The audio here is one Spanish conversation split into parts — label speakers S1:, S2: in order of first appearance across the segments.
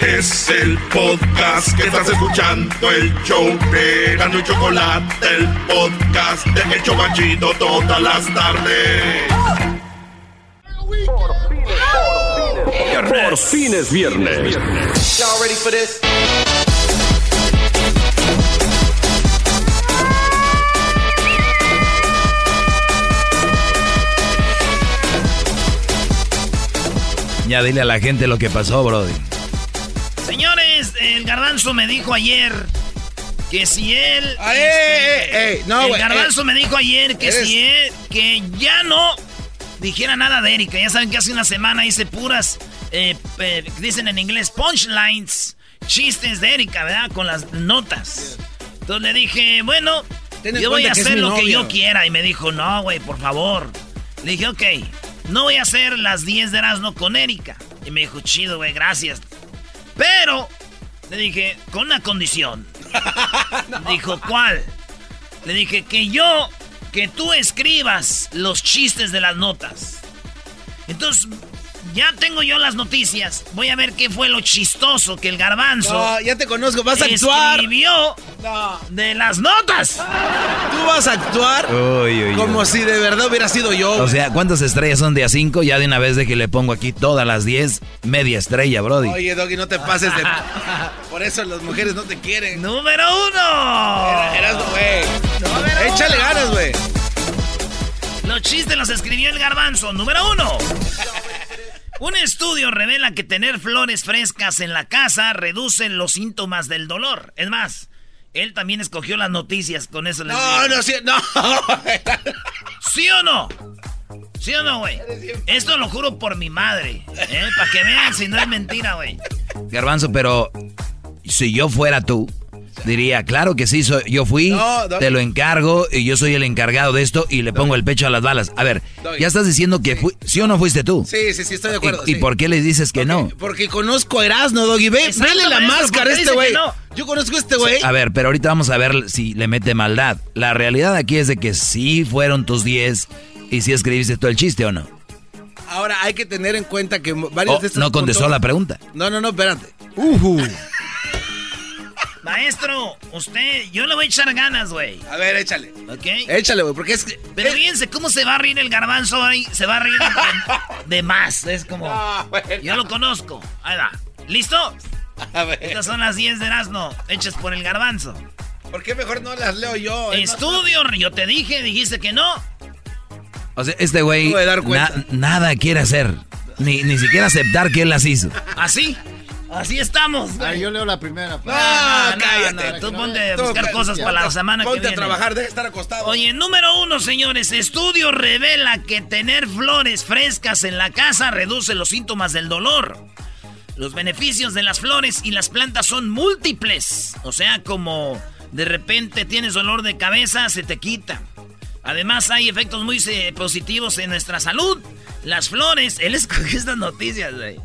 S1: Es el podcast que estás escuchando, el show de Gano y Chocolate, el podcast de El Chocachito todas las tardes.
S2: Por fin es viernes.
S3: Y'all ready for this?
S4: Ya dile a la gente lo que pasó, Brody.
S5: Garbanzo me dijo ayer que si él.
S6: Ah, ey,
S5: este,
S6: ey, ey, no,
S5: el garbanzo
S6: eh.
S5: me dijo ayer que
S6: Eres-
S5: si él. que ya no dijera nada de Erika. Ya saben que hace una semana hice puras. eh, eh, dicen en inglés punchlines, chistes de Erika, ¿verdad? Con las notas. Entonces le dije, bueno, yo voy a hacer lo que yo quiera. Y me dijo, no, güey, por favor. Le dije, ok, no voy a hacer las 10 de Erasmo con Erika. Y me dijo, chido, güey, gracias. Pero, le dije, con una condición. Dijo, ¿cuál? Le dije, que yo, que tú escribas los chistes de las notas. Entonces, ya tengo yo las noticias. Voy a ver qué fue lo chistoso que el garbanzo
S6: No, ya te conozco, vas a actuar.
S5: escribió
S6: No,
S5: de las notas.
S6: tú vas a actuar
S4: Uy, uy,
S6: como
S4: uy.
S6: si de verdad hubiera sido yo.
S4: O sea, ¿cuántas estrellas son de a 5? Ya de una vez de que le pongo aquí todas las 10, media estrella, Brody.
S6: Oye, Doggy, no te pases de. Por eso las mujeres no te quieren.
S5: Número uno.
S6: Eras, güey. Échale ganas, güey.
S5: Los chistes los escribió el garbanzo. Número uno. Un estudio revela que tener flores frescas en la casa reduce los síntomas del dolor. Es más, él también escogió las noticias con eso.
S6: No, no, sí, no.
S5: ¿Sí o no? ¿Sí o no, güey? Esto lo juro por mi madre. ¿eh? Para que vean si no es mentira, güey.
S4: Garbanzo, pero si yo fuera tú, diría, claro que sí, soy, yo fui,
S6: No,
S4: te lo encargo y yo soy el encargado de esto y le pongo el pecho a las balas. A ver,
S6: Doggy.
S4: ya estás diciendo que fui, sí o no fuiste tú.
S6: Sí, sí, sí, estoy de acuerdo.
S4: ¿Y, y
S6: sí.
S4: por qué le dices que no?
S6: Porque conozco a Erasmo, Doggy. Ve,
S5: Exacto,
S6: vele la máscara
S5: ¿por
S6: a este güey.
S5: no?
S6: Yo conozco a este güey.
S4: A ver, pero ahorita vamos a ver si le mete maldad. La realidad aquí es de que sí fueron tus 10 y si escribiste todo el chiste o no.
S6: Ahora hay que tener en cuenta que varios
S4: Oh,
S6: de estos
S4: no contestó
S6: puntos-
S4: la pregunta.
S6: No, no, no, espérate.
S5: Maestro, usted, yo le voy a echar ganas, güey.
S6: A ver, échale.
S5: ¿Ok?
S6: Échale, güey, porque es que.
S5: Pero fíjense cómo se va a reír el garbanzo ahí. Se va a reír de, de más. Es como.
S6: Ah, bueno.
S5: Yo lo conozco. Ahí va. ¿Listo?
S6: A ver.
S5: Estas son las 10 de Erasmo, hechas por el garbanzo.
S6: ¿Por qué mejor no las leo yo? Es más
S5: Estudio, yo te dije, dijiste que no.
S4: O sea, este güey na- nada quiere hacer. Ni, ni siquiera aceptar que él las hizo.
S5: Así. Así estamos.
S7: Ah,
S5: güey.
S7: yo leo la primera. pues.
S6: No,
S5: no,
S6: cállate.
S5: no, tú ponte a buscar
S6: ca-
S5: cosas para la semana que
S6: Ponte
S5: viene.
S6: a trabajar, deja de estar acostado.
S5: Oye, número uno, señores. Estudio revela que tener flores frescas en la casa reduce los síntomas del dolor. Los beneficios de las flores y las plantas son múltiples. O sea, como de repente tienes dolor de cabeza, se te quita. Además, hay efectos muy eh, positivos en nuestra salud. Las flores, él escogió estas noticias, güey.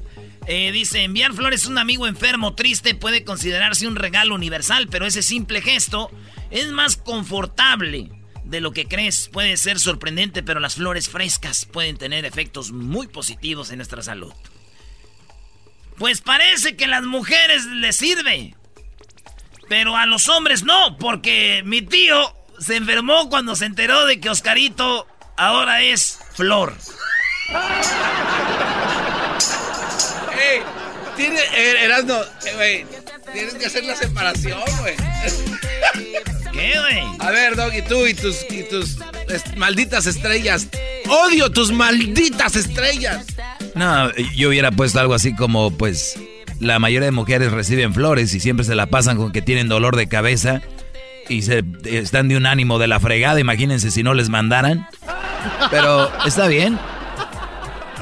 S5: Eh, dice, enviar flores a un amigo enfermo triste puede considerarse un regalo universal, pero ese simple gesto es más confortable de lo que crees. Puede ser sorprendente, pero las flores frescas pueden tener efectos muy positivos en nuestra salud. Pues parece que a las mujeres les sirve, pero a los hombres no, porque mi tío se enfermó cuando se enteró de que Oscarito ahora es flor.
S6: Ey, tiene, eh, Erasmo, eh, güey, tienes que hacer la separación, güey.
S5: ¿Qué, güey?
S6: A ver, tú y tus, y tus es- malditas estrellas. Odio tus malditas estrellas.
S4: No, yo hubiera puesto algo así como, pues, la mayoría de mujeres reciben flores y siempre se la pasan con que tienen dolor de cabeza y se están de un ánimo de la fregada. Imagínense si no les mandaran. Pero está bien.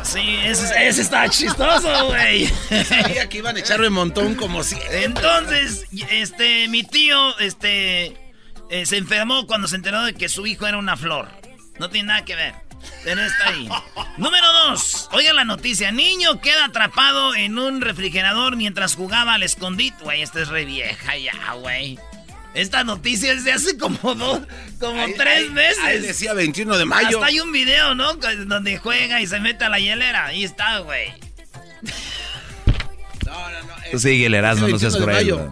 S5: Sí, ese, ese está chistoso, güey.
S6: Sabía que iban a echarme montón como si.
S5: Entonces, este, mi tío, este, eh, se enfermó cuando se enteró de que su hijo era una flor. No tiene nada que ver. Pero está ahí. Número dos. Oiga la noticia. Niño queda atrapado en un refrigerador mientras jugaba al escondite. Güey, esta es re vieja ya, güey. Esta noticia es de hace como dos, como
S6: Ahí-
S5: tres
S6: ahí-
S5: meses.
S6: Ahí decía 21 de mayo.
S5: Hasta hay un video, ¿no? Donde juega y se mete a la hielera. Ahí está, güey.
S6: No, no,
S4: Tú sigue el Erasmo, no seas cruel.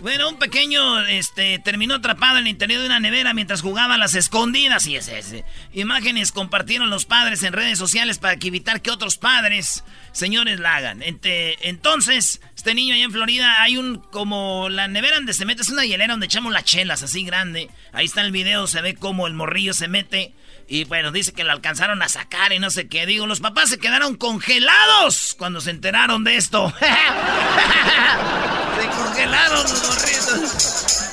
S5: Bueno, un pequeño este, terminó atrapado en el interior de una nevera mientras jugaba a las escondidas. Y es ese. Imágenes compartieron los padres en redes sociales para evitar que otros padres, señores, la hagan. entonces, este niño allá en Florida, hay un, como la nevera donde se mete, es una hielera donde echamos las chelas así grande. Ahí está el video, se ve como el morrillo se mete. Y bueno, dice que lo alcanzaron a sacar y no sé qué. Digo, los papás se quedaron congelados cuando se enteraron de esto. se congelaron los morritos.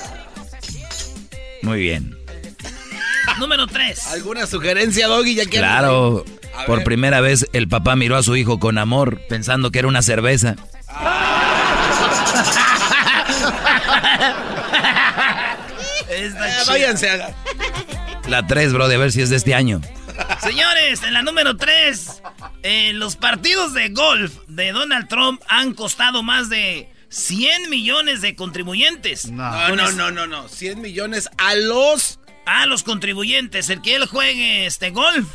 S4: Muy bien.
S5: Número 3.
S6: ¿Alguna sugerencia, Doggy? Ya
S4: que claro. Por primera vez el papá miró a su hijo con amor, pensando que era una cerveza.
S6: Esta váyanse a...
S4: La 3, bro, de a ver si es de este año.
S5: Señores, en la número 3, eh, los partidos de golf de Donald Trump han costado más de 100 millones de contribuyentes.
S6: No, no, no, no, no, 100 millones a los...
S5: A los contribuyentes. El que él juegue este golf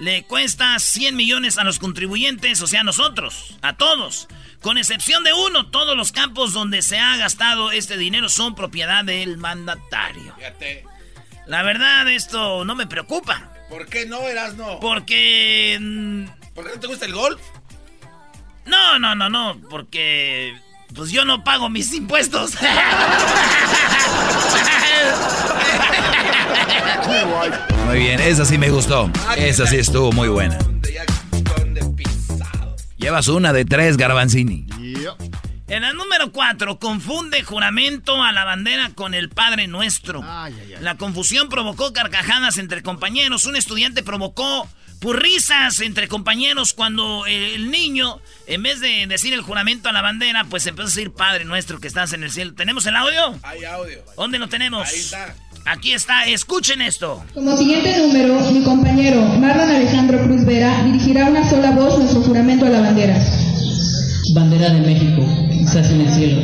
S5: le cuesta 100 millones a los contribuyentes, o sea, a nosotros, a todos. Con excepción de uno, todos los campos donde se ha gastado este dinero son propiedad del mandatario. Fíjate. La verdad, esto no me preocupa.
S6: ¿Por qué no, Erasno?
S5: Porque... Mm,
S6: ¿Por qué no te gusta el golf?
S5: No, no, no, no, porque... Pues yo no pago mis impuestos.
S4: Muy bien, esa sí me gustó. Ah, esa sí estuvo muy buena. Llevas una de tres, Garbanzini.
S5: En la número 4, confunde juramento a la bandera con el Padre Nuestro. La confusión provocó carcajadas entre compañeros. Un estudiante provocó risas entre compañeros cuando el niño, en vez de decir el juramento a la bandera, pues empezó a decir Padre Nuestro que estás en el cielo. ¿Tenemos el audio?
S6: Hay audio.
S5: ¿Dónde lo tenemos?
S6: Ahí está.
S5: Aquí está, escuchen esto.
S2: Como siguiente número, mi compañero Marlon Alejandro Cruz Vera dirigirá una sola voz nuestro juramento a la bandera.
S7: Bandera de México, estás en el cielo.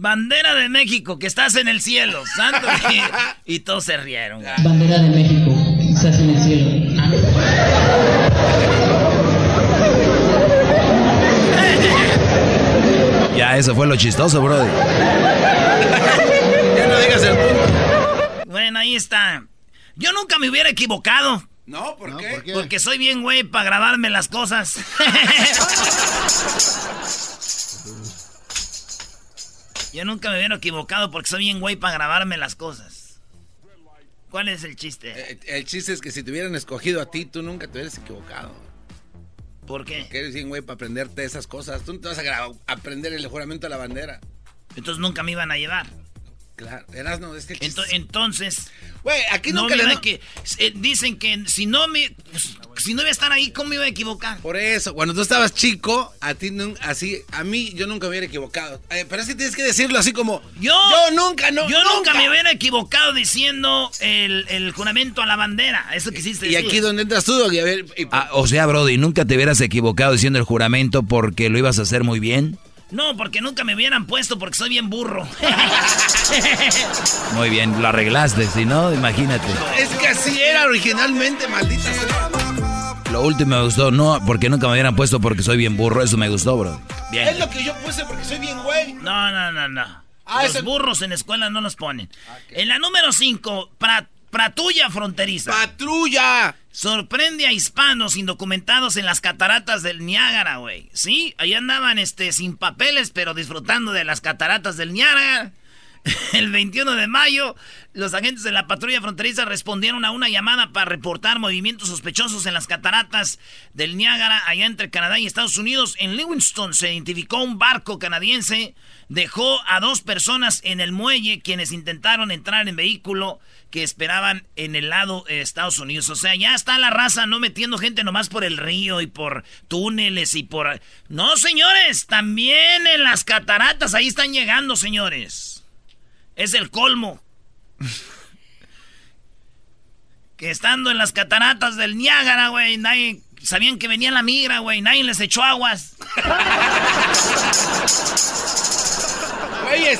S5: Bandera de México, que estás en el cielo, santo. Y, todos se rieron.
S7: Bandera de México, estás en el cielo.
S4: Ya, eso fue lo chistoso, brother.
S6: ya no digas el punto.
S5: Bueno, ahí está. Yo nunca me hubiera equivocado.
S6: No, ¿por, qué?
S5: Porque soy bien güey para grabarme las cosas. Yo nunca me hubiera equivocado porque soy bien güey para grabarme las cosas. ¿Cuál es el chiste?
S6: Eh, el, chiste es que si te hubieran escogido a ti, tú nunca te hubieras equivocado.
S5: ¿Por qué?
S6: Porque eres bien güey para aprenderte esas cosas. Tú no te vas a aprender el juramento a la bandera.
S5: Entonces nunca me iban a llevar.
S6: Claro, eras no, es que
S5: entonces,
S6: güey, aquí nunca le
S5: que eh, dicen que si no me pues, si no iba a estar ahí, ¿cómo me iba a equivocar?
S6: Por eso, cuando tú estabas chico, a ti así, a mí yo nunca me hubiera equivocado. Eh, pero es que tienes que decirlo así como
S5: yo,
S6: yo nunca, no,
S5: yo nunca. me hubiera equivocado diciendo el, juramento a la bandera. Eso quisiste
S6: decir. Y aquí donde entras tú, a ver,
S4: ah, o sea, Brody, nunca te hubieras equivocado diciendo el juramento porque lo ibas a hacer muy bien.
S5: No, porque nunca me hubieran puesto porque soy bien burro.
S4: Muy bien, lo arreglaste, si no, imagínate.
S6: Es que así era originalmente, maldita
S4: Lo último me gustó, no, porque nunca me hubieran puesto porque soy bien burro, eso me gustó, bro.
S6: Bien. Es lo que yo puse porque soy bien güey.
S5: No, no, no, no. Ah, los burros en la escuela no los ponen. En la número 5, Patrulla fronteriza.
S6: ¡Patrulla!
S5: Sorprende a hispanos indocumentados en las cataratas del Niágara, güey. Sí, ahí andaban este, sin papeles, pero disfrutando de las cataratas del Niágara. El 21 de mayo, los agentes de la patrulla fronteriza respondieron a una llamada para reportar movimientos sospechosos en las cataratas del Niágara, allá entre Canadá y Estados Unidos. En Livingston se identificó un barco canadiense, dejó a dos personas en el muelle quienes intentaron entrar en vehículo que esperaban en el lado de Estados Unidos. O sea, ya está la raza no metiendo gente nomás por el río y por túneles y por... No, señores, también en las cataratas, ahí están llegando, señores. Es el colmo. que estando en las cataratas del Niágara, güey, nadie... Sabían que venía la migra, güey. Nadie les echó aguas.
S6: Güeyes,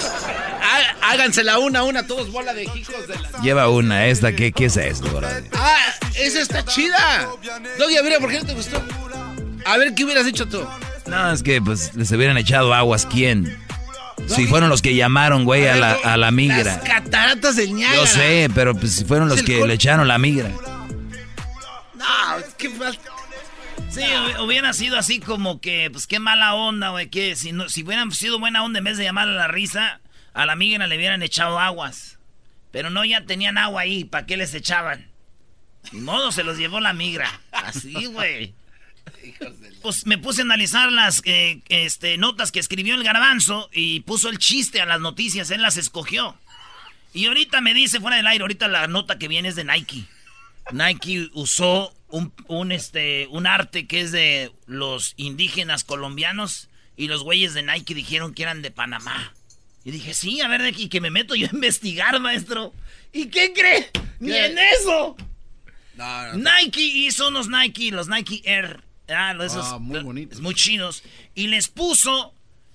S6: hágansela una a una, todos bola de hijos de la...
S4: Lleva una, esta, ¿qué, qué es esto, bro?
S6: Ah, esa está chida. Doggy, a ver, ¿por qué no te gustó? A ver, ¿qué hubieras hecho tú?
S4: No, es que pues les hubieran echado aguas, ¿quién? Si fueron los que llamaron, güey, a la, a la migra.
S6: Las cataratas del Niágara.
S4: Yo sé, pero pues si fueron los que le echaron la migra.
S6: No, es que
S5: Sí, hubiera sido así como que, pues qué mala onda, güey, que si, no, si hubieran sido buena onda en vez de llamar a la risa, a la migra le hubieran echado aguas. Pero no, ya tenían agua ahí, ¿para qué les echaban? Ni modo, se los llevó la migra. Así, güey. Pues me puse a analizar las eh, este, notas que escribió el garbanzo y puso el chiste a las noticias, él las escogió. Y ahorita me dice fuera del aire, ahorita la nota que viene es de Nike. Nike usó un, este, un arte que es de los indígenas colombianos y los güeyes de Nike dijeron que eran de Panamá. Y dije, sí, a ver, de aquí que me meto yo a investigar, maestro. ¿Y qué cree? Ni en eso. Nike hizo unos Nike, los Nike Air. Ah, esos, ah, muy bonitos. Muy chinos. Y les puso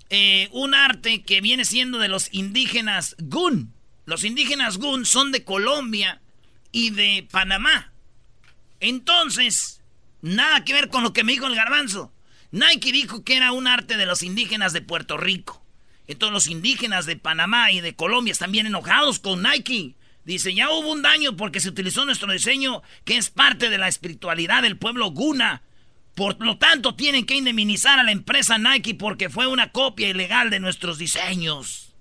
S5: eh, un arte que viene siendo de los indígenas Gun. Los indígenas Gun son de Colombia y de Panamá. Entonces, nada que ver con lo que me dijo el garbanzo. Nike dijo que era un arte de los indígenas de Puerto Rico. Entonces los indígenas de Panamá y de Colombia están bien enojados con Nike. Dice, ya hubo un daño porque se utilizó nuestro diseño que es parte de la espiritualidad del pueblo Guna. Por lo tanto, tienen que indemnizar a la empresa Nike porque fue una copia ilegal de nuestros diseños.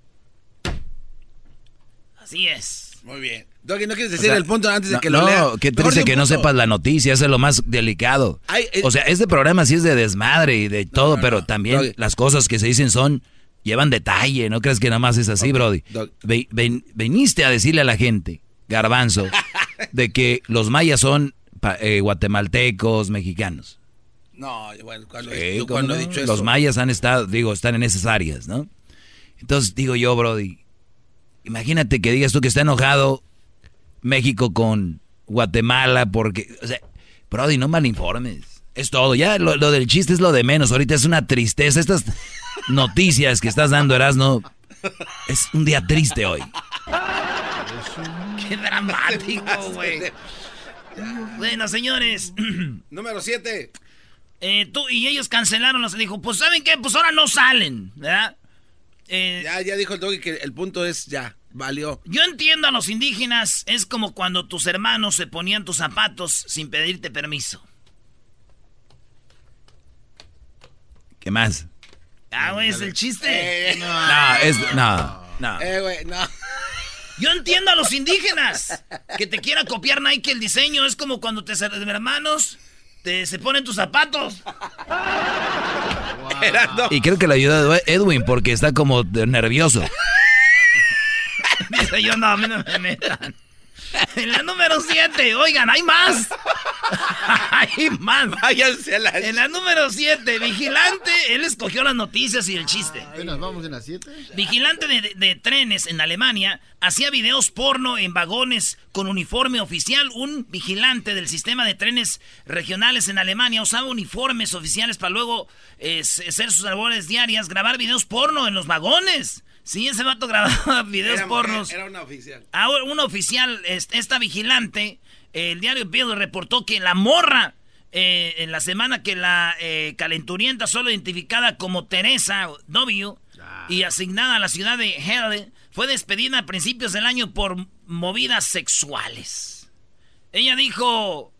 S5: Así es.
S6: Muy bien. Doggy, ¿no quieres decir el punto antes de que lo
S4: no,
S6: lea?
S4: No, qué triste que no sepas la noticia, eso es lo más delicado. Eh, o sea, este programa sí es de desmadre y de todo, pero también las cosas que se dicen son, llevan detalle, no crees que nada más es así, Brody. veniste a decirle a la gente, garbanzo, de que los mayas son eh, guatemaltecos, mexicanos.
S6: No, bueno, cuando, he dicho eso.
S4: Los mayas han estado, digo, están en esas áreas, ¿no? Entonces digo yo, Brody, imagínate que digas tú que está enojado México con Guatemala, porque, o sea, Brody, no malinformes. Es todo. Ya lo, del chiste es lo de menos. Ahorita es una tristeza. Estas noticias que estás dando, Erasno, es un día triste hoy.
S5: Qué dramático, güey. Bueno, señores.
S6: Número 7.
S5: Eh, tú y ellos cancelaron. Los dijo, pues ¿saben qué? Pues ahora no salen, ¿verdad?
S6: Eh, ya, ya dijo el doggy que el punto es ya. Valió.
S5: Yo entiendo a los indígenas, es como cuando tus hermanos se ponían tus zapatos sin pedirte permiso.
S4: ¿Qué más?
S5: Ah, güey, es el chiste.
S4: Eh, no, es. No, no.
S6: Eh, güey, no.
S5: Yo entiendo a los indígenas que te quiera copiar Nike el diseño. Es como cuando te hermanos te, se ponen tus zapatos.
S4: Y creo que le ayuda Edwin porque está como nervioso.
S5: Dice yo, no, a mí no me metan. En la número 7, oigan, hay más. hay más.
S6: Váyanse a la...
S5: En la número 7, vigilante, él escogió las noticias y el chiste.
S8: ¿Nos vamos en la 7?
S5: Vigilante de, de, trenes en Alemania hacía videos porno en vagones con uniforme oficial. Un vigilante del sistema de trenes regionales en Alemania usaba uniformes oficiales para luego eh, hacer sus labores diarias, grabar videos porno en los vagones. Sí, ese vato grababa videos pornos.
S6: Era una oficial.
S5: Ahora, una oficial, esta vigilante, el diario Bill reportó que la morra, eh, en la semana que la eh, calenturienta, solo identificada como Teresa W. y asignada a la ciudad de Hell, fue despedida a principios del año por movidas sexuales. Ella dijo,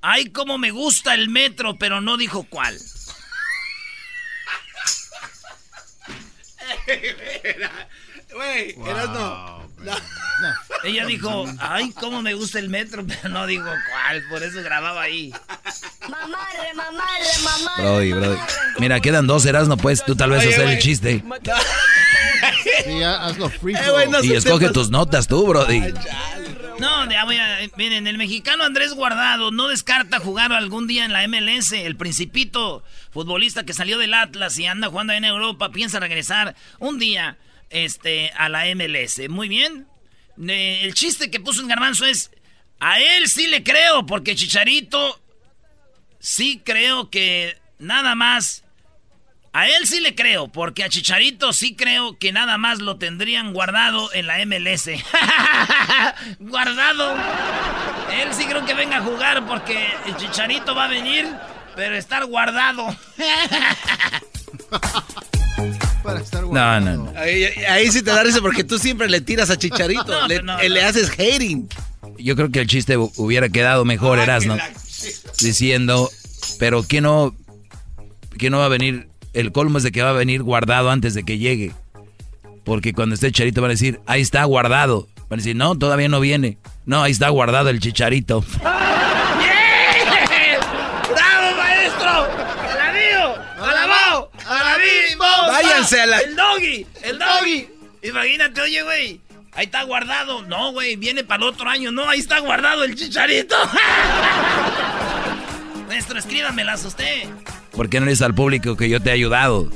S5: ay, como me gusta el metro, pero no dijo cuál.
S6: Güey, eras no.
S5: Ella dijo, ay, cómo me gusta el metro, pero no digo cuál, por eso grababa ahí.
S9: Mamarre, mamarre, mamarre.
S4: Brody, Mira, quedan dos no pues tú tal vez hacer el chiste.
S8: Sí, hazlo free.
S4: Eh, y escoge tus notas tú, Brody.
S5: No, ya voy a, miren, el mexicano Andrés Guardado no descarta jugar algún día en la MLS. El principito futbolista que salió del Atlas y anda jugando en Europa piensa regresar un día este, a la MLS. Muy bien. el chiste que puso un garbanzo es, a él sí le creo, porque Chicharito sí creo que nada más A él sí le creo, porque a Chicharito sí creo que nada más lo tendrían guardado en la MLS. guardado. Él sí creo que venga a jugar porque el Chicharito va a venir, pero estar guardado.
S8: Para estar
S4: No,
S8: guardado.
S4: no, no.
S6: Ahí, ahí sí te da risa porque tú siempre le tiras a Chicharito.
S5: No,
S6: le,
S5: no,
S6: eh, le
S5: no.
S6: haces hating.
S4: Yo creo que el chiste hu- hubiera quedado mejor, Erasno, diciendo, pero que no, que no va a venir, el colmo es de que va a venir guardado antes de que llegue. Porque cuando esté Chicharito van a decir, ahí está guardado. Van a decir, no, todavía no viene. No, ahí está guardado el Chicharito.
S5: ¡Bravo, maestro! ¡Alabío! ¡Alabao! ¡Alabí!
S6: Váyanse a la-
S5: ¡El doggy! ¡El doggy! Imagínate, oye, güey. Ahí está guardado. No, güey, viene para el otro año. No, ahí está guardado el chicharito. Maestro, escríbamelas usted.
S4: ¿Por qué no le dices al público que yo te he ayudado?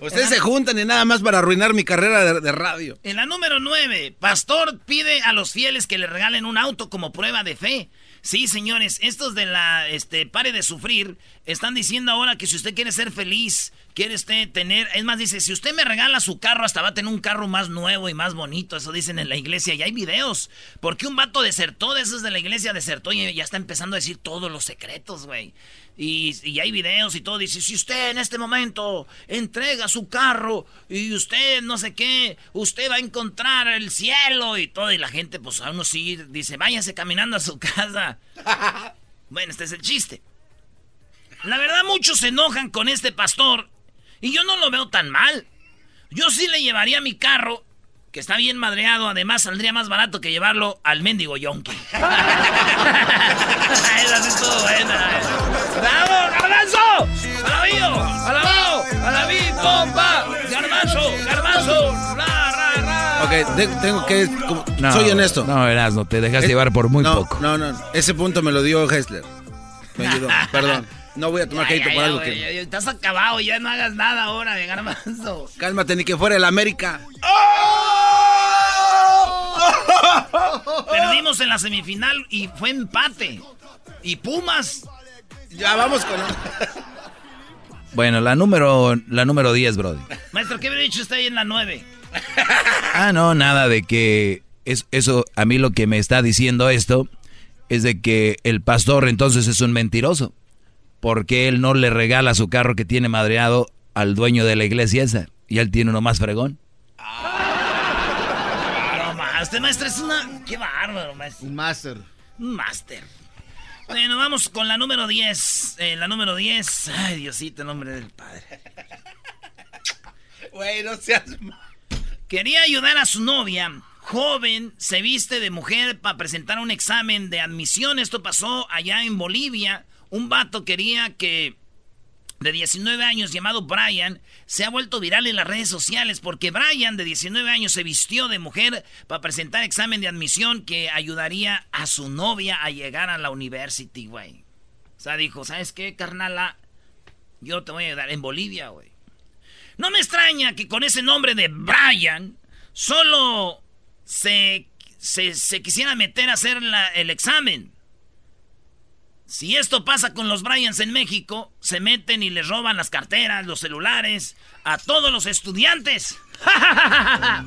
S6: Ustedes se juntan y nada más para arruinar mi carrera de, de radio.
S5: En la número 9, Pastor pide a los fieles que le regalen un auto como prueba de fe. Sí, señores, estos de la este pare de sufrir están diciendo ahora que si usted quiere ser feliz, quiere usted tener, es más dice, si usted me regala su carro hasta va a tener un carro más nuevo y más bonito, eso dicen en la iglesia y hay videos, porque un vato desertó de esos de la iglesia desertó y ya está empezando a decir todos los secretos, güey. Y, y hay videos y todo. Dice, si usted en este momento entrega su carro y usted no sé qué, usted va a encontrar el cielo y todo. Y la gente, pues a uno sí dice, váyase caminando a su casa. bueno, este es el chiste. La verdad, muchos se enojan con este pastor y yo no lo veo tan mal. Yo sí le llevaría mi carro, que está bien madreado, además saldría más barato que llevarlo al mendigo yonki. Esa sí estuvo buena. ¡Bravo, garbanzo! ¡Alabío! ¡Alabao! ¡Alabí, pompa! ¡Garbanzo! ¡Garbanzo! ¡Ra, ra, ra!
S6: Ok, de- tengo que. como-
S4: No,
S6: soy honesto.
S4: No, Erasno, te dejaste
S6: Eh,
S4: llevar por muy
S6: no,
S4: poco.
S6: No, no, ese punto me lo dio Hessler. Me ayudó, perdón. No voy a tomar
S5: Ya,
S6: crédito
S5: ya,
S6: por
S5: ya,
S6: algo que.
S5: Estás acabado, ya no hagas nada ahora de garbanzo.
S6: Cálmate, ni que fuera el América.
S5: Perdimos en la semifinal y fue empate. Y Pumas.
S6: Ya vamos con.
S4: Bueno, la número, la número 10, Brody.
S5: Maestro, ¿qué hubiera dicho usted ahí en la 9?
S4: Ah, no, nada de que es, eso, a mí lo que me está diciendo esto es de que el pastor entonces es un mentiroso. Porque él no le regala su carro que tiene madreado al dueño de la iglesia esa. Y él tiene uno más fregón.
S5: No, ma, usted, maestro, es una... Qué bárbaro, maestro.
S8: Un máster.
S5: Un máster. Bueno, vamos con la número 10. Eh, la número 10. Ay, Diosito, en nombre del Padre.
S6: Güey, no seas.
S5: Quería ayudar a su novia, joven, se viste de mujer para presentar un examen de admisión. Esto pasó allá en Bolivia. Un vato quería que de 19 años llamado Brian se ha vuelto viral en las redes sociales porque Brian de 19 años se vistió de mujer para presentar examen de admisión que ayudaría a su novia a llegar a la university, güey. O sea, dijo, ¿sabes qué, carnala? Yo te voy a ayudar en Bolivia, güey. No me extraña que con ese nombre de Brian solo se, se, quisiera meter a hacer el examen. Si esto pasa con los Bryans en México, se meten y les roban las carteras, los celulares, a todos los estudiantes.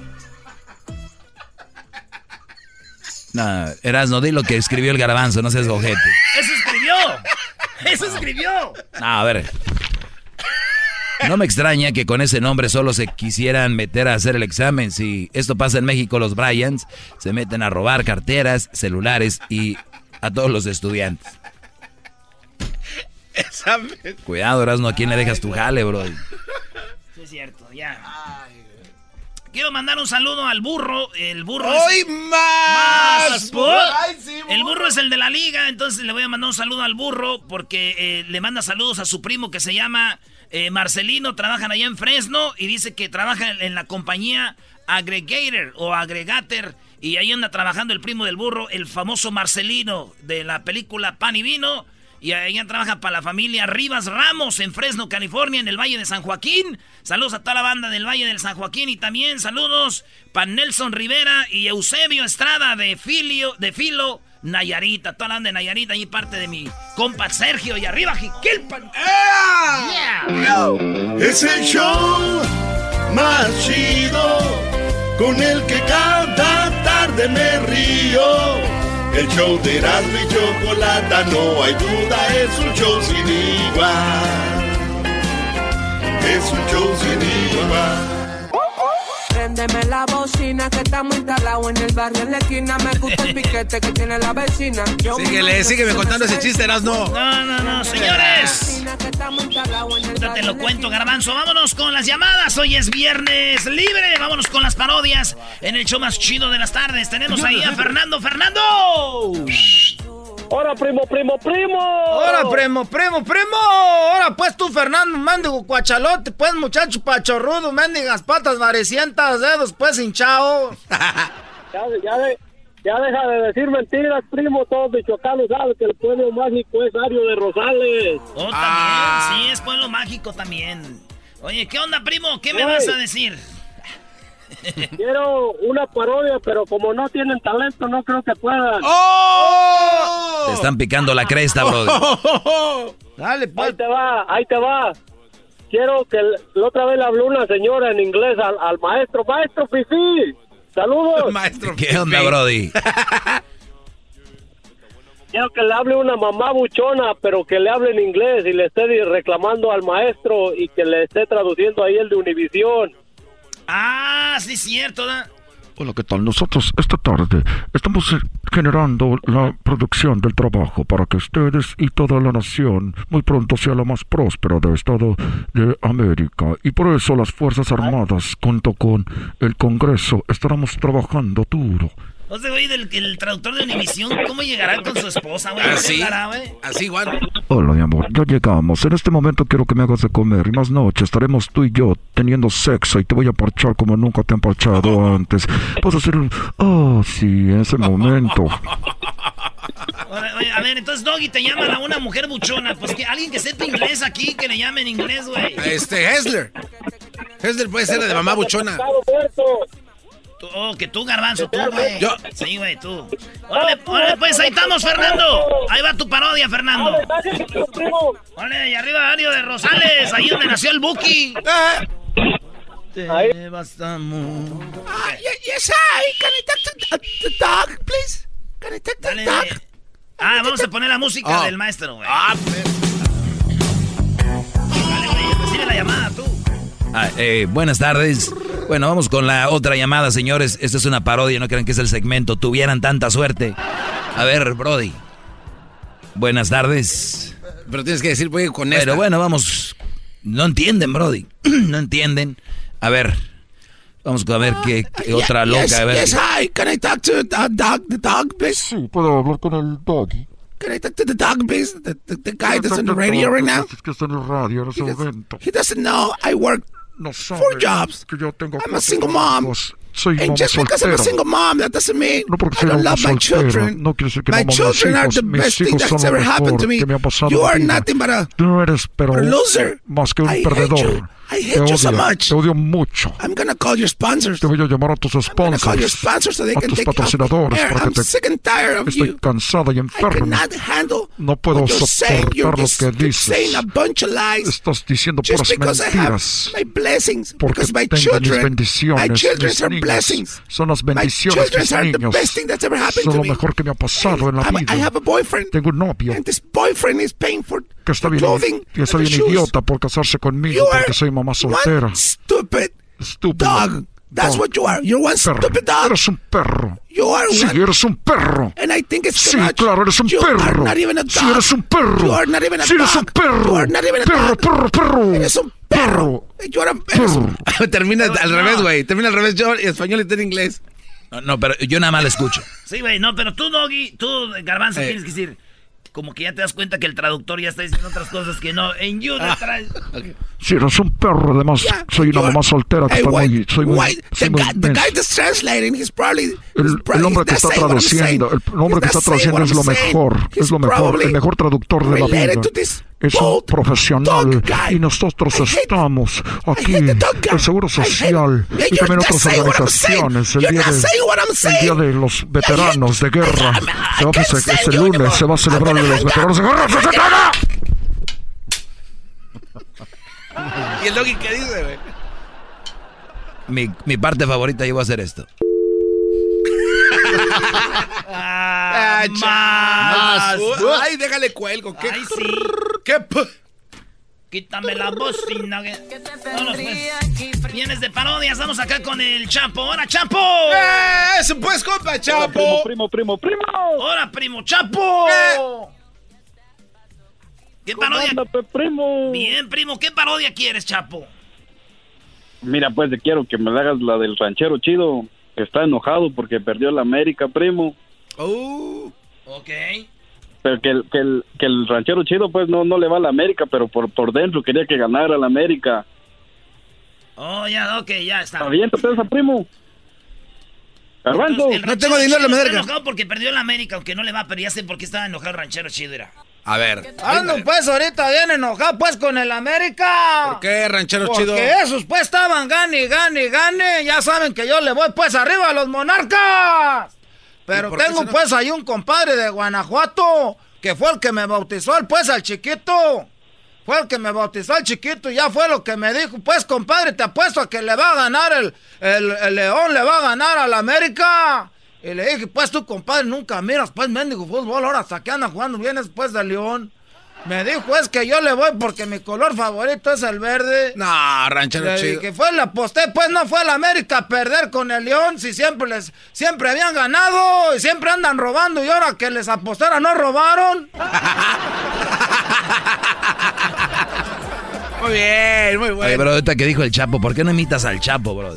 S4: No, Erasno, di lo que escribió el garbanzo, no seas gojete.
S5: ¡Eso escribió! ¡Eso escribió!
S4: No, a ver. No me extraña que con ese nombre solo se quisieran meter a hacer el examen. Si esto pasa en México, los Bryans se meten a robar carteras, celulares y a todos los estudiantes.
S6: Examen.
S4: Cuidado, Erasno, ¿a quién le dejas tu jale, bro?
S5: Sí, es cierto, ya. Quiero mandar un saludo al burro. El burro
S6: ¡Hoy
S5: es...
S6: más!
S5: Más, por-
S6: ¡Ay, sí,
S5: El burro es el de la liga, entonces le voy a mandar un saludo al burro porque eh, le manda saludos a su primo que se llama eh, Marcelino, trabajan allá en Fresno y dice que trabaja en, en la compañía Aggregator o Aggregator y ahí anda trabajando el primo del burro, el famoso Marcelino de la película Pan y Vino. Y ella trabaja para la familia Rivas Ramos en Fresno, California, en el Valle de San Joaquín. Saludos a toda la banda del Valle del San Joaquín y también saludos para Nelson Rivera y Eusebio Estrada de Filio, de Filo, Nayarita, toda la banda de Nayarita, y parte de mi compa Sergio, y arriba Jiquilpan.
S1: Es el show más chido con el que cada tarde me río. El show de Erasmo y Chocolata, no hay duda, es un show sin igual. Es un show sin igual.
S10: Préndeme la bocina que estamos instalados en el barrio en la esquina. Me gusta el piquete que tiene la vecina. Yo
S6: Síguele, sígueme contando ese chiste, Erasmo.
S5: No, no, no, señores. Ahorita te lo cuento, Garbanzo. Vámonos con las llamadas. Hoy es viernes libre. Vámonos con las parodias en el show más chido de las tardes. Tenemos ahí a Fernando. ¡Fernando!
S11: ¡Hora, primo, primo, primo!
S12: ¡Hora, primo, primo, primo! ¡Hora, pues tú, Fernando, mendigo cuachalote! Pues, muchacho pachorrudo, mendigas patas varecientas, dedos, pues, hinchao.
S11: ya, ya, de, ya deja de decir mentiras, primo. Todos michoacanos saben que el pueblo mágico es Ario de Rosales.
S5: Oh, también. Sí, es pueblo mágico también. Oye, ¿qué onda, primo? ¿Qué me vas a decir?
S11: Quiero una parodia, pero como no tienen talento, no creo que puedan.
S4: Te están picando la cresta, brother.
S12: Dale,
S11: Ahí te va, ahí te va. Quiero que la otra vez le habló una señora en inglés al, al maestro. Maestro Fifi, saludos.
S6: Maestro.
S4: ¿Qué onda, Brody?
S11: Quiero que le hable una mamá buchona, pero que le hable en inglés y le esté reclamando al maestro y que le esté traduciendo ahí el de Univisión.
S5: Ah, sí, cierto. ¿da?
S13: Hola, ¿qué tal? Nosotros esta tarde estamos eh, generando la producción del trabajo para que ustedes y toda la nación muy pronto sea la más próspera del Estado de América. Y por eso las Fuerzas Armadas, junto con el Congreso, estaremos trabajando duro.
S5: O sea, güey, del el traductor de Univisión, ¿cómo llegará con su esposa, güey? ¿Cómo
S6: Así,
S5: llegará, güey?
S6: así igual.
S13: Hola, mi amor, ya llegamos. En este momento quiero que me hagas de comer y más noche estaremos tú y yo teniendo sexo y te voy a parchar como nunca te han parchado antes. Vas a hacer un... Oh, sí, en ese momento.
S5: A ver, entonces, Doggy, te llaman a una mujer buchona. Pues que alguien que sepa inglés aquí, que le llame en inglés, güey.
S6: Este, Hessler. Hessler puede ser de mamá buchona.
S5: Tú- Oh, que tú, garbanzo, tú, güey.
S6: Yo.
S5: Sí, güey, tú. Órale, órale, pues ahí estamos, Fernando. Ahí va tu parodia, Fernando. Órale, y arriba Ario de Rosales, ahí donde nació el Buki.
S12: Te bastamos.
S6: yes, hi. Can I talk to the dog, please? Can I talk to.
S5: Ah, vamos a poner la música
S6: Ah.
S5: del maestro, güey.
S6: Ah,
S5: Dale, güey, recibe la llamada, tú.
S4: Ah, eh, buenas tardes. Bueno, vamos con la otra llamada, señores. Esta es una parodia, no crean que es el segmento. Tuvieran tanta suerte. A ver, Brody. Buenas tardes.
S6: Pero tienes que decir, voy con esta.
S4: Pero bueno, vamos. No entienden, Brody. no entienden. A ver. Vamos a ver qué, qué otra loca.
S6: Yes,
S4: a ver.
S6: yes, hi. Can I talk to the dog, the dog, please?
S13: Sí, puedo hablar con el doggy.
S6: Can I talk to the dog, please? The, the, the guy that's on the radio right now?
S13: Es que está en el radio en ese momento.
S6: He doesn't know I work
S13: No sabe
S6: four jobs.
S13: que yo tengo
S6: I'm a single mom.
S13: Soy
S6: And just because I'm a single mom, that doesn't mean
S13: No porque
S6: I don't love my children.
S13: no quiere decir que
S6: my
S13: no
S6: children are the best thing that's ever happened to me. You are nothing but a
S13: Tú no eres, pero
S6: a loser.
S13: más que un
S6: I
S13: perdedor.
S6: I
S13: te
S6: hate you so much.
S13: te odio mucho.
S6: I'm gonna call your sponsors.
S13: Te voy a llamar a tus
S6: I'm gonna call your
S13: sponsors,
S6: sponsors so they
S13: a
S6: can
S13: tus
S6: take
S13: patrocinadores para que
S6: I'm
S13: te...
S6: sick and tired of
S13: Estoy
S6: you.
S13: cansada y
S6: I
S13: enferma.
S6: cannot handle
S13: No puedo soportar lo que dices.
S6: a bunch of lies.
S13: Estás diciendo
S6: Just
S13: puras
S6: because I have
S13: mentiras.
S6: my blessings,
S13: Porque tengo mis bendiciones, mis
S6: are
S13: niños.
S6: blessings.
S13: Son las
S6: My
S13: bendiciones
S6: children
S13: mis
S6: are the
S13: niños.
S6: best thing that's ever happened
S13: Son lo
S6: me.
S13: mejor que me ha pasado en la vida.
S6: I have a boyfriend,
S13: Tengo un novio
S6: and this boyfriend is paying for
S13: que está bien,
S6: clothing,
S13: que está bien idiota por casarse conmigo porque soy mamá soltera.
S6: one stupid
S13: Estúpido.
S6: dog. That's
S13: Dog.
S6: what you are. You're one
S13: Perro.
S6: stupid dog.
S13: Eres un perro.
S6: You are
S13: Sí,
S6: one.
S13: eres un perro.
S6: And I think it's
S13: Sí, claro, eres un
S6: you Are
S13: perro.
S6: not even a
S13: Sí,
S6: dog.
S13: eres un perro.
S6: You are not even a
S13: Sí, eres un
S6: dog.
S13: perro.
S6: You are not even a
S13: Perro,
S6: dog.
S13: perro, perro.
S6: Eres un perro. You are a eres un- Termina al revés, güey. Termina al revés yo en español y tú en inglés.
S4: No, no, pero yo nada más la escucho.
S5: Sí, güey, no, pero tú, Doggy, tú, Garbanzo,
S6: Eh.
S5: tienes que decir. Como que ya te das cuenta que el traductor ya está diciendo otras cosas que no. En you
S6: Ah.
S5: detrás.
S13: Sí, eres un perro. Además, soy una mamá soltera que
S6: Hey,
S13: está
S6: why-
S13: muy... Soy muy, soy
S6: the,
S13: muy
S6: guy, the guy that's translating, he's probably. he's
S13: El,
S6: probably-
S13: el hombre que está traduciendo, el hombre que
S6: He's
S13: está traduciendo es lo mejor,
S6: He's
S13: es lo mejor, el mejor traductor de la vida. Es un profesional y nosotros estamos aquí, el Seguro Social y también otras organizaciones. El día, de, el día de los veteranos de guerra, se va a, este lunes se va a celebrar el de los veteranos de guerra.
S6: ¿Y el doggy qué dice, güey?
S4: Mi, mi parte favorita yo voy a hacer esto.
S6: Ah, más. Ay, déjale cuelgo. ¿Qué?
S5: Ay, sí.
S6: ¿Qué?
S5: Quítame la bocina. pues. Vienes de parodia, estamos acá con el Chapo. ¡Hora, Chapo!
S6: ¡Eh! ¡Eso pues, compa, Chapo!
S14: primo, primo, primo, primo.
S5: ¡Hora, primo, Chapo!
S6: Eh.
S5: ¿Qué parodia?
S14: Ándate, primo.
S5: Bien, primo, ¿qué parodia quieres, Chapo?
S14: Mira, pues te quiero que me la hagas la del ranchero chido, que está enojado porque perdió la América, primo.
S6: Oh.
S5: Ok.
S14: Pero que el, que el, que el ranchero chido, pues no, no le va a la América, pero por, por dentro quería que ganara la América.
S5: Oh, ya, ok, ya está.
S14: Aviéntate esa, primo.
S5: El
S6: No tengo dinero en la América.
S5: enojado porque perdió la América, aunque no le va, pero ya sé por qué estaba enojado el ranchero chido, era.
S6: A ver.
S15: Ando pues ahorita bien enojado pues con el América.
S6: ¿Por qué, ranchero
S15: Porque
S6: chido?
S15: esos pues estaban gane, gane, gane. Ya saben que yo le voy pues arriba a los monarcas. Pero
S6: ¿Y por qué
S15: tengo
S6: no-
S15: pues ahí un compadre de Guanajuato que fue el que me bautizó el pues al chiquito. Fue el que me bautizó al chiquito y ya fue lo que me dijo. Pues compadre, te apuesto a que le va a ganar el, el, el León, le va a ganar al América. Y le dije, pues tú compadre nunca miras pues mendigo fútbol, ahora hasta que andan jugando bien después de León. Me dijo es que yo le voy porque mi color favorito es el verde.
S6: No, ranchero chido.
S15: dije, fue la aposté, pues no fue la América a perder con el León, si siempre les, siempre habían ganado y siempre andan robando y ahora que les apostara no robaron.
S6: Muy bien, muy
S4: Oye,
S6: bueno.
S4: bro, ahorita que dijo el Chapo, ¿por qué no imitas al Chapo, bro?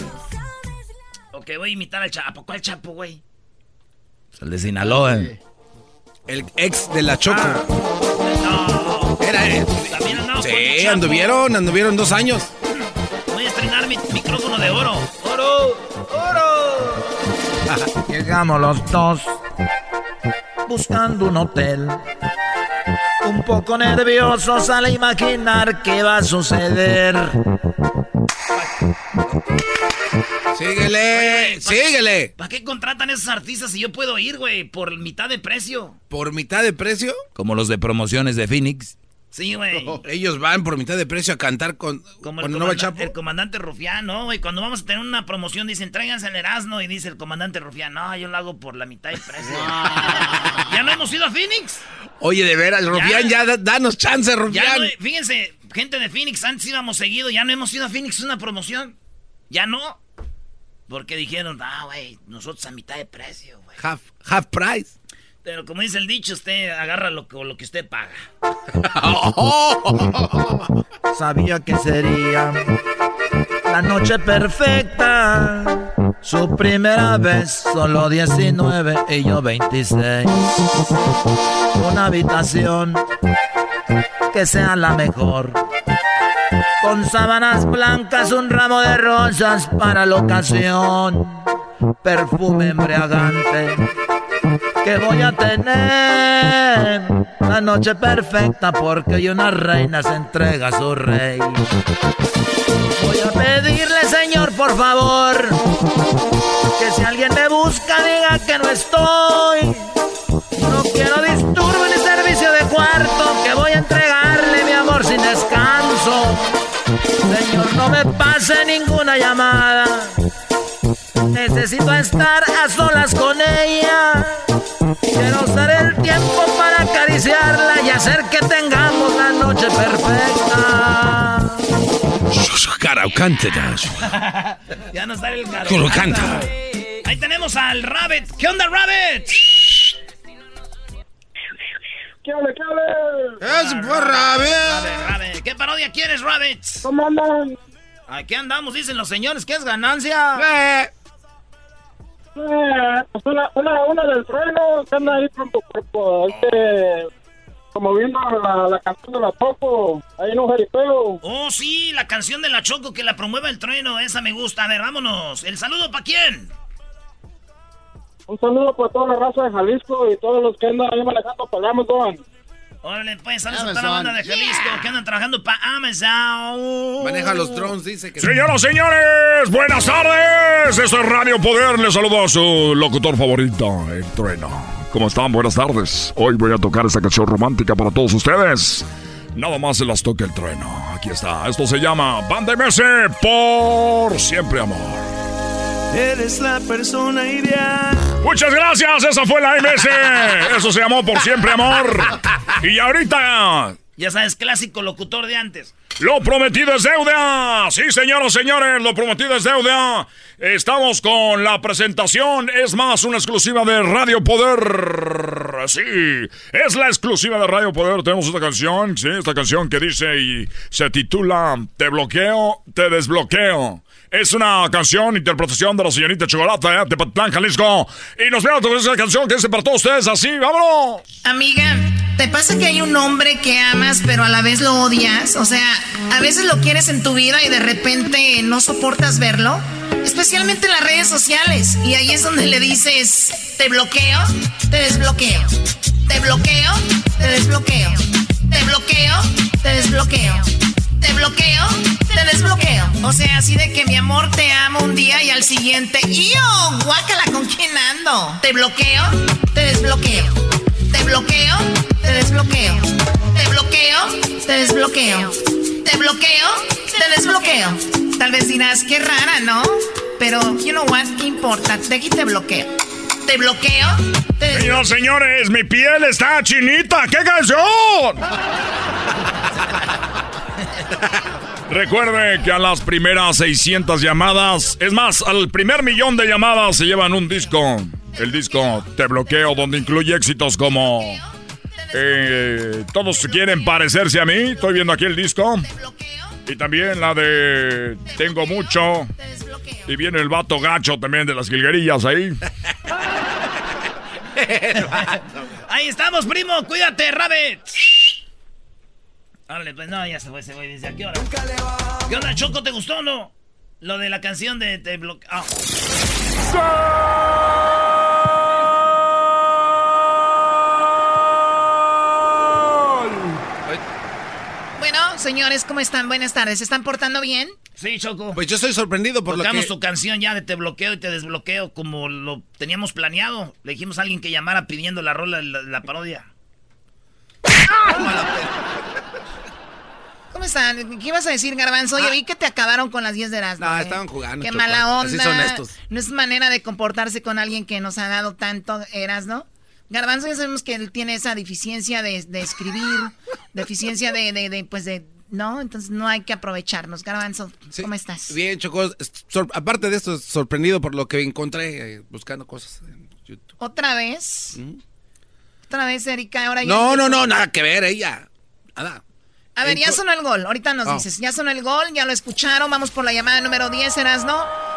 S5: Ok, voy a imitar al Chapo. ¿Cuál Chapo, güey?
S4: Pues el de Sinaloa.
S6: El ex de la Choco.
S5: No.
S6: Era él. Sí, anduvieron, anduvieron dos años.
S5: Voy a estrenar mi micrófono de oro. ¡Oro! ¡Oro!
S15: Llegamos los dos buscando un hotel. Un poco nerviosos al imaginar qué va a suceder.
S6: Síguele, síguele.
S5: ¿Para qué contratan esos artistas si yo puedo ir, güey? Por mitad de precio.
S6: ¿Por mitad de precio?
S4: Como los de promociones de Phoenix.
S5: Sí, güey.
S6: Ellos van por mitad de precio a cantar con
S5: Como el,
S6: cuando no va el
S5: comandante,
S6: Chapo.
S5: el comandante Rufián, ¿no? güey? cuando vamos a tener una promoción dicen, tráiganse el Erasmo y dice el comandante Rufián, no, yo lo hago por la mitad de precio. ¿Ya no hemos ido a Phoenix?
S6: Oye, de veras, Rufián, ya, da- danos chance,
S5: Ya
S6: Rufián.
S5: no, fíjense, gente de Phoenix, antes íbamos seguido, ya no hemos ido a Phoenix, es una promoción. Ya no. Porque dijeron, ah, güey, nosotros a mitad de precio, güey.
S6: half, half price.
S5: Pero como dice el dicho, usted agarra lo, que- lo que usted paga.
S15: Sabía que sería la noche perfecta. Su primera vez, solo 19 y yo 26. Una habitación que sea la mejor. Con sábanas blancas, un ramo de rosas para la ocasión. Perfume embriagante que voy a tener la noche perfecta porque hoy una reina se entrega a su rey. Voy a pedirle, señor, por favor, que si alguien me busca diga que no estoy. No quiero pase ninguna llamada. Necesito estar a solas con ella. Quiero usar el tiempo para acariciarla y hacer que tengamos la noche perfecta.
S5: ya no sale el caro.
S6: Tú lo canta.
S5: Ahí tenemos al Rabbit. ¿Qué onda, Rabbit?
S14: ¿Qué hable, qué hable?
S6: ¡Es por Rabbit!
S5: Rabbit, Rabbit. ¿Qué parodia quieres, Rabbit?
S14: ¿Cómo andan?
S15: Aquí andamos, dicen los señores, que es ganancia.
S14: Eh, pues una, una, una del trueno que anda ahí por, este, como viendo la, la canción de la Poco, ahí en un jaripeo.
S5: Oh, sí, la canción de la Choco que la promueve el trueno. Esa me gusta. A ver, vámonos. ¿El saludo para quién?
S14: Un saludo para toda la raza de Jalisco y todos los que andan ahí manejando pagamos, Don.
S5: Órale, pues, saludos a toda la banda de Jalisco que andan trabajando para Amazon.
S6: Maneja los drones, dice que...
S16: Señoras, señores, buenas tardes. Esto es Radio Poder. Les saludo a su locutor favorito, el trueno. ¿Cómo están? Buenas tardes. Hoy voy a tocar esta canción romántica para todos ustedes. Nada más se las toque el trueno. Aquí está. Esto se llama Banda MS por siempre amor.
S17: Eres la persona ideal.
S16: Muchas gracias, esa fue la MS. Eso se llamó por siempre amor. Y ahorita.
S5: Ya sabes, clásico locutor de antes.
S16: Lo prometido es deuda. Sí, señoras, señores, lo prometido es deuda. Estamos con la presentación. Es más, una exclusiva de Radio Poder. Sí, es la exclusiva de Radio Poder. Tenemos esta canción, sí, esta canción que dice y se titula Te bloqueo, te desbloqueo. Es una canción, interpretación de la señorita Chocolata, ¿eh? de Patlán, Jalisco. Y nos vemos con esa canción que dice para todos ustedes así. ¡Vámonos!
S18: Amiga, ¿te pasa que hay un hombre que amas pero a la vez lo odias? O sea, a veces lo quieres en tu vida y de repente no soportas verlo. Especialmente en las redes sociales. Y ahí es donde le dices, te bloqueo, te desbloqueo. Te bloqueo, te desbloqueo. Te bloqueo, te desbloqueo te bloqueo, te desbloqueo. O sea, así de que mi amor te amo un día y al siguiente, ¡yo! Guácala, ¿con quién ando? Te bloqueo, te desbloqueo. Te bloqueo, te desbloqueo. Te bloqueo, te desbloqueo. Te bloqueo, te desbloqueo. Tal vez dirás, qué rara, ¿no? Pero, you know what, ¿qué importa? De aquí te bloqueo. Te bloqueo. Te
S16: Señoras, señores, mi piel está chinita. ¡Qué canción! Recuerde que a las primeras 600 llamadas, es más, al primer millón de llamadas se llevan un disco. El disco Te Bloqueo, donde incluye éxitos como... Eh, todos quieren parecerse a mí. Estoy viendo aquí el disco. Y también la de Tengo mucho. Y viene el vato gacho también de las jilguerillas ahí.
S5: ahí estamos, primo. Cuídate, Rabbit. Órale, pues no, ya se fue ese güey. ¿Desde a qué hora? ¿Qué onda, Choco? ¿Te gustó o no? Lo de la canción de... de bloque... Ah.
S18: Bueno, señores, ¿cómo están? Buenas tardes. ¿Se están portando bien?
S5: Sí, Choco.
S6: Pues yo estoy sorprendido por
S5: Tocamos
S6: lo que...
S5: tu canción ya de Te bloqueo y te desbloqueo como lo teníamos planeado. Le dijimos a alguien que llamara pidiendo la rola, la, la parodia.
S18: ¿Cómo están? ¿Qué ibas a decir, Garbanzo? Oye,
S6: Ah.
S18: vi que te acabaron con las 10 de Erasmo.
S6: No,
S18: ¿eh?
S6: estaban jugando.
S18: Qué
S6: Choco.
S18: mala
S6: Así
S18: onda.
S6: son estos.
S18: No es manera de comportarse con alguien que nos ha dado tanto, Erasmo. Garbanzo ya sabemos que él tiene esa deficiencia de, de escribir, deficiencia de, de, de, pues de... No, entonces no hay que aprovecharnos. Garbanzo, ¿cómo estás?
S6: Bien, Choco. sor- aparte de esto, sorprendido por lo que encontré eh, buscando cosas en YouTube.
S18: ¿Otra vez? ¿Otra vez, Erika? Ahora ya-
S6: No, no, no, nada que ver, ella. Nada.
S18: A ver, ya sonó el gol. Ahorita nos
S6: Oh.
S18: dices. Ya sonó el gol, ya lo escucharon. Vamos por la llamada número 10, Erasno.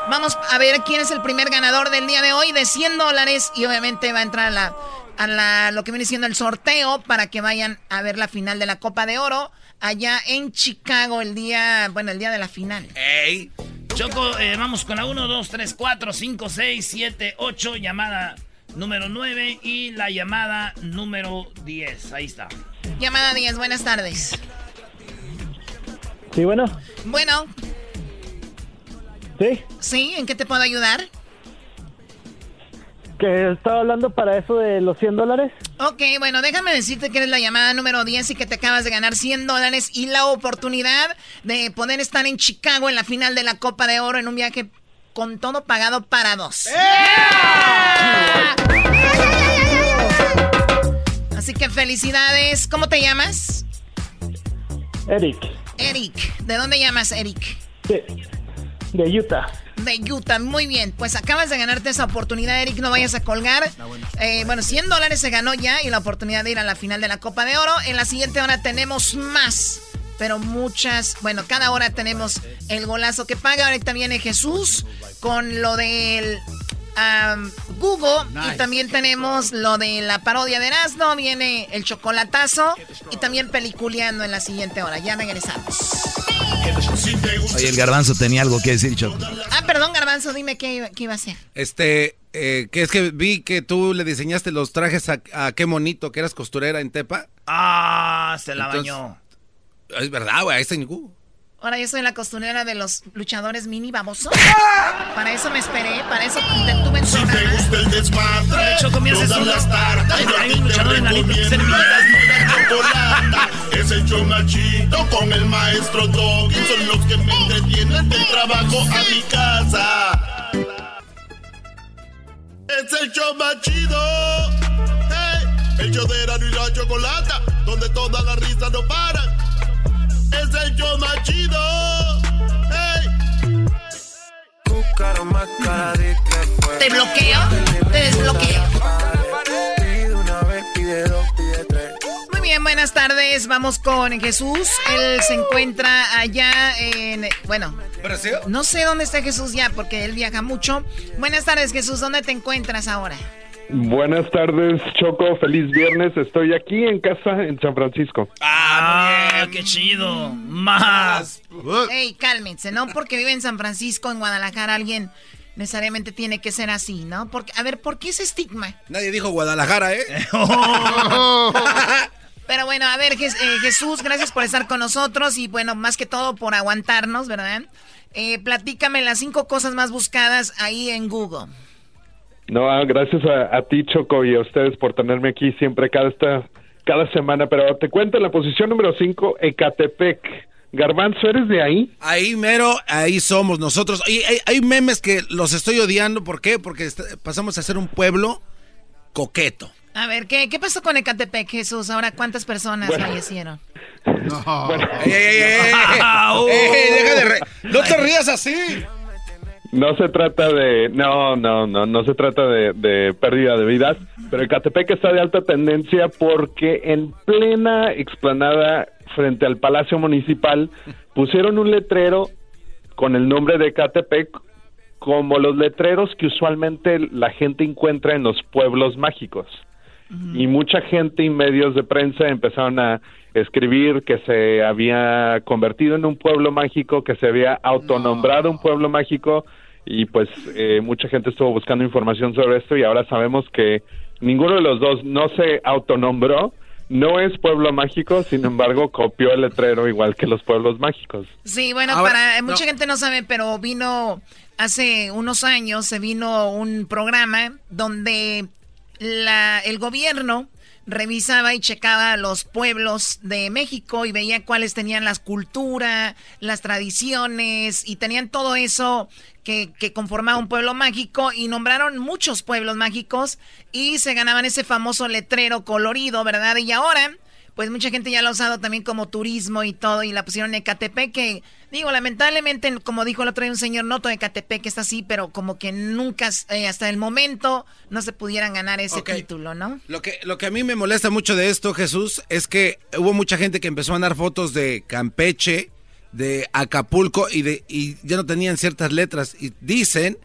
S18: Vamos a ver quién es el primer ganador del día de hoy de 100 dólares. Y obviamente va a entrar a la, a la, lo que viene siendo el sorteo para que vayan a ver la final de la Copa de Oro allá en Chicago el día, bueno, el día de la final.
S5: ¡Ey! Choco, eh, vamos con la 1, 2, 3, 4, 5, 6, 7, 8, llamada número 9 y la llamada número 10. Ahí está.
S18: Llamada 10, buenas tardes.
S19: Sí, bueno.
S18: Bueno.
S19: Sí.
S18: ¿Sí? ¿En qué te puedo ayudar?
S19: Que estaba hablando para eso de los 100 dólares.
S18: Ok, bueno, déjame decirte que eres la llamada número 10 y que te acabas de ganar 100 dólares y la oportunidad de poder estar en Chicago en la final de la Copa de Oro en un viaje con todo pagado para dos. Así que felicidades. ¿Cómo te llamas?
S19: Eric,
S18: Eric. ¿De dónde llamas, Eric?
S19: de, de Utah.
S18: De Utah, muy bien. Pues acabas de ganarte esa oportunidad, Eric. No vayas a colgar. Eh, bueno, 100 dólares se ganó ya y la oportunidad de ir a la final de la Copa de Oro. En la siguiente hora tenemos más, pero muchas. Bueno, cada hora tenemos el golazo que paga. Ahorita viene Jesús con lo del a Google. Y también tenemos lo de la parodia de Erasmo. Viene el chocolatazo. Y también peliculeando en la siguiente hora. Ya regresamos.
S4: Oye, el garbanzo tenía algo que decir, Choco.
S18: Ah, perdón, garbanzo, dime qué, iba a hacer.
S6: Este, eh, que es que vi que tú le diseñaste los trajes a, qué monito, que eras costurera en Tepa.
S5: Ah, se la bañó.
S6: Es verdad, güey, ahí está en
S18: Ahora yo soy la costurera de los luchadores mini baboso. Para eso me esperé, para eso tuve en
S1: Si te gusta el desmadre,
S5: de hecho comienza todas las Hay, un luchador en la lista que se
S1: Es el show machito con el maestro Doggy. Son los que me entretienen del trabajo a mi casa. Es el show machido. Hey, el de y la chocolata, donde todas las risas no paran es el yo más chido. Hey.
S18: Te bloqueo, te desbloqueo. Muy bien, buenas tardes. Vamos con Jesús. Él se encuentra allá en. Bueno, no sé dónde está Jesús ya porque él viaja mucho. Buenas tardes, Jesús. ¿Dónde te encuentras ahora?
S20: Buenas tardes, Choco. Feliz viernes. Estoy aquí en casa en San Francisco.
S5: Ah, qué chido. Más.
S18: Ey, cálmense, ¿no? Porque vive en San Francisco, en Guadalajara, alguien necesariamente tiene que ser así, ¿no? Porque, a ver, ¿por qué ese estigma?
S6: Nadie dijo Guadalajara, ¿eh?
S18: Pero bueno, a ver, eh, Jesús, gracias por estar con nosotros y bueno, más que todo por aguantarnos, ¿verdad? Eh, platícame las cinco cosas más buscadas ahí en Google.
S20: No, ah, gracias a, ti, Choco, y a ustedes por tenerme aquí siempre cada, esta, cada semana. Pero te cuento la posición número 5, Ecatepec. Garbanzo, ¿eres de ahí?
S6: Ahí mero, ahí somos nosotros. Y hay, memes que los estoy odiando. ¿Por qué? Porque pasamos a ser un pueblo coqueto.
S18: A ver, ¿qué, qué pasó con Ecatepec, Jesús? Ahora, ¿cuántas personas fallecieron?
S6: No. Bueno, no te rías así.
S20: No se trata de, no, no, no, no se trata de, pérdida de vidas, pero el Catepec está de alta tendencia porque en plena explanada frente al Palacio Municipal pusieron un letrero con el nombre de Catepec como los letreros que usualmente la gente encuentra en los pueblos mágicos. Y mucha gente y medios de prensa empezaron a escribir que se había convertido en un pueblo mágico, que se había autonombrado un pueblo mágico, y pues eh, mucha gente estuvo buscando información sobre esto y ahora sabemos que ninguno de los dos no se autonombró, no es pueblo mágico, sin embargo copió el letrero igual que los pueblos mágicos.
S18: Sí, bueno, para mucha gente no sabe, pero vino hace unos años, se vino un programa donde la, el gobierno revisaba y checaba los pueblos de México y veía cuáles tenían las culturas, las tradiciones y tenían todo eso que, que, conformaba un pueblo mágico y nombraron muchos pueblos mágicos y se ganaban ese famoso letrero colorido, ¿verdad? Y ahora pues mucha gente ya lo ha usado también como turismo y todo, y la pusieron en Ecatepec, que digo, lamentablemente, como dijo el otro día un señor, no todo Ecatepec está así, pero como que nunca, eh, hasta el momento, no se pudieran ganar ese título, ¿no?
S6: Lo que, lo que a mí me molesta mucho de esto, Jesús, es que hubo mucha gente que empezó a mandar fotos de Campeche, de Acapulco, y, de, y ya no tenían ciertas letras, y dicen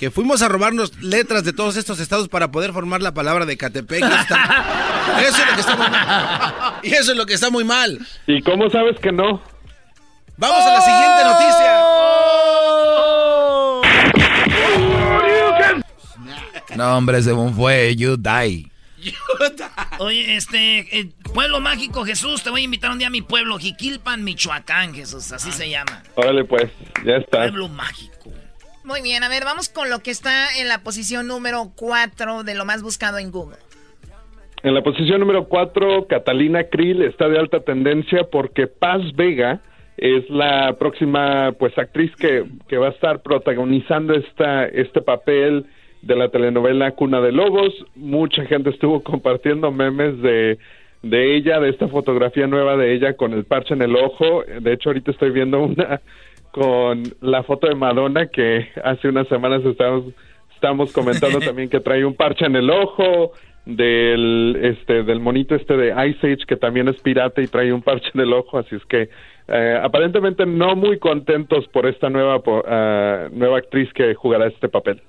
S6: que fuimos a robarnos letras de todos estos estados para poder formar la palabra de Catepec. Eso es lo que está muy mal. Y eso es lo que está muy mal.
S20: ¿Y cómo sabes que no?
S6: Vamos a la
S4: siguiente noticia. No, hombre, según fue, you die.
S5: Oye, este, eh, Pueblo Mágico Jesús, te voy a invitar un día a mi pueblo, Jiquilpan, Michoacán, Jesús, así se llama.
S20: Órale, pues, ya está.
S5: Pueblo Mágico.
S18: Muy bien, a ver, vamos con lo que está en la posición número 4 de lo más buscado en Google.
S20: En la posición número 4, Catalina Krill está de alta tendencia porque Paz Vega es la próxima pues actriz que, que va a estar protagonizando esta, este papel de la telenovela Cuna de Lobos. Mucha gente estuvo compartiendo memes de, de ella, de esta fotografía nueva de ella con el parche en el ojo. De hecho, ahorita estoy viendo una con la foto de Madonna que hace unas semanas estamos, estamos comentando también que trae un parche en el ojo del este del monito este de Ice Age que también es pirata y trae un parche en el ojo así es que eh, aparentemente no muy contentos por esta nueva uh, nueva actriz que jugará este papel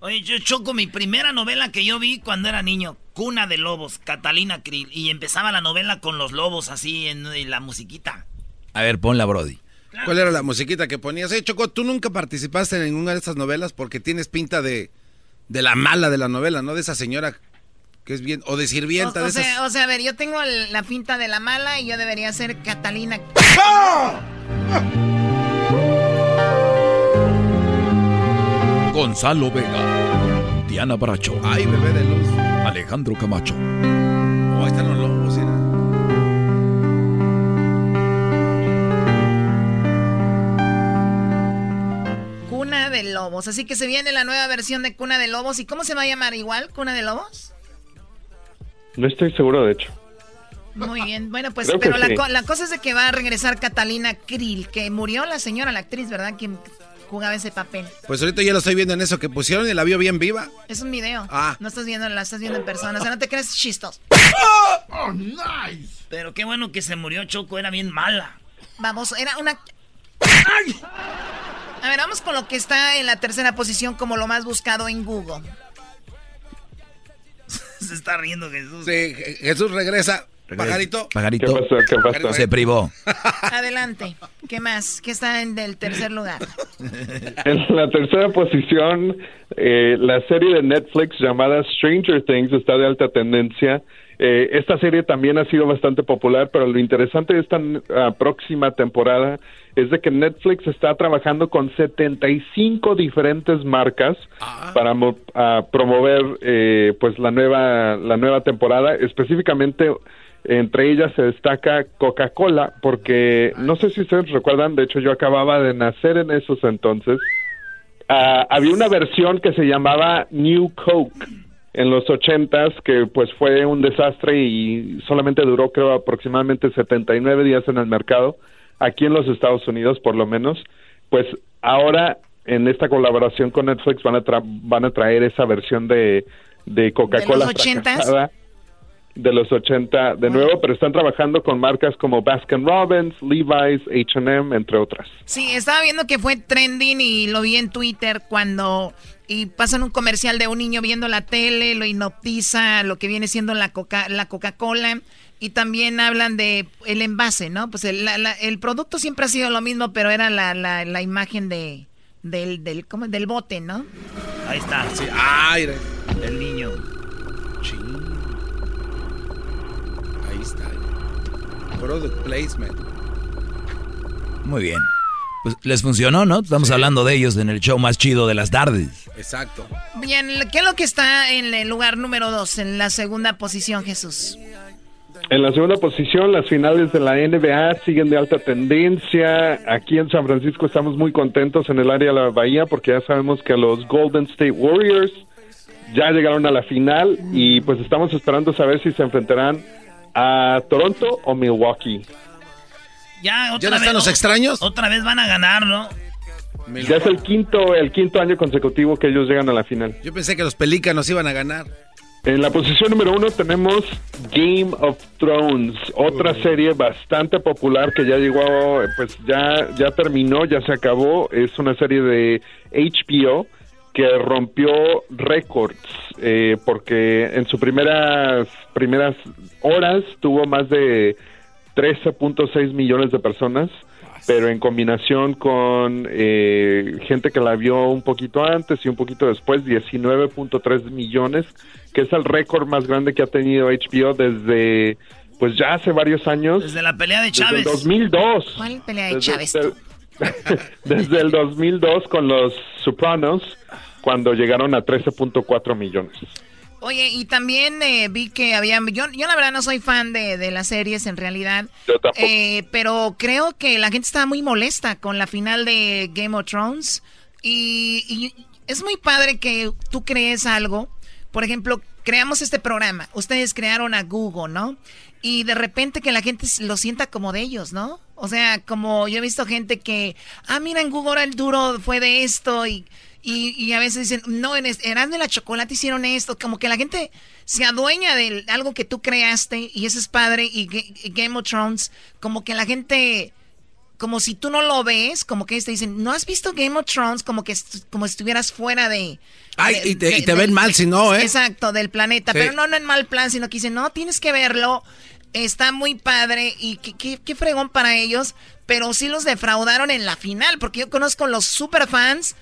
S5: Oye, yo choco mi primera novela que yo vi cuando era niño, Cuna de Lobos, Catalina Krill, y empezaba la novela con los lobos así en, la musiquita.
S4: A ver, ponla, Brody.
S6: ¿Cuál era la musiquita que ponías? Eh, Choco, tú nunca participaste en ninguna de estas novelas porque tienes pinta de, de la mala de la novela, ¿no? De esa señora que es bien, o de sirvienta
S18: o,
S6: de
S18: sea, O sea, a ver, yo tengo la pinta de la mala y yo debería ser Catalina.
S13: Gonzalo Vega, Diana Bracho.
S6: Ay, bebé de luz.
S13: Alejandro Camacho.
S6: Oh, ahí están los lobos, mira.
S18: De Lobos. Así que se viene la nueva versión de Cuna de Lobos. ¿Y cómo se va a llamar igual? ¿Cuna de Lobos?
S20: No estoy seguro, de hecho.
S18: Muy bien, bueno, pues, pero la, la, cosa es de que va a regresar Catalina Krill, que murió la señora, la actriz, ¿verdad? Quien jugaba ese papel.
S6: Pues ahorita ya lo estoy viendo en eso que pusieron y la vio bien viva.
S18: Es un video. Ah. No estás viendo, la estás viendo en persona. O sea, no te crees chistos.
S5: Oh, nice. Pero qué bueno que se murió Choco, era bien mala.
S18: Vamos, era una. A ver, vamos con lo que está en la tercera posición como lo más buscado en Google.
S5: se está riendo Jesús.
S6: Sí, Jesús regresa. Pajarito.
S4: Pajarito.
S20: ¿Qué pasó? ¿Qué pasó?
S4: Se privó.
S18: Adelante. ¿Qué más? ¿Qué está en el tercer lugar?
S20: En la tercera posición, eh, la serie de Netflix llamada Stranger Things está de alta tendencia. Eh, esta serie también ha sido bastante popular, pero lo interesante de esta uh, próxima temporada es de que Netflix está trabajando con 75 diferentes marcas ah. para uh, promover eh, pues la nueva la nueva temporada específicamente entre ellas se destaca Coca-Cola, porque no sé si ustedes recuerdan, de hecho yo acababa de nacer en esos entonces. Ah, había una versión que se llamaba New Coke en los ochentas que pues fue un desastre y solamente duró creo aproximadamente 79 días en el mercado aquí en los Estados Unidos por lo menos. Pues ahora en esta colaboración con Netflix van a van a traer esa versión de de Coca-Cola de los 80 de nuevo, pero están trabajando con marcas como Baskin Robbins, Levi's, H&M, entre otras.
S18: Sí, estaba viendo que fue trending y lo vi en Twitter cuando y pasan un comercial de un niño viendo la tele, lo hipnotiza lo que viene siendo la Coca la Coca-Cola y también hablan de el envase, ¿no? Pues el, el producto siempre ha sido lo mismo, pero era la, la, la imagen de del del ¿cómo? del bote, ¿no?
S5: Ahí está.
S6: Sí, ay,
S5: el niño.
S6: Product placement.
S4: Muy bien. Pues les funcionó, ¿no? Estamos hablando de ellos en el show más chido de las tardes.
S6: Exacto.
S18: Bien, ¿qué es lo que está en el lugar número dos, en la segunda posición, Jesús?
S20: En la segunda posición, las finales de la NBA siguen de alta tendencia. Aquí en San Francisco estamos muy contentos en el área de la Bahía porque ya sabemos que los Golden State Warriors ya llegaron a la final y pues estamos esperando saber si se enfrentarán a Toronto o Milwaukee.
S5: Ya, otra
S6: ¿Ya no están los extraños?
S5: Otra vez van a ganar, ¿no?
S20: Ya es el quinto, el quinto año consecutivo que ellos llegan a la final.
S6: Yo pensé que los pelícanos iban a ganar.
S20: En la posición número uno tenemos Game of Thrones, otra serie bastante popular que ya llegó, pues ya, ya terminó, ya se acabó. Es una serie de HBO que rompió récords eh, porque en sus primeras primeras horas tuvo más de 13.6 millones de personas pero en combinación con eh, gente que la vio un poquito antes y un poquito después 19.3 millones que es el récord más grande que ha tenido HBO desde pues ya hace varios años.
S5: Desde la pelea de Chávez.
S20: desde el 2002
S18: ¿cuál pelea de Chávez?
S20: desde el 2002 con los Sopranos cuando llegaron a 13.4 millones.
S18: Oye, y también eh, vi que había, yo, yo la verdad no soy fan de, las series en realidad, eh, pero creo que la gente estaba muy molesta con la final de Game of Thrones y, y es muy padre que tú crees algo, por ejemplo, creamos este programa, ustedes crearon a Google, ¿no? Y de repente que la gente lo sienta como de ellos, ¿no? O sea, como yo he visto gente que, ah, mira, en Google el duro fue de esto y y, a veces dicen, no, en Erasmo de la Chocolate hicieron esto. Como que la gente se adueña de algo que tú creaste y eso es padre. Y Game of Thrones, como que la gente como si tú no lo ves, como que te dicen, ¿no has visto Game of Thrones? Como que como si estuvieras fuera de...
S6: Ay, y te, ven mal si no, ¿eh?
S18: Exacto, del planeta. Pero no, no en mal plan, sino que dicen, no, tienes que verlo. Está muy padre y qué, qué, fregón para ellos. Pero sí los defraudaron en la final, porque yo conozco los super fans.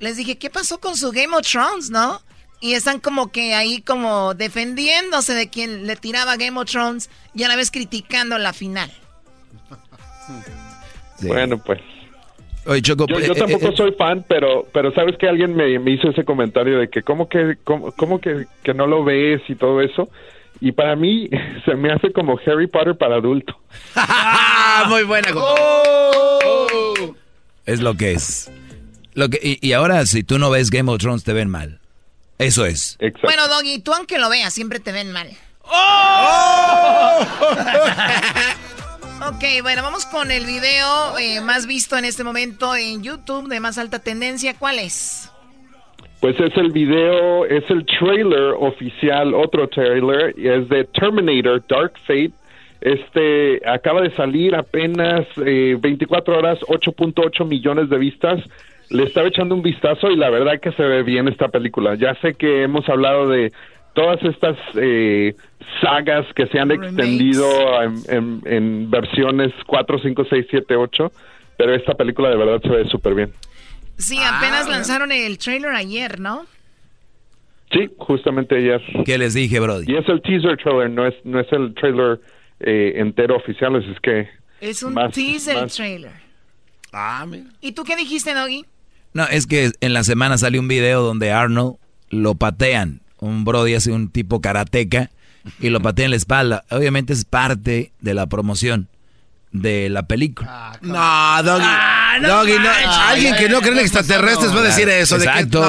S18: Les dije, ¿qué pasó con su Game of Thrones, no? Y están como que ahí como defendiéndose de quien le tiraba Game of Thrones y a la vez criticando la final.
S20: Bueno, pues. yo,
S4: eh,
S20: tampoco
S4: eh,
S20: soy fan, pero pero sabes que alguien me, hizo ese comentario de que cómo que cómo, que, no lo ves y todo eso. Y para mí se me hace como Harry Potter para adulto.
S6: Muy buena.
S4: Oh. Es lo que es. Lo que, y, ahora si tú no ves Game of Thrones te ven mal. Eso es.
S18: Bueno, Doggy, tú aunque lo veas siempre te ven mal. ¡Oh! Ok, bueno, vamos con el video eh, más visto en este momento en YouTube de más alta tendencia. ¿Cuál es?
S20: Pues es el video, es el trailer oficial, otro trailer, es de Terminator Dark Fate. Este acaba de salir apenas 24 eh, horas, 8.8 millones de vistas. Le estaba echando un vistazo y la verdad que se ve bien esta película. Ya sé que hemos hablado de todas estas eh, sagas que se han extendido en, versiones 4, 5, 6, 7, 8, pero esta película de verdad se ve súper bien.
S18: Sí, apenas ah, lanzaron el trailer ayer, ¿no?
S20: Sí, justamente ayer.
S4: ¿Qué les dije, Brody?
S20: Y es el teaser trailer, no es, no es el trailer eh, entero oficial, es que...
S18: Es un teaser trailer. Ah, mira. ¿Y tú qué dijiste, Doggy?
S4: No, es que en la semana salió un video donde Arnold lo patean un Brody hace un tipo karateca y lo patea en la espalda. Obviamente es parte de la promoción de la película.
S6: Ah, no, Doggy. Ah, Doggy, no, alguien que no cree en extraterrestres va a decir eso.
S4: Exacto.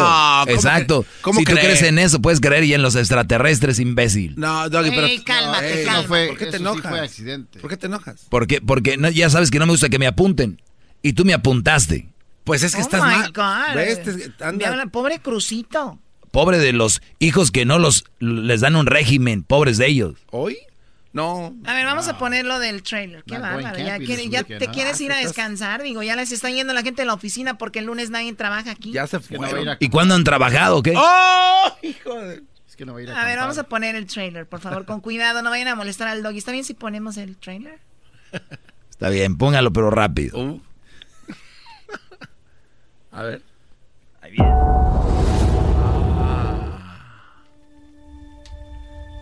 S6: De
S4: exacto. si tú crees en eso, puedes creer y en los extraterrestres, imbécil.
S6: No, Doggy, pero.
S18: cálmate,
S6: no, fue, ¿Por qué te enojas? fue accidente. ¿Por qué te enojas?
S4: Porque, porque no, ya sabes que no me gusta que me apunten. Y tú me apuntaste.
S6: Pues es que
S18: oh
S6: estás mal.
S18: God. Pobre Crucito.
S4: Pobre de los hijos que no los les dan un régimen, pobres de ellos.
S6: ¿Hoy? No.
S18: A ver, vamos a ponerlo del trailer. Qué bárbaro. Ya, ya te quieres ir a descansar. Digo, ya les está yendo la gente de la oficina porque el lunes nadie trabaja aquí.
S6: Ya se fue.
S4: ¿Y cuándo han trabajado qué?
S6: ¡Oh! Hijo de...
S18: Es que no va a ir a, a ver, vamos a poner el trailer, por favor, con cuidado. No vayan a molestar al doggy. ¿Está bien si ponemos el trailer?
S4: Está bien, póngalo, pero rápido.
S6: Uh. A ver.
S5: Ahí viene.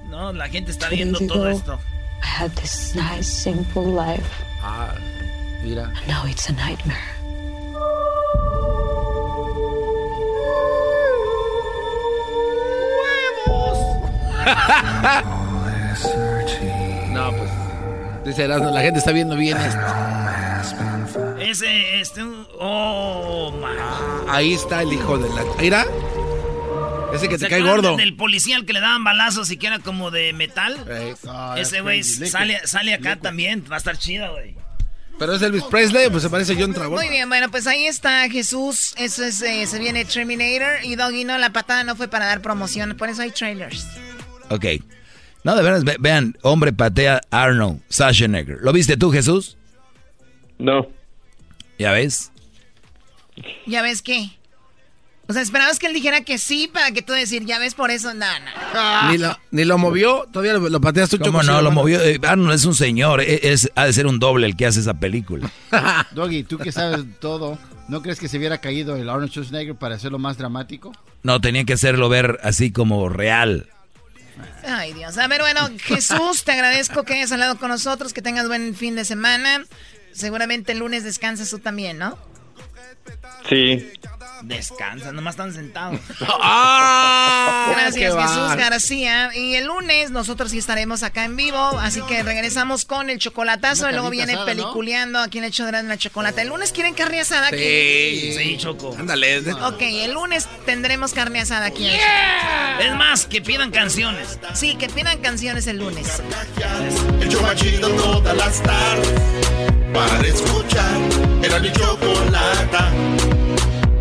S5: No, la gente está viendo todo esto. I had this nice, simple life.
S6: Ah, mira.
S5: And now it's a nightmare.
S6: no, pues. Dice la gente está viendo bien esto.
S5: Ese, este, oh, man.
S6: ahí está el hijo de la. Mira. Ese que te cae gordo.
S5: Del policía que le daban balazos y que era como de metal. Ah, Ese güey sale, sale acá también. Va a estar chido, güey.
S6: Pero es Elvis Presley, pues se parece a John Travolta.
S18: Muy bien, bueno, pues ahí está Jesús. Eso es, eh, se viene Terminator. Y Doggy, no, la patada no fue para dar promoción. Por eso hay trailers.
S4: Ok. No, de verdad, vean, hombre patea Arnold Schwarzenegger. ¿Lo viste tú, Jesús?
S20: No.
S4: ¿Ya ves?
S18: ¿Ya ves qué? O sea, esperabas que él dijera que sí para que tú decir, ya ves por eso, nada.
S6: Ni, lo, ni lo movió, todavía lo, pateas tú,
S4: ¿Cómo no? Lo movió. Eh, Arnold es un señor, e, es, ha de ser un doble el que hace esa película.
S8: Doggy, tú que sabes todo, ¿no crees que se hubiera caído el Arnold Schwarzenegger para hacerlo más dramático?
S4: No, tenía que hacerlo ver así como real.
S18: Ay, Dios. A ver, bueno, Jesús, te agradezco que hayas hablado con nosotros, que tengas buen fin de semana. Seguramente el lunes descansas tú también, ¿no?
S20: Sí.
S5: Descansa, nomás están sentados.
S18: ¡Ah! Gracias, Jesús García. Y el lunes nosotros sí estaremos acá en vivo, así que regresamos con el chocolatazo y luego viene peliculeando aquí en el hecho de la chocolate. ¿El lunes quieren carne asada aquí?
S6: Sí,
S5: sí, Choco.
S6: Ándale.
S18: Ok, el lunes tendremos carne asada aquí.
S5: Es más, que pidan canciones.
S18: Sí, que pidan canciones el lunes.
S1: El todas las tardes para escuchar era mi chocolata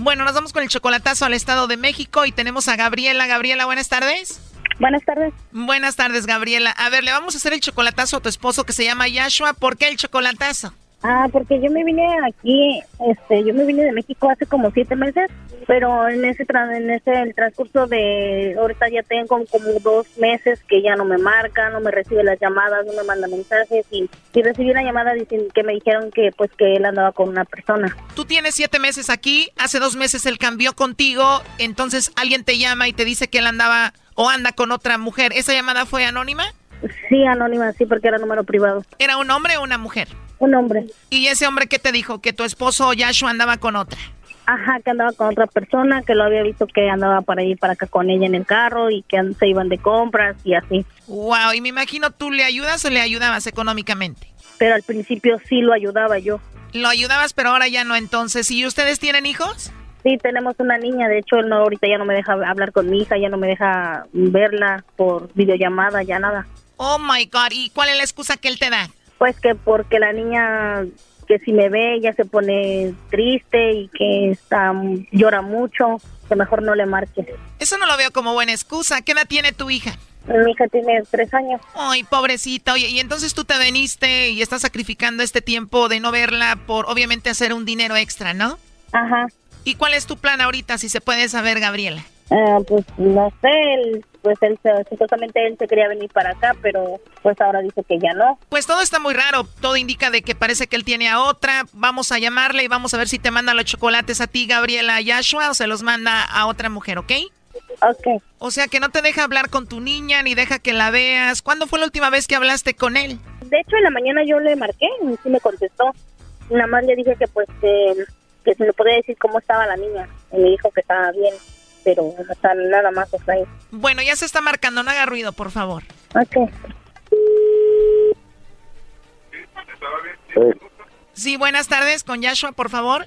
S18: Bueno, nos vamos con el chocolatazo al Estado de México y tenemos a Gabriela. Gabriela, buenas tardes.
S21: Buenas tardes.
S18: Buenas tardes, Gabriela. A ver, le vamos a hacer el chocolatazo a tu esposo que se llama Yashua. ¿Por qué el chocolatazo?
S21: Ah, porque yo me vine aquí, este, yo me vine de México hace como siete meses, pero en ese en ese el transcurso de ahorita ya tengo como dos meses que ya no me marca, no me recibe las llamadas, no me manda mensajes y, y recibí una llamada diciendo que me dijeron que pues que él andaba con una persona.
S18: Tú tienes siete meses aquí, hace dos meses él cambió contigo, entonces alguien te llama y te dice que él andaba o anda con otra mujer. ¿Esa llamada fue anónima?
S21: Sí, anónima, sí, porque era número privado.
S18: ¿Era un hombre o una mujer?
S21: Un hombre.
S18: ¿Y ese hombre qué te dijo? ¿Que tu esposo Yashua andaba con otra?
S21: Ajá, que andaba con otra persona, que lo había visto que andaba para ir para acá con ella en el carro y que se iban de compras y así.
S18: Wow, y me imagino tú le ayudas o le ayudabas económicamente.
S21: Pero al principio sí lo ayudaba yo.
S18: Lo ayudabas, pero ahora ya no entonces. ¿Y ustedes tienen hijos?
S21: Sí, tenemos una niña, de hecho él no, ahorita ya no me deja hablar con mi hija, ya no me deja verla por videollamada, ya nada.
S18: Oh my God, ¿y cuál es la excusa que él te da?
S21: Pues que porque la niña que si me ve ya se pone triste y que está llora mucho, que mejor no le marque.
S18: Eso no lo veo como buena excusa. ¿Qué edad tiene tu hija?
S21: Mi hija tiene tres años.
S18: Ay, pobrecita. Oye, y entonces tú te veniste y estás sacrificando este tiempo de no verla por obviamente hacer un dinero extra, ¿no?
S21: Ajá.
S18: ¿Y cuál es tu plan ahorita, si se puede saber, Gabriela?
S21: Ah, pues no sé, pues él supuestamente él se quería venir para acá, pero pues ahora dice que ya no.
S18: Pues todo está muy raro, todo indica de que parece que él tiene a otra. Vamos a llamarle y vamos a ver si te manda los chocolates a ti, Gabriela Yashua, o se los manda a otra mujer, ¿ok?
S21: Ok.
S18: O sea que no te deja hablar con tu niña ni deja que la veas. ¿Cuándo fue la última vez que hablaste con él?
S21: De hecho, en la mañana yo le marqué y sí me contestó. Nada más le dije que pues que se me podía decir cómo estaba la niña. Y me dijo que estaba bien, pero está nada más o ahí.
S18: Bueno, ya se está marcando, no haga ruido, por favor.
S21: Ok.
S18: Sí, buenas tardes, con Yashua, por favor.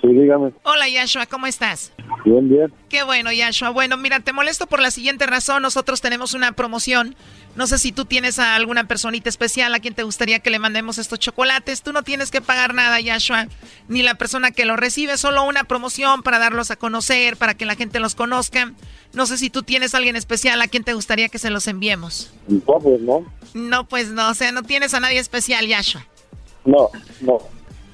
S22: Sí, dígame.
S18: Hola, Yashua, ¿cómo estás?
S22: Bien, bien.
S18: Qué bueno, Yashua. Bueno, mira, te molesto por la siguiente razón. Nosotros tenemos una promoción. No sé si tú tienes a alguna personita especial a quien te gustaría que le mandemos estos chocolates. Tú no tienes que pagar nada, Yashua, ni la persona que los recibe, solo una promoción para darlos a conocer, para que la gente los conozca. No sé si tú tienes a alguien especial a quien te gustaría que se los enviemos.
S22: No, pues no.
S18: No, pues no. O sea, no tienes a nadie especial, Yashua.
S22: No, no.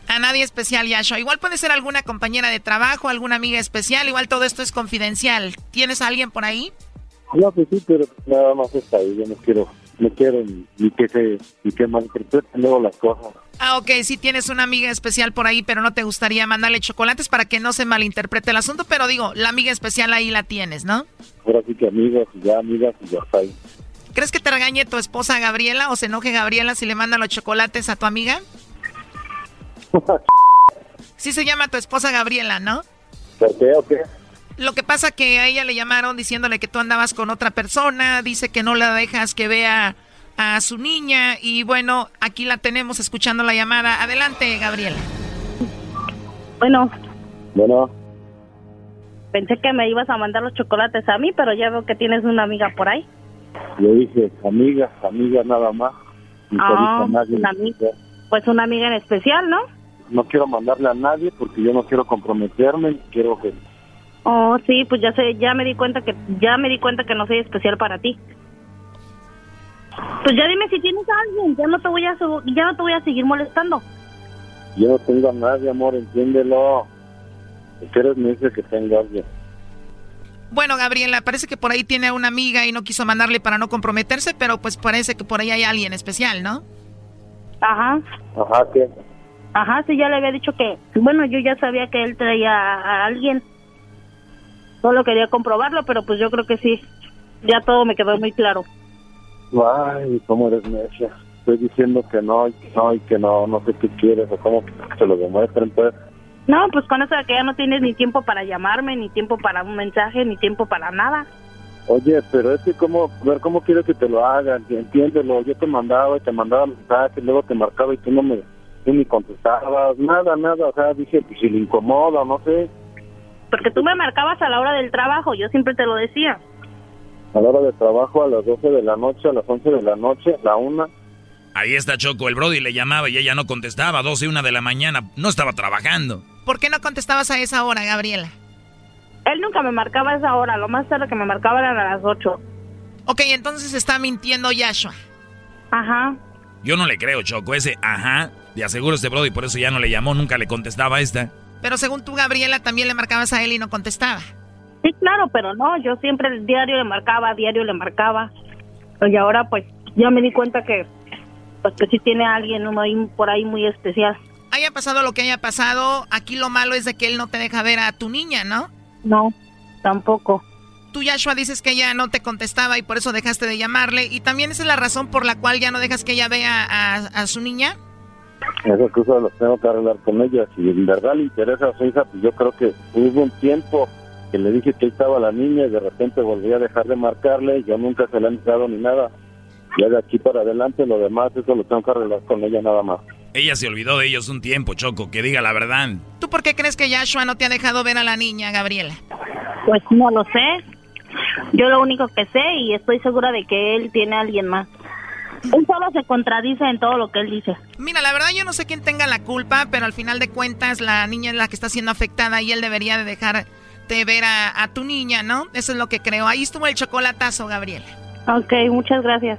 S18: A nadie especial, Yashua. Igual puede ser alguna compañera de trabajo, alguna amiga especial. Igual todo esto es confidencial. ¿Tienes a alguien por ahí?
S22: No, pues sí, pero nada más está ahí. Yo no quiero, no quiero ni, que se, ni que malinterpreten luego las cosas.
S18: Ah, ok, sí tienes una amiga especial por ahí, pero no te gustaría mandarle chocolates para que no se malinterprete el asunto. Pero digo, la amiga especial ahí la tienes, ¿no?
S22: Ahora sí que amigas y ya amigas y ya está ahí.
S18: ¿Crees que te regañe tu esposa Gabriela o se enoje Gabriela si le manda los chocolates a tu amiga? sí se llama tu esposa Gabriela, ¿no?
S22: ¿Por qué o qué?
S18: Lo que pasa que a ella le llamaron diciéndole que tú andabas con otra persona, dice que no la dejas que vea a su niña y bueno, aquí la tenemos escuchando la llamada. Adelante, Gabriela.
S21: Bueno.
S22: Bueno.
S21: Pensé que me ibas a mandar los chocolates a mí, pero ya veo que tienes una amiga por ahí.
S22: Yo dije, amiga, amiga nada más.
S21: Ah, una amiga. Pues una amiga en especial, ¿no?
S22: No quiero mandarle a nadie porque yo no quiero comprometerme, quiero que
S21: Oh, sí, pues ya sé, ya me di cuenta que ya me di cuenta que no soy especial para ti. Pues ya dime si tienes a alguien, ya no te voy a ya no te voy a seguir molestando.
S22: Yo no tengo a nadie, amor, entiéndelo. Quieres me dice que tenga alguien.
S18: Bueno, Gabriela, parece que por ahí tiene una amiga y no quiso mandarle para no comprometerse, pero pues parece que por ahí hay alguien especial, ¿no?
S21: Ajá.
S22: Ajá, ¿qué?
S21: Ajá, sí, ya le había dicho que, bueno, yo ya sabía que él traía a alguien. Solo quería comprobarlo, pero pues yo creo que sí. Ya todo me quedó muy claro.
S22: Ay, cómo eres necia. Estoy diciendo que no, y que no, y que no, no sé qué quieres, o cómo que se lo demuestren, pues.
S21: No, pues con eso de que ya no tienes ni tiempo para llamarme, ni tiempo para un mensaje, ni tiempo para nada.
S22: Oye, pero es que cómo, ver, ¿cómo quieres que te lo hagan? Entiéndelo, yo te mandaba y te mandaba mensajes, luego te marcaba y tú no me, tú ni contestabas, nada, nada, o sea, dije, pues si le incomoda, no sé,
S21: Porque tú me marcabas a la hora del trabajo, yo siempre te lo decía.
S22: a la hora de trabajo, a las 12 de la noche, a las 11 de la noche, a la una,
S4: Ahí está Choco, el Brody le llamaba y ella no contestaba, 12 y 1 de la mañana, no estaba trabajando.
S18: ¿Por qué no contestabas a esa hora, Gabriela?
S21: Él nunca me marcaba a esa hora, lo más tarde que me marcaba eran a las 8.
S18: Ok, entonces está mintiendo Yashua.
S21: Ajá.
S4: Yo no le creo, Choco, ese ajá, de aseguro este Brody, por eso ya no le llamó, nunca le contestaba a esta.
S18: Pero según tú, Gabriela, también le marcabas a él y no contestaba.
S21: Sí, claro, pero no, yo siempre el diario le marcaba, diario le marcaba. Y ahora pues ya me di cuenta que pues que sí tiene a alguien uno ahí por ahí muy especial.
S18: Haya pasado lo que haya pasado, aquí lo malo es de que él no te deja ver a tu niña, ¿no?
S21: No, tampoco.
S18: Tú, Yashua, dices que ella no te contestaba y por eso dejaste de llamarle. ¿Y también esa es la razón por la cual ya no dejas que ella vea a, a su niña?
S22: Esas cosas las tengo que arreglar con ella. Si en verdad le interesa a su hija, pues yo creo que hubo un tiempo que le dije que ahí estaba la niña y de repente volví a dejar de marcarle, yo nunca se la he dado ni nada. Ya de aquí para adelante, lo demás, eso lo tengo que arreglar con ella nada más.
S4: Ella se olvidó de ellos un tiempo, Choco, que diga la verdad.
S18: ¿Tú por qué crees que Yashua no te ha dejado ver a la niña, Gabriela?
S21: Pues no lo sé. Yo lo único que sé y estoy segura de que él tiene a alguien más. Él solo se contradice en todo lo que él dice.
S18: Mira, la verdad yo no sé quién tenga la culpa, pero al final de cuentas la niña es la que está siendo afectada y él debería de dejarte ver a, a tu niña, ¿no? Eso es lo que creo. Ahí estuvo el chocolatazo, Gabriela.
S21: Ok, muchas gracias.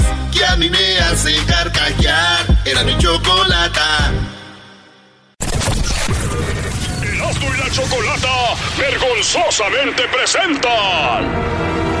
S1: que a mí me hace carcajear. Era mi chocolata.
S16: Erasmo y la chocolata vergonzosamente presentan.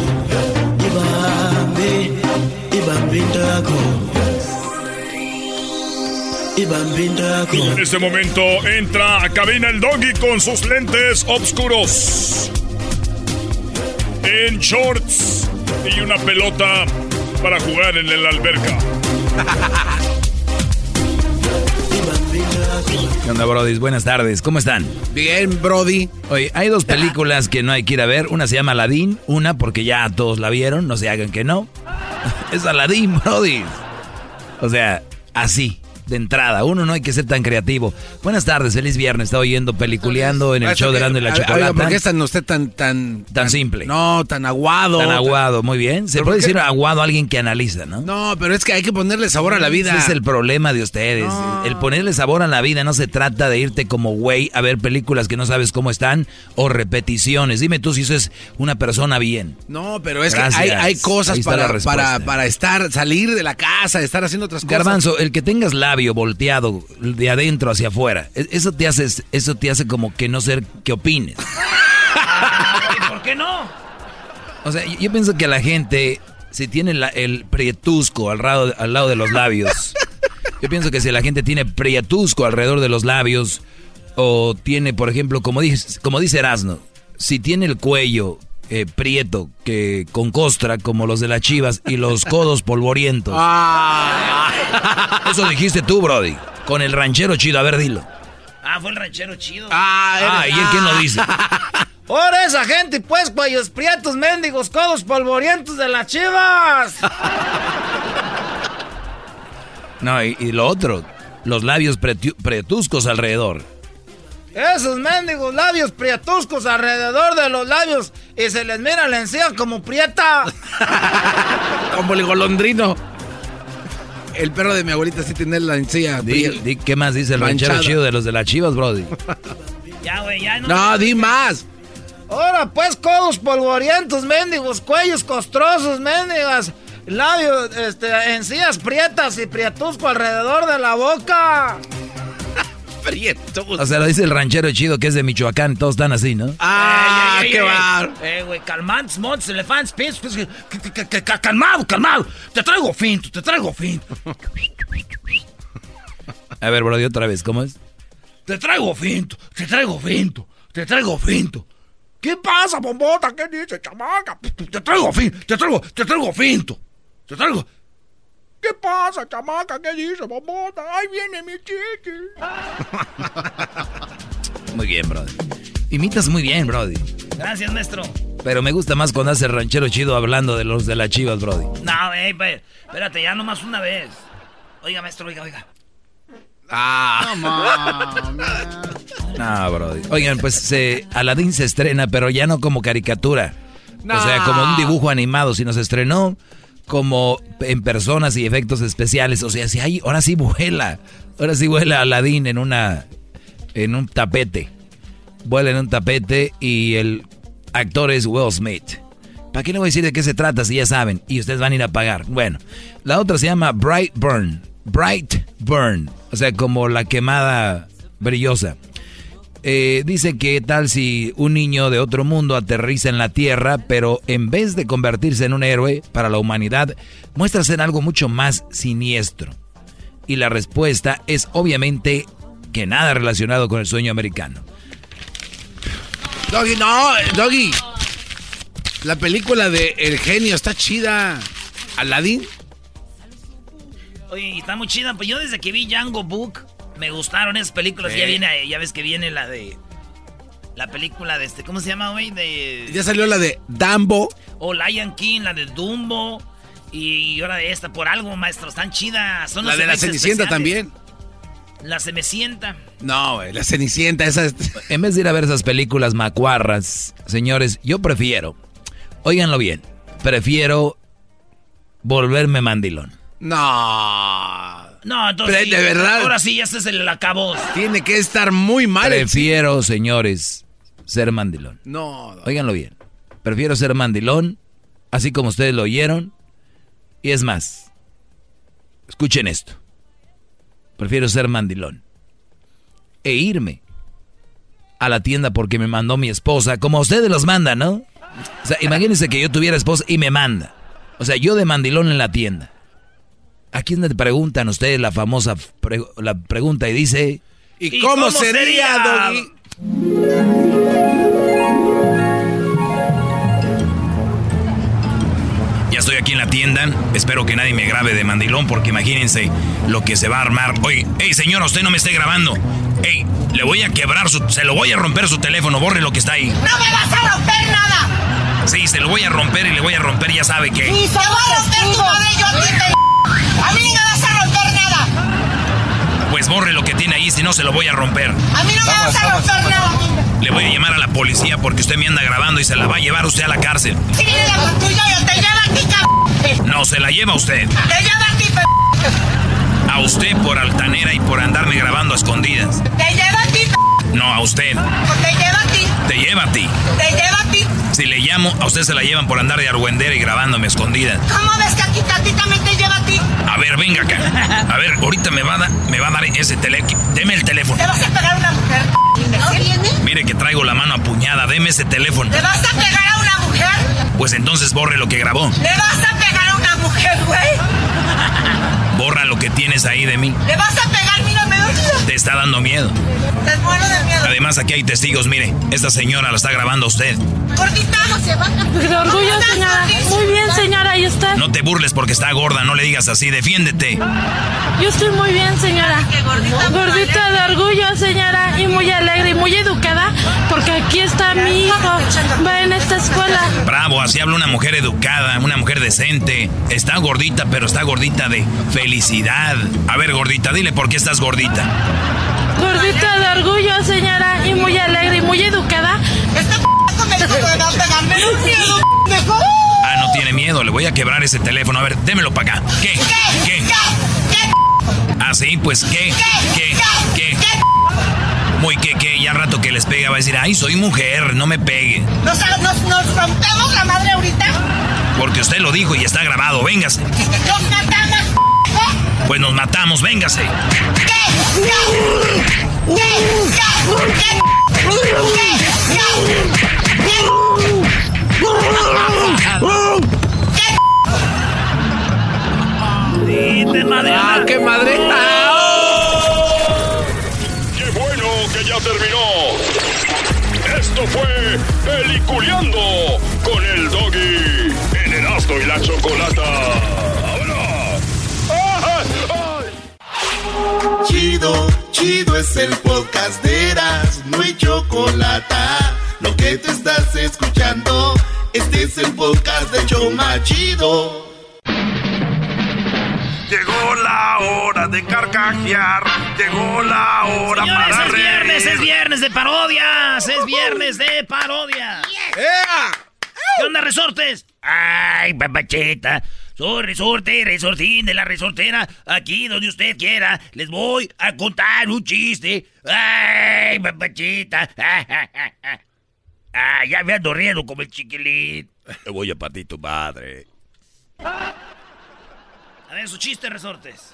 S16: En este momento entra a cabina el doggy con sus lentes oscuros. En shorts y una pelota para jugar en la alberca.
S4: ¿Qué onda, Brody? Buenas tardes, ¿cómo están?
S6: Bien, Brody.
S4: Oye, hay dos películas que no hay que ir a ver. Una se llama Aladdin, una porque ya todos la vieron, no se hagan que no. Es Aladdin, Brody. O sea, así, de entrada. Uno no hay que ser tan creativo. Buenas tardes, feliz viernes. Está oyendo Peliculeando en el show de Grande y la Chocolata.
S6: ¿Por qué es tan usted tan, tan,
S4: Tan simple.
S6: No, tan aguado.
S4: Tan aguado, muy bien. Se
S6: ¿Pero
S4: puede decir aguado a alguien que analiza, ¿no?
S6: No, pero es que hay que ponerle sabor a la vida.
S4: Ese es el problema de ustedes. El ponerle sabor a la vida no se trata de irte como güey a ver películas que no sabes cómo están o repeticiones. Dime tú si eso es una persona bien.
S6: No, pero es
S4: Gracias.
S6: que hay, hay cosas
S4: está
S6: para, para, para estar, salir de la casa, estar haciendo otras cosas.
S4: Garbanzo, el que tengas labio volteado de adentro hacia afuera, e- eso te hace, eso te hace como que no ser que opines.
S5: ¿Por qué no?
S4: O sea, yo, yo pienso que la gente, si tiene la- el prietusco al lado, al lado de los labios, yo pienso que si la gente tiene prietusco alrededor de los labios, o tiene, por ejemplo, como dice, como dice Erasno, si tiene el cuello eh, prieto, que con costra, como los de las chivas, y los codos polvorientos. Eso dijiste tú, Brody, con el ranchero chido, a ver, dilo.
S5: Ah, fue el ranchero chido.
S4: Ah, ¿y él quién lo dice?
S12: Ahora esa gente, pues, cuellos prietos, mendigos, codos polvorientos de las chivas.
S4: No, y, y lo otro, los labios pretu- pretuscos alrededor.
S12: Esos mendigos labios prietuscos alrededor de los labios y se les mira la encía como prieta.
S6: como el golondrino. El perro de mi abuelita sí tiene la encía.
S4: ¿Qué más dice el ranchero chido de los de las chivas, Brody?
S5: ya, güey, ya
S6: no. No, di más.
S12: Ahora pues, codos polvorientos, mendigos, cuellos costrosos, mendigas, labios, este, encías prietas y prietusco alrededor de la boca.
S6: Prietos.
S4: O sea, lo dice el ranchero chido que es de Michoacán, todos están así, ¿no?
S6: ¡Ah, qué bar!
S5: Eh, güey, calmantes, montes, elefantes, pies, pues, calmado, calmado. Te traigo finto, te traigo finto.
S4: A ver, Brody, otra vez, ¿cómo es?
S5: Te traigo finto, te traigo finto, te traigo finto. ¿Qué pasa, bombota? ¿Qué dice, chamaca? Te traigo finto, te traigo, te traigo finto. Te traigo. ¿Qué pasa, chamaca? ¿Qué dice, bombota? Ahí viene mi chiqui.
S4: Muy bien, brody. Imitas muy bien, brody.
S5: Gracias, maestro.
S4: Pero me gusta más cuando hace ranchero chido hablando de los de las chivas, brody.
S5: No, ey, espérate, ya nomás una vez. Oiga, maestro, oiga, oiga.
S6: Ah.
S4: no, brody. Oigan, pues se, Aladdin se estrena, pero ya no como caricatura. O sea, como un dibujo animado, sino se estrenó como en personas y efectos especiales. O sea, si hay, ahora sí vuela. Ahora sí vuela Aladdin en una en un tapete. Vuela en un tapete y el actor es Will Smith. ¿Para qué le voy a decir de qué se trata si ya saben? Y ustedes van a ir a pagar. Bueno, la otra se llama Bright Burn. Bright Burn. O sea, como la quemada brillosa. Eh, dice que tal si un niño de otro mundo aterriza en la Tierra, pero en vez de convertirse en un héroe para la humanidad, muestra ser algo mucho más siniestro. Y la respuesta es obviamente que nada relacionado con el sueño americano.
S6: Doggy, no, Doggy. La película de El genio está chida. Aladdin.
S5: Oye, está muy chida. Pues yo desde que vi Django Book, me gustaron esas películas. Ya viene, ya ves que viene la de. La película de este, ¿cómo se llama, güey? De.
S6: Ya salió la de Dumbo.
S5: O Lion King, la de Dumbo. Y ahora de esta, por algo, maestro, están chidas. Son
S6: la de la Cenicienta también.
S5: La Cenicienta.
S6: No, güey, la Cenicienta, esa es...
S4: En vez de ir a ver esas películas macuarras, señores, yo prefiero, óiganlo bien, prefiero volverme mandilón.
S6: No.
S5: No, entonces.
S6: de verdad.
S5: Ahora sí, este es el acabó.
S6: Tiene que estar muy mal.
S4: Prefiero, señores, ser mandilón.
S6: No,
S4: no. Óiganlo bien. Prefiero ser mandilón, así como ustedes lo oyeron. Y es más, escuchen esto. Prefiero ser mandilón. E irme a la tienda porque me mandó mi esposa, como ustedes los mandan, ¿no? O sea, imagínense que yo tuviera esposa y me manda. O sea, yo de mandilón en la tienda. Aquí es donde preguntan ustedes la famosa la pregunta y dice...
S6: ¿Y, cómo, sería, Doggy?
S4: Ya estoy aquí en la tienda. Espero que nadie me grabe de mandilón porque imagínense lo que se va a armar. Oye, hey señor, usted no me esté grabando. Hey, le voy a quebrar su... Se lo voy a romper su teléfono. Borre lo que está ahí.
S9: ¡No me vas a romper nada!
S4: Sí, se lo voy a romper y le voy a romper, ya sabe que...
S9: Sí, se va a romper tu a ti A mí no me vas a romper nada.
S4: Pues borre lo que tiene ahí, si no se lo voy a romper.
S9: A mí no me vas a romper nada.
S4: Le voy a llamar a la policía porque usted me anda grabando y se la va a llevar usted a la cárcel.
S9: Si viene la patrulla, yo te lleva a ti, cabrón.
S4: No, se la lleva usted.
S9: Te lleva a ti,
S4: A usted por altanera y por andarme grabando a escondidas.
S9: Te lleva a ti,
S4: No, a usted.
S9: Te lleva.
S4: Te lleva a ti.
S9: Te lleva a ti.
S4: Si le llamo, a usted se la llevan por andar de argüendera y grabándome a escondidas.
S9: ¿Cómo ves que aquí también te lleva a ti?
S4: A ver, venga acá. A ver, ahorita me va a, me va a dar ese teléfono. Deme el teléfono.
S9: ¿Te vas a pegar a una mujer? ¿No viene?
S4: Mire que traigo la mano apuñada. Deme ese teléfono.
S9: ¿Te vas a pegar a una mujer?
S4: Pues entonces borre lo que grabó.
S9: ¿Le vas a pegar a una mujer, güey?
S4: Borra lo que tienes ahí de mí.
S9: ¿Le vas a pegar?
S4: Te está dando miedo.
S9: Te muero de miedo.
S4: Además, aquí hay testigos. Mire, esta señora la está grabando usted.
S9: Gordita, no se va.
S23: De orgullo, señora. Muy bien, señora. ¿Y usted?
S4: No te burles porque está gorda. No le digas así. Defiéndete.
S23: Yo estoy muy bien, señora.
S9: gordita,
S23: gordita de orgullo, señora. Y muy alegre y muy educada. Porque aquí está mi hijo. Va en esta escuela.
S4: Bravo, así habla una mujer educada, una mujer decente. Está gordita, pero está gordita de felicidad. A ver, gordita, dile por qué estás gordita.
S23: Gordita de orgullo, señora. Y muy alegre y muy educada.
S9: Este p me
S4: Ah, no tiene miedo, le voy a quebrar ese teléfono. A ver, démelo para acá. ¿Qué? ¿Qué? Ah, sí, pues ¿qué? ¿Qué? ¿Qué? Muy que, que, ya rato que les pega va a decir, ay, soy mujer, no me pegue.
S9: ¿Nos, nos, nos rompemos la madre ahorita?
S4: Porque usted lo dijo y está grabado, véngase.
S9: Nos matamos.
S4: Pues nos matamos, véngase.
S6: ¡Ah, qué madre!
S16: ¡Qué bueno que ya terminó! Esto fue Peliculeando con el Doggy en Erasmo y la Chocolata.
S1: Chido, chido es el podcast de Eras, no hay chocolate. Lo que te estás escuchando, este es el podcast de Choma Chido.
S24: Llegó la hora de carcajear, llegó la hora
S5: Señores,
S24: para
S5: es
S24: reír.
S5: viernes, es viernes de parodias, es viernes de parodias. ¿Qué onda, resortes? Ay, papacheta. Soy resorte, resortín de la resortera. Aquí donde usted quiera, les voy a contar un chiste. Ay, papachita. Ah, ya me ando riendo como el chiquilín.
S24: Te voy a partir tu madre.
S5: A ver, su chiste, resortes.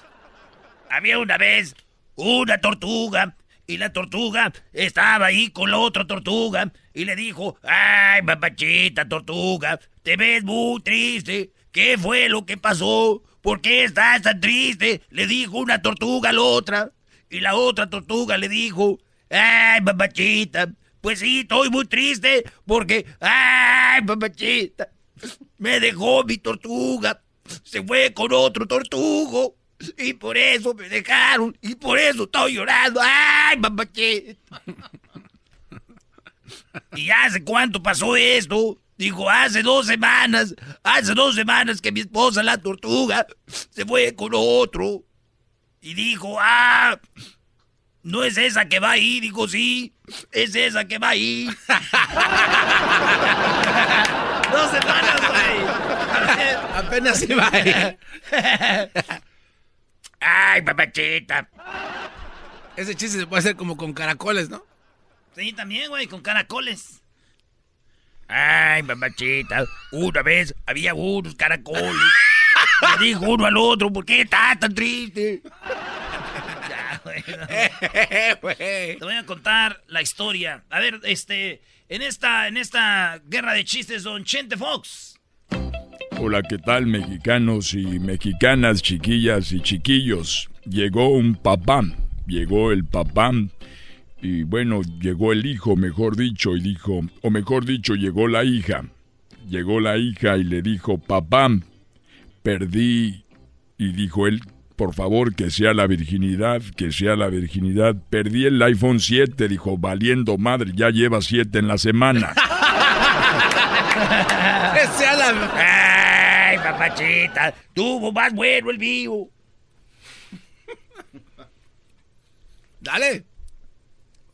S5: Había una vez una tortuga y la tortuga estaba ahí con la otra tortuga y le dijo, ay, papachita tortuga, te ves muy triste. ¿Qué fue lo que pasó? ¿Por qué estás tan triste? Le dijo una tortuga a la otra y la otra tortuga le dijo, ay, papachita, pues sí, estoy muy triste porque, ay, papachita, me dejó mi tortuga se fue con otro tortugo. Y por eso me dejaron. Y por eso estoy llorando. ¡Ay, papachita! ¿Y hace cuánto pasó esto? Dijo, hace dos semanas. Hace dos semanas que mi esposa, la tortuga, se fue con otro. Y dijo, ah, no es esa que va ahí. Dijo, sí, es esa que va ahí. dos semanas, güey.
S6: Apenas iba ahí.
S5: Ay, papachita.
S6: Ese chiste se puede hacer como con caracoles, ¿no?
S5: Sí, también, güey, con caracoles. Ay, mamachita, una vez había unos caracoles. Le dijo uno al otro, ¿por qué estás tan triste? ya, güey. no. Te voy a contar la historia. A ver, este, en esta, en esta guerra de chistes, don Chente Fox.
S16: Hola, ¿qué tal mexicanos y mexicanas, chiquillas y chiquillos? Llegó un papá, llegó el papá y bueno, llegó el hijo, mejor dicho, y dijo, o mejor dicho, llegó la hija. Llegó la hija y le dijo, papá, perdí, y dijo él, por favor, que sea la virginidad, que sea la virginidad. Perdí el iPhone 7, dijo, valiendo madre, ya lleva 7 en la semana.
S6: Que sea la...
S5: Ay, papachita, tuvo más bueno el mío.
S6: Dale.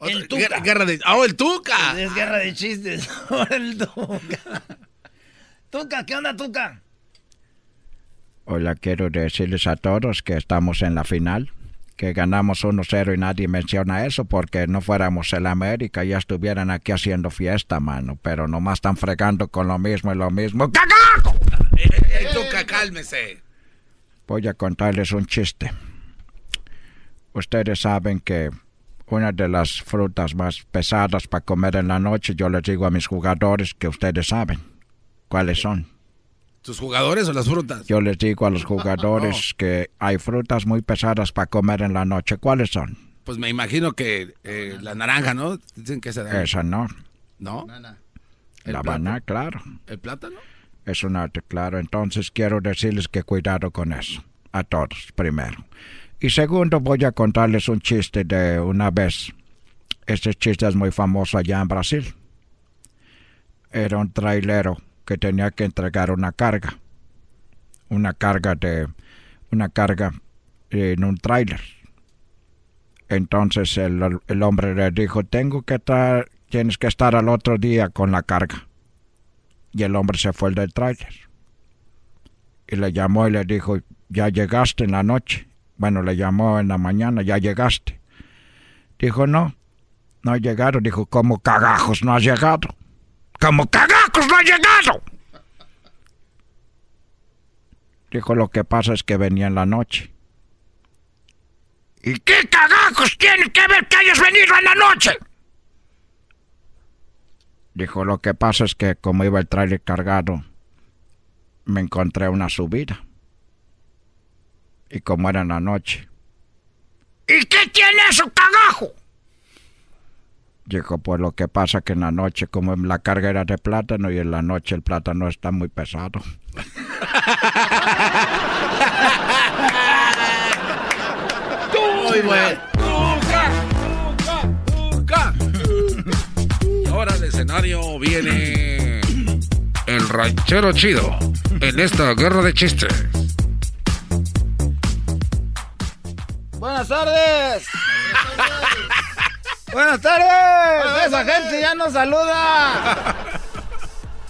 S5: El Tuca.
S6: Guerra, guerra de... ¡Oh, el Tuca!
S5: Es guerra de chistes. Ahora el Tuca. Tuca, ¿qué onda, Tuca?
S25: Hola, quiero decirles a todos que estamos en la final, que ganamos 1-0 y nadie menciona eso porque no fuéramos el América, ya estuvieran aquí haciendo fiesta, mano, pero nomás están fregando con lo mismo y lo mismo. ¡Cagaco!
S6: ¡Ey, Tuca, cálmese!
S25: Voy a contarles un chiste. Ustedes saben que una de las frutas más pesadas para comer en la noche, yo les digo a mis jugadores que ustedes saben cuáles son.
S6: ¿Tus jugadores o las frutas?
S25: Yo les digo a los jugadores que hay frutas muy pesadas para comer en la noche. ¿Cuáles son?
S6: Pues me imagino que eh, la naranja, ¿no? Dicen que esa...
S25: Esa no.
S6: ¿No?
S25: La banana, claro.
S6: ¿El plátano?
S25: Es un arte, claro. Entonces quiero decirles que cuidado con eso. A todos, primero. Y segundo, voy a contarles un chiste de una vez. Este chiste es muy famoso allá en Brasil. Era un trailero que tenía que entregar una carga. Una carga de... Una carga en un trailer. Entonces el, el hombre le dijo, tengo que tra- tienes que estar al otro día con la carga. Y el hombre se fue del tráiler. Y le llamó y le dijo, ya llegaste en la noche. Bueno, le llamó en la mañana, ya llegaste. Dijo, no, no he llegado. Dijo, ¿cómo cagajos no has llegado? ¿Cómo cagajos no has llegado? Dijo, lo que pasa es que venía en la noche. ¿Y qué cagajos tiene que ver que hayas venido en la noche? Dijo, lo que pasa es que como iba el trailer cargado, me encontré una subida. Y como era en la noche. ¿Y qué tiene eso, cagajo? Dijo, pues lo que pasa que en la noche, como la carga era de plátano y en la noche el plátano está muy pesado.
S6: Muy bueno. Ahora al escenario viene el ranchero chido en esta guerra de chistes.
S15: Buenas tardes. Buenas tardes. Esa gente ya nos saluda.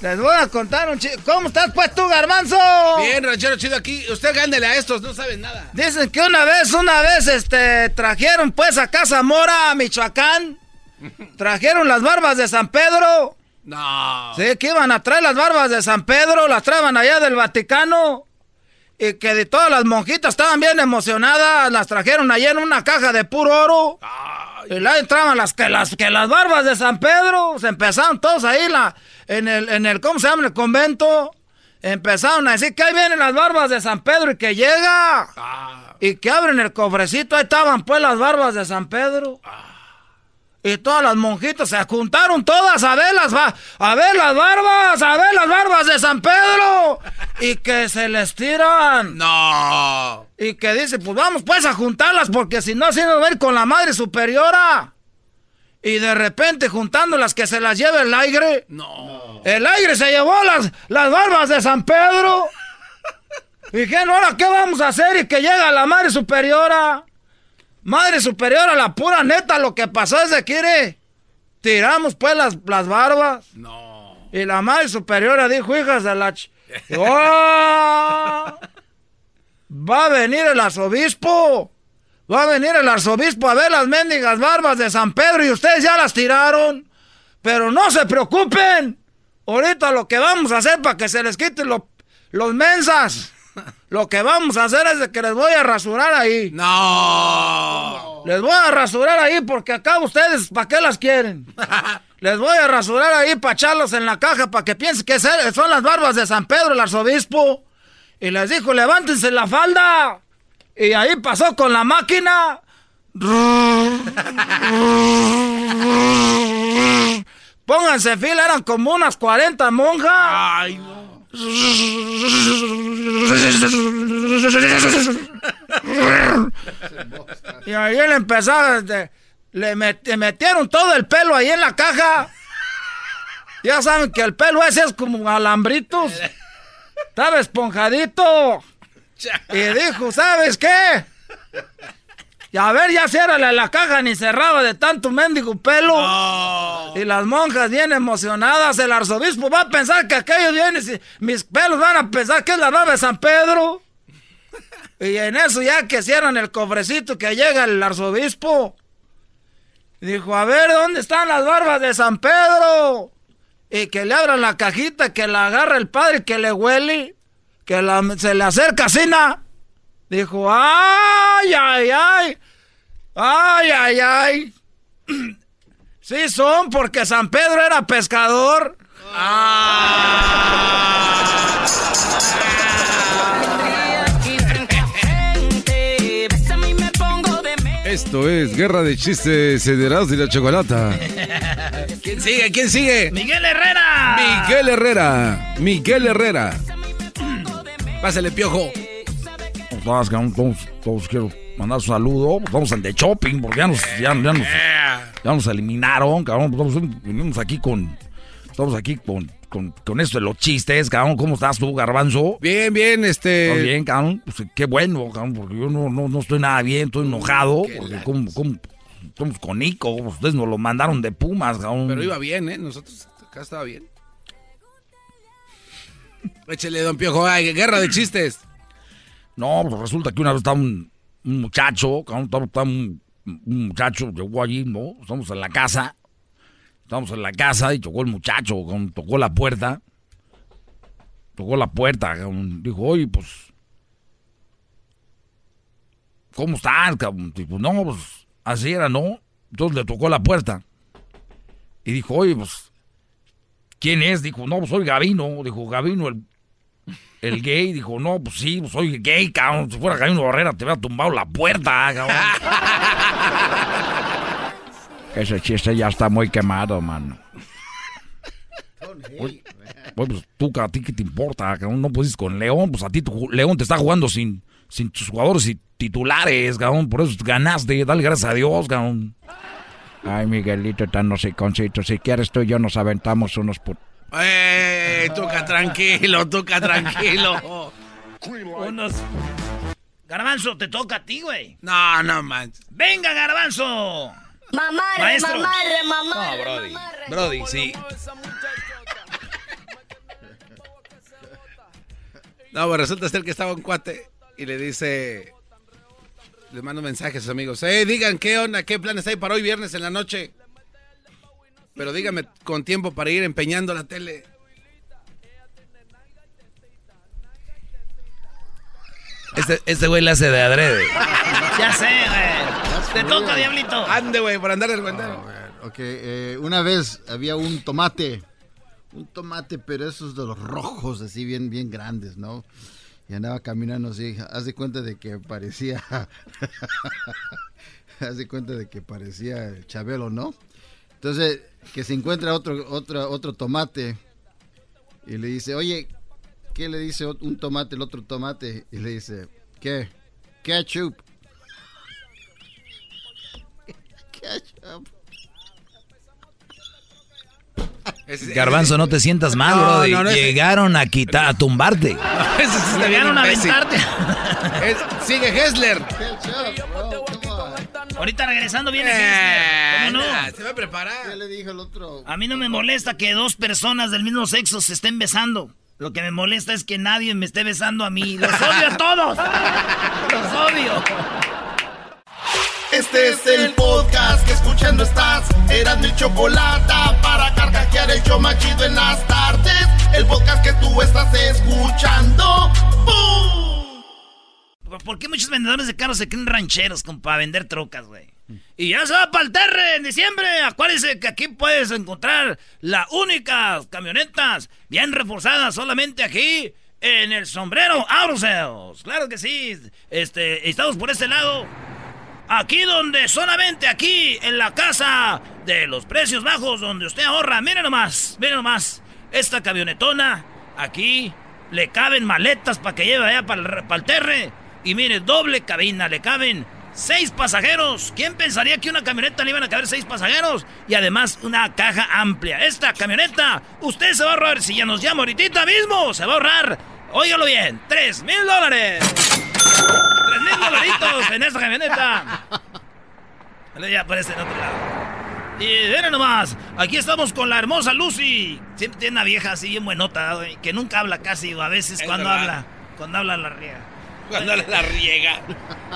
S15: Les voy a contar un chiste. ¿Cómo estás, pues, tú, garbanzo?
S6: Bien, ranchero chido aquí. Usted gándele a estos, no saben nada.
S15: Dicen que una vez, una vez, este, trajeron, pues, a Casa Mora, a Michoacán. Trajeron las barbas de San Pedro.
S6: No.
S15: Sí, que iban a traer las barbas de San Pedro, las traban allá del Vaticano. Y que de todas las monjitas estaban bien emocionadas, las trajeron allá en una caja de puro oro. Y la entraban las que las que las barbas de San Pedro, se empezaron todos ahí la, en el, en el, ¿cómo se llama? el convento. Empezaron a decir que ahí vienen las barbas de San Pedro y que llega. Y que abren el cofrecito, ahí estaban pues las barbas de San Pedro. Y todas las monjitas se juntaron todas a ver las, a ver las barbas, a ver las barbas de San Pedro. Y que se les tiran.
S6: No.
S15: Y que dice, pues vamos pues a juntarlas porque si no, así nos va a ir con la madre superiora. Y de repente juntándolas que se las lleve el aire.
S6: No.
S15: El aire se llevó las, las barbas de San Pedro. Y dijeron, ahora qué vamos a hacer y que llega la madre superiora. Madre superiora, la pura neta, lo que pasó es de que tiramos pues las, las barbas.
S6: No.
S15: Y la madre superiora dijo, hijas de la... ch- ¡Oh! Va a venir el arzobispo. Va a venir el arzobispo a ver las mendigas barbas de San Pedro y ustedes ya las tiraron. Pero no se preocupen. Ahorita lo que vamos a hacer para que se les quiten lo- los mensas. Lo que vamos a hacer es de que les voy a rasurar ahí.
S6: No.
S15: Les voy a rasurar ahí porque acá ustedes, ¿para qué las quieren? Les voy a rasurar ahí para echarlos en la caja para que piensen que son las barbas de San Pedro, el arzobispo. Y les dijo, levántense la falda. Y ahí pasó con la máquina. Pónganse fila, eran como unas 40 monjas.
S6: Ay, no.
S15: Y ahí le empezaron, este, le met- metieron todo el pelo ahí en la caja. Ya saben que el pelo ese es como alambritos. Estaba esponjadito. Y dijo, ¿sabes qué? Y a ver, ya ciérrale la caja, ni cerraba de tanto mendigo pelo. Y las monjas bien emocionadas, el arzobispo va a pensar que aquello viene, si- mis pelos van a pensar que es la nave de San Pedro. Y en eso ya que cierran el cofrecito que llega el arzobispo. Dijo, a ver, ¿dónde están las barbas de San Pedro? Y que le abran la cajita, que la agarra el padre, que le huele, que la- se le acerca Sina. Dijo, ay, ay, ay, ay, ay, ay. Sí son, porque San Pedro era pescador.
S6: Esto es Guerra de Chistes Erasmo y la Chocolata. ¿Quién sigue? ¿Quién sigue?
S5: Miguel Herrera.
S6: Miguel Herrera. Miguel Herrera. Pásale, piojo.
S25: Todas, todos, todos quiero mandar un saludo. Estamos en The Shopping porque ya nos, ya, ya nos, ya nos eliminaron, cabrón. Estamos, venimos aquí con. Estamos aquí con, con, con esto de los chistes, cabrón. ¿Cómo estás tú, Garbanzo?
S6: Bien, bien, este.
S25: ¿Estás bien, cabrón? Pues qué bueno, cabrón, porque yo no, no, no estoy nada bien, estoy enojado. Porque cómo, cómo,
S4: estamos con Nico, ustedes nos lo mandaron de Pumas, cabrón.
S6: Pero iba bien, ¿eh? Nosotros acá estaba bien. Échele, don Piojo, ay, guerra de chistes.
S4: No, pues resulta que una vez estaba un, un muchacho, estaba, un, un muchacho, llegó allí, ¿no? Estamos en la casa, estamos en la casa y tocó el muchacho, tocó la puerta, tocó la puerta, dijo, oye, pues, ¿cómo estás, no, pues, así era, ¿no? Entonces le tocó la puerta y dijo, oye, pues, ¿quién es? Dijo, no, pues soy Gavino, dijo, Gavino, el el gay dijo, no, pues sí, pues soy gay, cabrón. Si fuera Gavino Barrera te hubiera tumbado la puerta, cabrón.
S25: Ese chiste ya está muy quemado, mano.
S4: Oye, pues tú, a ti qué te importa, cabrón. No puedes con León, pues a ti tu, León te está jugando sin, sin tus jugadores y titulares, cabrón. Por eso ganaste, dale gracias a Dios, cabrón.
S25: Ay, Miguelito, tan no sé, concito. Si quieres tú y yo nos aventamos unos put...
S6: ¡Eh! Tuca, tranquilo, Tuca, tranquilo.
S5: Unos... Garbanzo, te toca a ti, güey.
S6: No, no manches.
S5: ¡Venga, Garbanzo!
S9: Mamarre,
S5: Maestro.
S9: mamarre, mamarre.
S4: No, Brody. Brody, sí.
S6: No, pues resulta ser que estaba un cuate y le dice... Le mando mensajes a sus amigos. Eh, digan qué onda, qué planes hay para hoy viernes en la noche. Pero dígame con tiempo para ir empeñando la tele.
S4: Este, este güey le hace de adrede.
S5: Ya sé, güey. Te toca, diablito.
S6: Ande, güey, por andar el guantero.
S8: Ok, eh, una vez había un tomate, un tomate, pero esos de los rojos, así bien, bien grandes, ¿no? Y andaba caminando así, haz de cuenta de que parecía, haz de cuenta de que parecía el Chabelo, ¿no? Entonces, que se encuentra otro, otro, otro tomate y le dice, oye, ¿qué le dice un tomate el otro tomate? Y le dice, ¿qué? Ketchup. Ketchup.
S4: Garbanzo, no te sientas mal,
S6: No,
S4: Brody.
S6: no, no, ese-
S4: Llegaron a quitar, a tumbarte.
S5: Llegaron a aventarte.
S6: Es- sigue Hessler.
S5: Ahorita regresando viene
S6: Eh.
S5: ¿Cómo no?
S6: nah, Se va a preparar.
S8: ¿Qué le dijo el otro?
S5: A mí no me molesta que dos personas del mismo sexo se estén besando. Lo que me molesta es que nadie me esté besando a mí. ¡Los odio a todos! ¡Los odio!
S1: Este es el podcast que escuchando estás. Eran mi chocolate para carcajear el chido en las tardes. El podcast que tú estás escuchando. ¡Bum!
S5: ¿Por- ¿Por qué muchos vendedores de carros se creen rancheros como para vender trocas, güey? Y ya se va para el Terre en diciembre. Acuérdense que aquí puedes encontrar las únicas camionetas bien reforzadas solamente aquí en el sombrero Auto Sales. Claro que sí. Este, estamos por este lado. Aquí donde solamente aquí en la casa de los precios bajos donde usted ahorra. Miren nomás, miren nomás. Esta camionetona aquí le caben maletas para que lleve allá para el, para el terre. Y mire, doble cabina, le caben seis pasajeros. ¿Quién pensaría que una camioneta le iban a caber seis pasajeros? Y además una caja amplia. Esta camioneta, usted se va a ahorrar, si ya nos llama ahorita mismo, se va a ahorrar, óigalo bien, tres mil dólares. Tres mil dolaritos en esta camioneta. Ya aparece en otro lado. Y miren nomás, aquí estamos con la hermosa Lucy. Siempre tiene una vieja así bien buenota, que nunca habla casi, o a veces
S6: Es
S5: cuando
S6: verdad.
S5: habla, cuando habla la riega.
S6: Cuando la riega.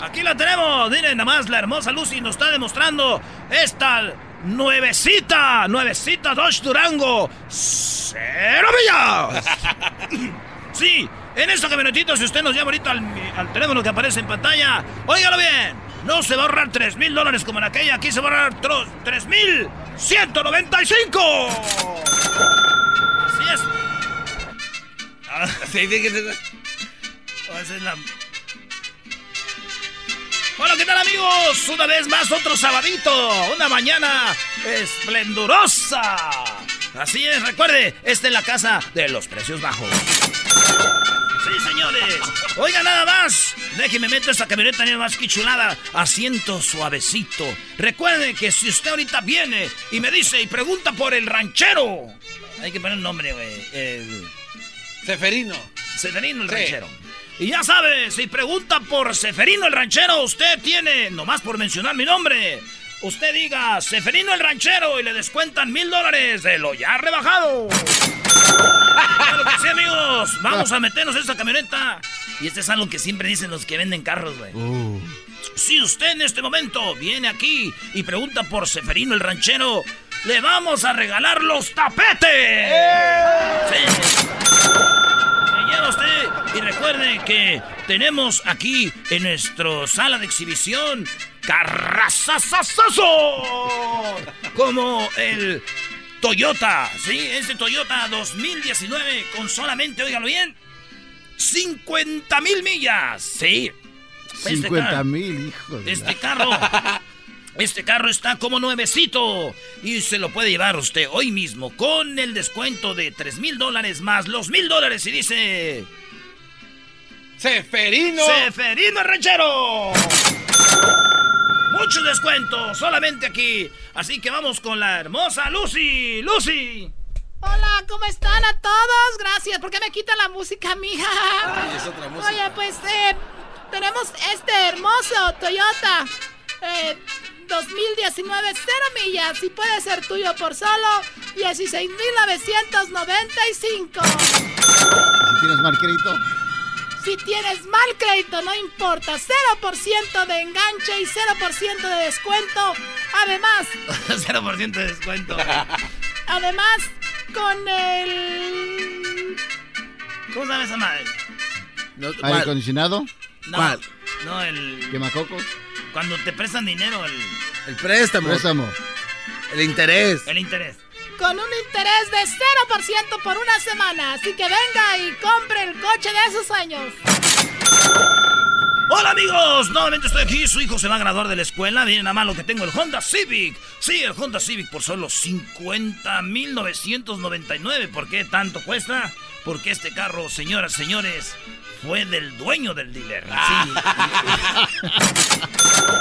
S5: Aquí la tenemos, miren nada más, la hermosa Lucy nos está demostrando esta nuevecita, nuevecita Dodge Durango, cero millas. Sí, en esta camionetita, si usted nos llama ahorita al, al teléfono que aparece en pantalla, óigalo bien, no se va a ahorrar 3 mil dólares como en aquella, aquí se va a ahorrar 3 mil 195. Así es. Ah, es la- Hola, ¿qué tal amigos? Una vez más otro sabadito, una mañana esplendorosa. Así es, recuerde, esta es la casa de los precios bajos. Sí, señores. Oiga, nada más. Déjeme meter esta camioneta nada más que chulada. Asiento suavecito. Recuerde que si usted ahorita viene y me dice y pregunta por el ranchero. Hay que poner un nombre, güey. El...
S6: Seferino.
S5: Seferino el
S6: Sí.
S5: ranchero. Y ya sabe, si pregunta por Seferino el ranchero, usted tiene, nomás por mencionar mi nombre, usted diga Seferino el ranchero y le descuentan mil dólares de lo ya rebajado. claro que sí, amigos. Vamos a meternos en esta camioneta. Y este es algo que siempre dicen los que venden carros, güey.
S8: Uh.
S5: Si usted en este momento viene aquí y pregunta por Seferino el ranchero, le vamos a regalar los tapetes. Sí. Y recuerde que tenemos aquí en nuestra sala de exhibición carrazazazazo como el Toyota, ¿sí? Este Toyota 2019 con solamente, óigalo bien, 50 mil millas, ¿sí? Este
S8: 50
S5: carro-
S8: mil, hijos. de
S5: Este carro, este carro está como nuevecito y se lo puede llevar usted hoy mismo con el descuento de 3 mil dólares más los mil dólares y dice...
S6: ¡Seferino!
S5: ¡Seferino ranchero! Mucho descuento, solamente aquí. Así que vamos con la hermosa Lucy. ¡Lucy!
S26: Hola, ¿cómo están a todos? Gracias. ¿Por qué me quita la música, mija?
S6: Ay, es otra música.
S26: Oye, pues eh, tenemos este hermoso Toyota eh, 2019 cero millas y puede ser tuyo por solo 16,995.
S8: Si tienes mal crédito,
S26: Si tienes mal crédito, no importa. 0% de enganche y 0% de descuento. Además,
S5: 0% de descuento.
S26: además, con el...
S5: ¿Cómo se llama esa madre?
S8: aire acondicionado,
S5: No, no, el...
S8: quemacocos,
S5: Cuando te prestan dinero, el...
S6: El préstamo.
S8: préstamo.
S6: El interés.
S5: El interés.
S26: Con un interés de 0% por una semana. Así que venga y compre el coche de sus sueños.
S5: Hola amigos, nuevamente estoy aquí, su hijo se va a graduar de la escuela, miren nada más lo que tengo, el Honda Civic. Sí, el Honda Civic por solo 50,999. ¿Por qué tanto cuesta? Porque este carro, señoras, señores, fue del dueño del dealer. Sí.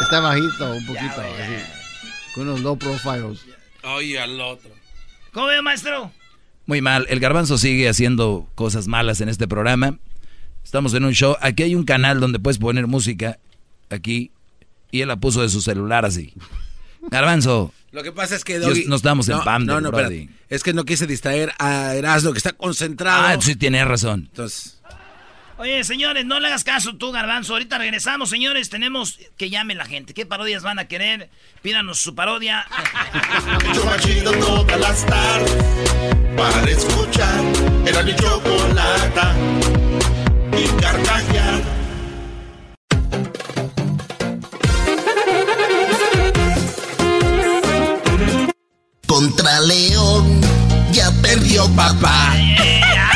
S8: Está bajito, un poquito. así, con unos low profiles.
S6: Oye, al otro.
S5: ¿Cómo ve, maestro?
S4: Muy mal. El garbanzo sigue haciendo cosas malas en este programa. Estamos en un show. Aquí hay un canal donde puedes poner música. Aquí. Y él la puso de su celular así. Garbanzo.
S6: Lo que pasa es que
S4: Dios,
S6: Doggy-
S4: no estamos en
S6: no,
S4: PAM,
S6: No, no, espérate. Es que no quise distraer a Erasmo, que está concentrado.
S4: Ah, sí, tienes razón.
S6: Entonces,
S5: Oye, señores, no le hagas caso tú, Garbanzo. Ahorita regresamos, señores. Tenemos que llame la gente. ¿Qué parodias van a querer? Pídanos su parodia.
S1: Hecho más chido todas las tardes para escuchar. Era mi chocolata y carcajear.
S27: Contra León ya perdió papá. Partido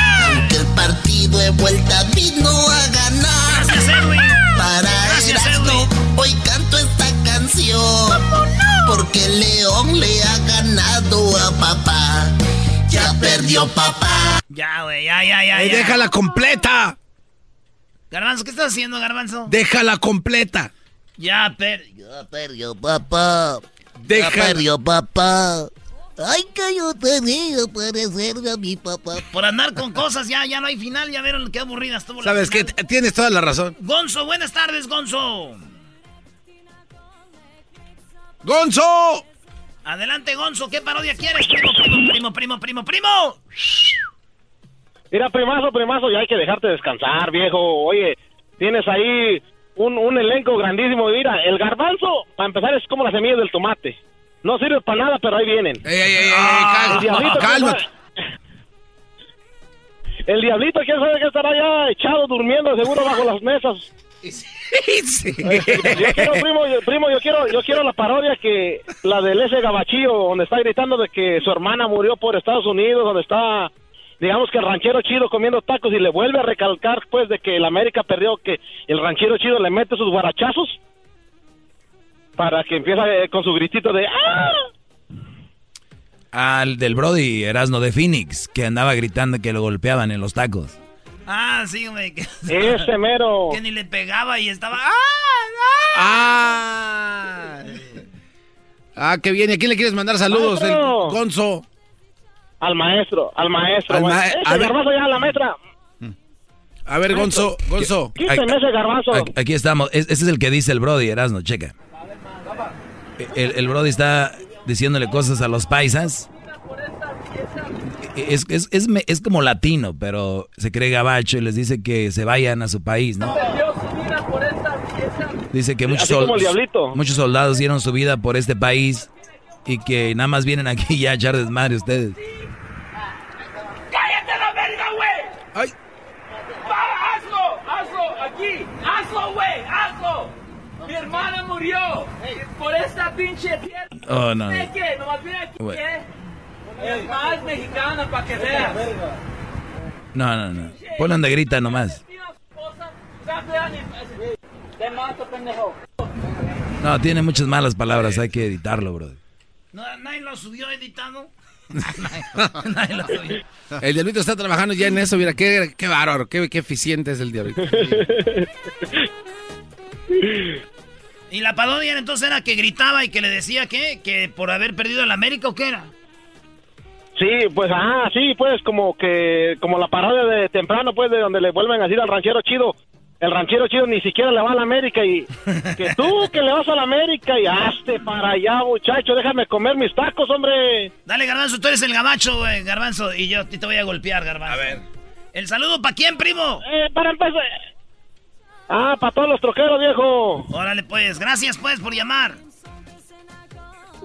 S27: de vuelta vino a ganar. Para
S5: Gracias,
S27: Erasmo, hoy canto esta canción. Porque León le ha ganado a papá. Ya perdió papá.
S5: Ya, güey, ya, ya, ya.
S6: ¡Ey,
S5: ya.
S6: déjala completa!
S5: Garbanzo, ¿qué estás haciendo, Garbanzo?
S6: ¡Déjala completa!
S5: Ya, per...
S27: Ya perdió papá.
S6: Deja-
S27: Ya perdió papá. Ay, que yo te digo, parecerme a mi papá.
S5: Por andar con cosas, ya, ya no hay final. Ya vieron qué aburrida estuvo la
S6: ¿Sabes qué?
S5: final.
S6: Tienes toda la razón.
S5: Gonzo, buenas tardes, Gonzo.
S6: ¡Gonzo!
S5: Adelante, Gonzo. ¿Qué parodia quieres? Primo, primo, primo, primo, primo, primo.
S11: Mira, primazo, primazo, ya hay que dejarte descansar, viejo. Oye, tienes ahí un, un elenco grandísimo. Mira, el garbanzo, para empezar, es como la semilla del tomate. No sirve para nada, pero ahí vienen.
S6: ¡Ey, ey, ey! ey,
S11: Ah, el diablito, ¿quién
S6: ¡Cálmate!
S11: sabe? El diablito, quién sabe que estará ya echado durmiendo, seguro bajo las mesas. Yo quiero, primo, yo- primo, yo quiero, yo quiero la parodia que la del ese gabachillo, donde está gritando de que su hermana murió por Estados Unidos, donde está, digamos que el ranchero chido comiendo tacos y le vuelve a recalcar, pues, de que el América perdió, que el ranchero chido le mete sus guarachazos para que empiece eh, con su gritito de ¡Ah!
S4: Al del Brody Erasno de Phoenix, que andaba gritando que lo golpeaban en los tacos.
S5: Ah, sí, güey. que-
S11: Ese mero.
S5: Que ni le pegaba y estaba. ¡Ah!
S6: ¡Ah! Ah, qué bien. ¿Y a quién le quieres mandar saludos? El. Gonzo.
S11: Al maestro, al maestro.
S6: Al ma- a ver.
S11: ya, la maestra.
S6: A ver, Gonzo, Gonzo.
S11: Quíteme ese garbanzo.
S4: Aquí, aquí estamos. Es- Ese es el que dice el Brody Erasno, checa. El, el Brody está diciéndole cosas a los paisas. Es, es, es, es, como latino, pero se cree gabacho y les dice que se vayan a su país, ¿no? Dice que muchos, muchos soldados dieron su vida por este país y que nada más vienen aquí ya a echar desmadre ustedes.
S28: ¡Cállate la verga, güey! ¡Ay! ¡Hazlo! ¡Hazlo! ¡Aquí! ¡Hazlo, güey! ¡Hazlo! ¡Mi hermana murió! ¡Por esta pinche tierra!
S4: Oh, no.
S28: qué? ¿Nomás viene aquí qué? Es más mexicana para que veas.
S4: No, no, no. Ponle donde grita nomás.
S28: Te mato, pendejo.
S4: No, tiene muchas malas palabras, hay que editarlo, bro.
S5: ¿No, ¿Nadie lo subió editado?
S6: nadie lo subió. El diablito está trabajando ya en eso, mira, qué, qué bárbaro, qué, qué eficiente es el diablito.
S5: ¿Y la parodia entonces era que gritaba y que le decía que, que por haber perdido el América o qué era?
S11: Sí, pues, ah, sí, pues, como que, como la parodia de temprano, pues, de donde le vuelven a decir al ranchero chido, el ranchero chido ni siquiera le va a la América y que tú que le vas a la América y hazte para allá, muchacho, déjame comer mis tacos, hombre.
S5: Dale, Garbanzo, tú eres el gabacho, güey, Garbanzo, y yo te voy a golpear, Garbanzo. A ver. ¿El saludo para quién, primo?
S11: Eh, para empezar. Ah, para todos los troqueros, viejo.
S5: Órale, pues, gracias, pues, por llamar.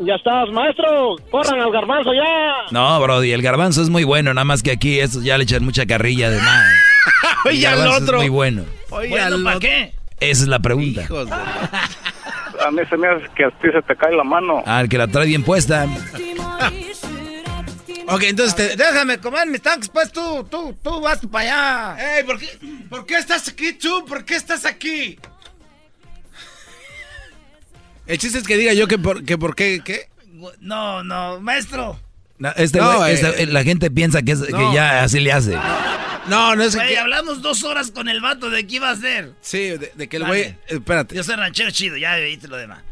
S11: Ya estás, maestro. Corran al garbanzo ya.
S4: No, Brody, el garbanzo es muy bueno, nada más que aquí estos ya le echan mucha carrilla de más.
S6: Oye, al otro.
S4: Es muy bueno.
S5: Oye, ¿Bueno para qué?
S4: Esa es la pregunta.
S29: Hijos A mí se me hace que a ti se te cae la mano.
S4: Ah, el que la trae bien puesta.
S6: ok, entonces déjame comer mis tacos, pues tú, tú, tú vas para allá. Ey, ¿por qué, ¿por qué estás aquí tú? ¿Por qué estás aquí? El chiste es que diga yo que por, que por qué, ¿qué?
S5: No, no, maestro.
S4: No, este, este eh, la gente piensa que, que, ya así le hace.
S6: No, no es
S5: que... hablamos dos horas con el vato de qué iba a hacer.
S6: Sí, de, que el güey... Espérate.
S5: Yo soy ranchero chido, ya viste lo demás.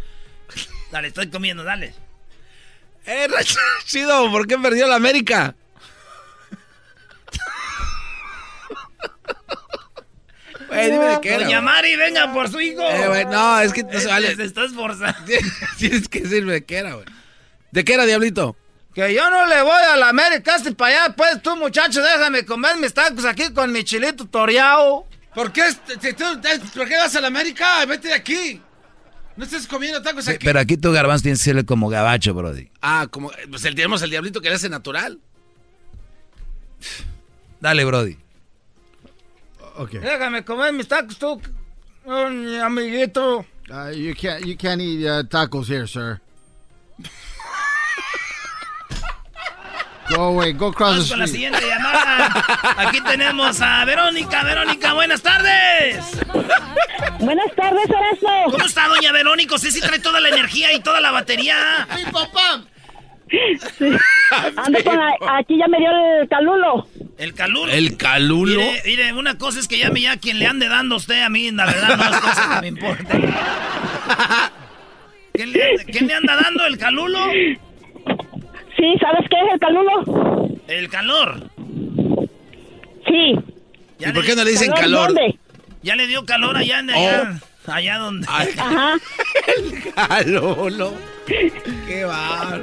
S5: Dale, estoy comiendo, dale.
S6: Eh, chido, ¿por qué perdió la América?
S5: Güey, dime de qué era. Doña Mari, venga por su hijo.
S6: Eh, no, es que no se vale.
S5: Se está esforzando.
S6: Tienes que decirme de qué era, güey. ¿De qué era, Diablito?
S15: Que yo no le voy a la América, este para allá, pues tú, muchacho, déjame comer mis tacos aquí con mi chilito toreado.
S6: ¿Por qué, ¿Por qué vas a la América? Vete de aquí. No estés comiendo tacos aquí.
S4: Pero aquí tu garbanzo tiene que ser como gabacho, Brody.
S6: Ah, como. Pues el, tenemos el diablito que le hace natural.
S4: Dale, Brody.
S15: Okay. Déjame comer mis tacos, tú, oh, mi amiguito.
S8: Uh, you can't, you can't eat uh, tacos here, sir. Go away, go cross the
S5: street. con la siguiente llamada. Aquí tenemos a Verónica. Verónica, buenas tardes.
S30: Buenas tardes, Horacio.
S5: ¿Cómo está, doña Verónica? ¿Usted sí trae toda la energía y toda la batería?
S6: ¡Mi papá!
S30: Ando con aquí ya me dio el calulo.
S5: ¿El calulo?
S6: ¿El calulo?
S5: Mire, una cosa es que llame ya quien le ande dando a usted a mí, la verdad no es cosa que me importa. ¿Quién le, ¿Quién le anda dando el calulo?
S30: Sí, ¿sabes qué es el calulo?
S5: ¿El calor?
S30: Sí.
S6: ¿Y por qué no le dicen calor? ¿Dónde?
S5: Ya le dio calor allá en allá, oh. allá donde.
S30: Ajá.
S6: el calulo. Qué va.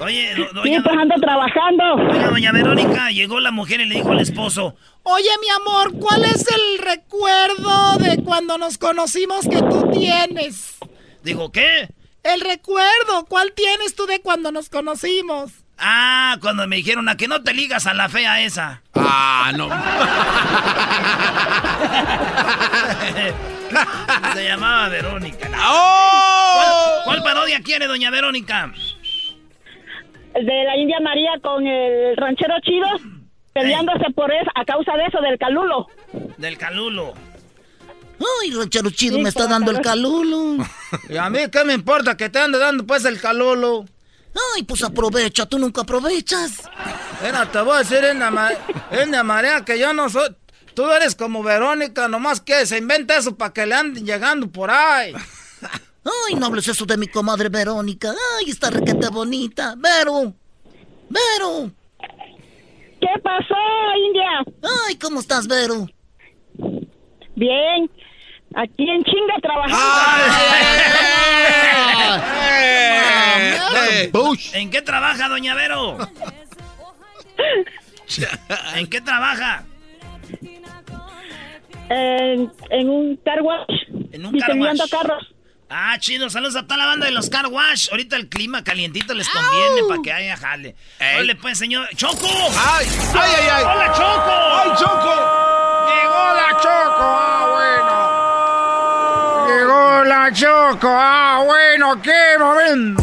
S5: Oye,
S30: do, doña, sí, ando trabajando.
S5: Oiga, doña Verónica, llegó la mujer y le dijo al esposo,
S18: Oye, mi amor, ¿cuál es el recuerdo de cuando nos conocimos que tú tienes?
S5: Dijo, ¿qué?
S18: El recuerdo, ¿cuál tienes tú de cuando nos conocimos?
S5: Ah, cuando me dijeron a que no te ligas a la fea esa.
S6: Ah, no.
S5: Se llamaba Verónica.
S6: ¡Oh!
S5: ¿Cuál, parodia quiere, doña Verónica?
S30: El de la India María con el ranchero chido, peleándose por eso, a causa de eso, del calulo.
S5: Del calulo.
S27: Ay, ranchero chido, me está dando el calulo.
S15: ¿Y a mí qué me importa que te ande dando pues el calulo?
S27: Ay, pues aprovecha, tú nunca aprovechas.
S15: Mira, te voy a decir en la, marea que yo no soy... Tú eres como Verónica, nomás que se inventa eso para que le anden llegando por ahí.
S27: Ay, no hables eso de mi comadre Verónica. Ay, está requete bonita. Vero. Vero.
S30: ¿Qué pasó, India?
S27: Ay, ¿cómo estás, Vero?
S30: Bien. Aquí en chinga trabajando.
S5: ¿En qué trabaja, doña Vero? ¿En qué trabaja?
S21: En, en un car wash.
S5: En un car wash.
S21: carros.
S5: Ah, chido, saludos a toda la banda de los car wash. Ahorita el clima calientito les conviene para que haya jale. Hola, pues, señor. ¡Choco!
S6: ¡Ay, ay, ay! ay.
S5: ¡Hola, Choco!
S6: ¡Ay, Choco!
S15: Llegó la Choco, ah, bueno. Choco, ah, bueno, qué momento.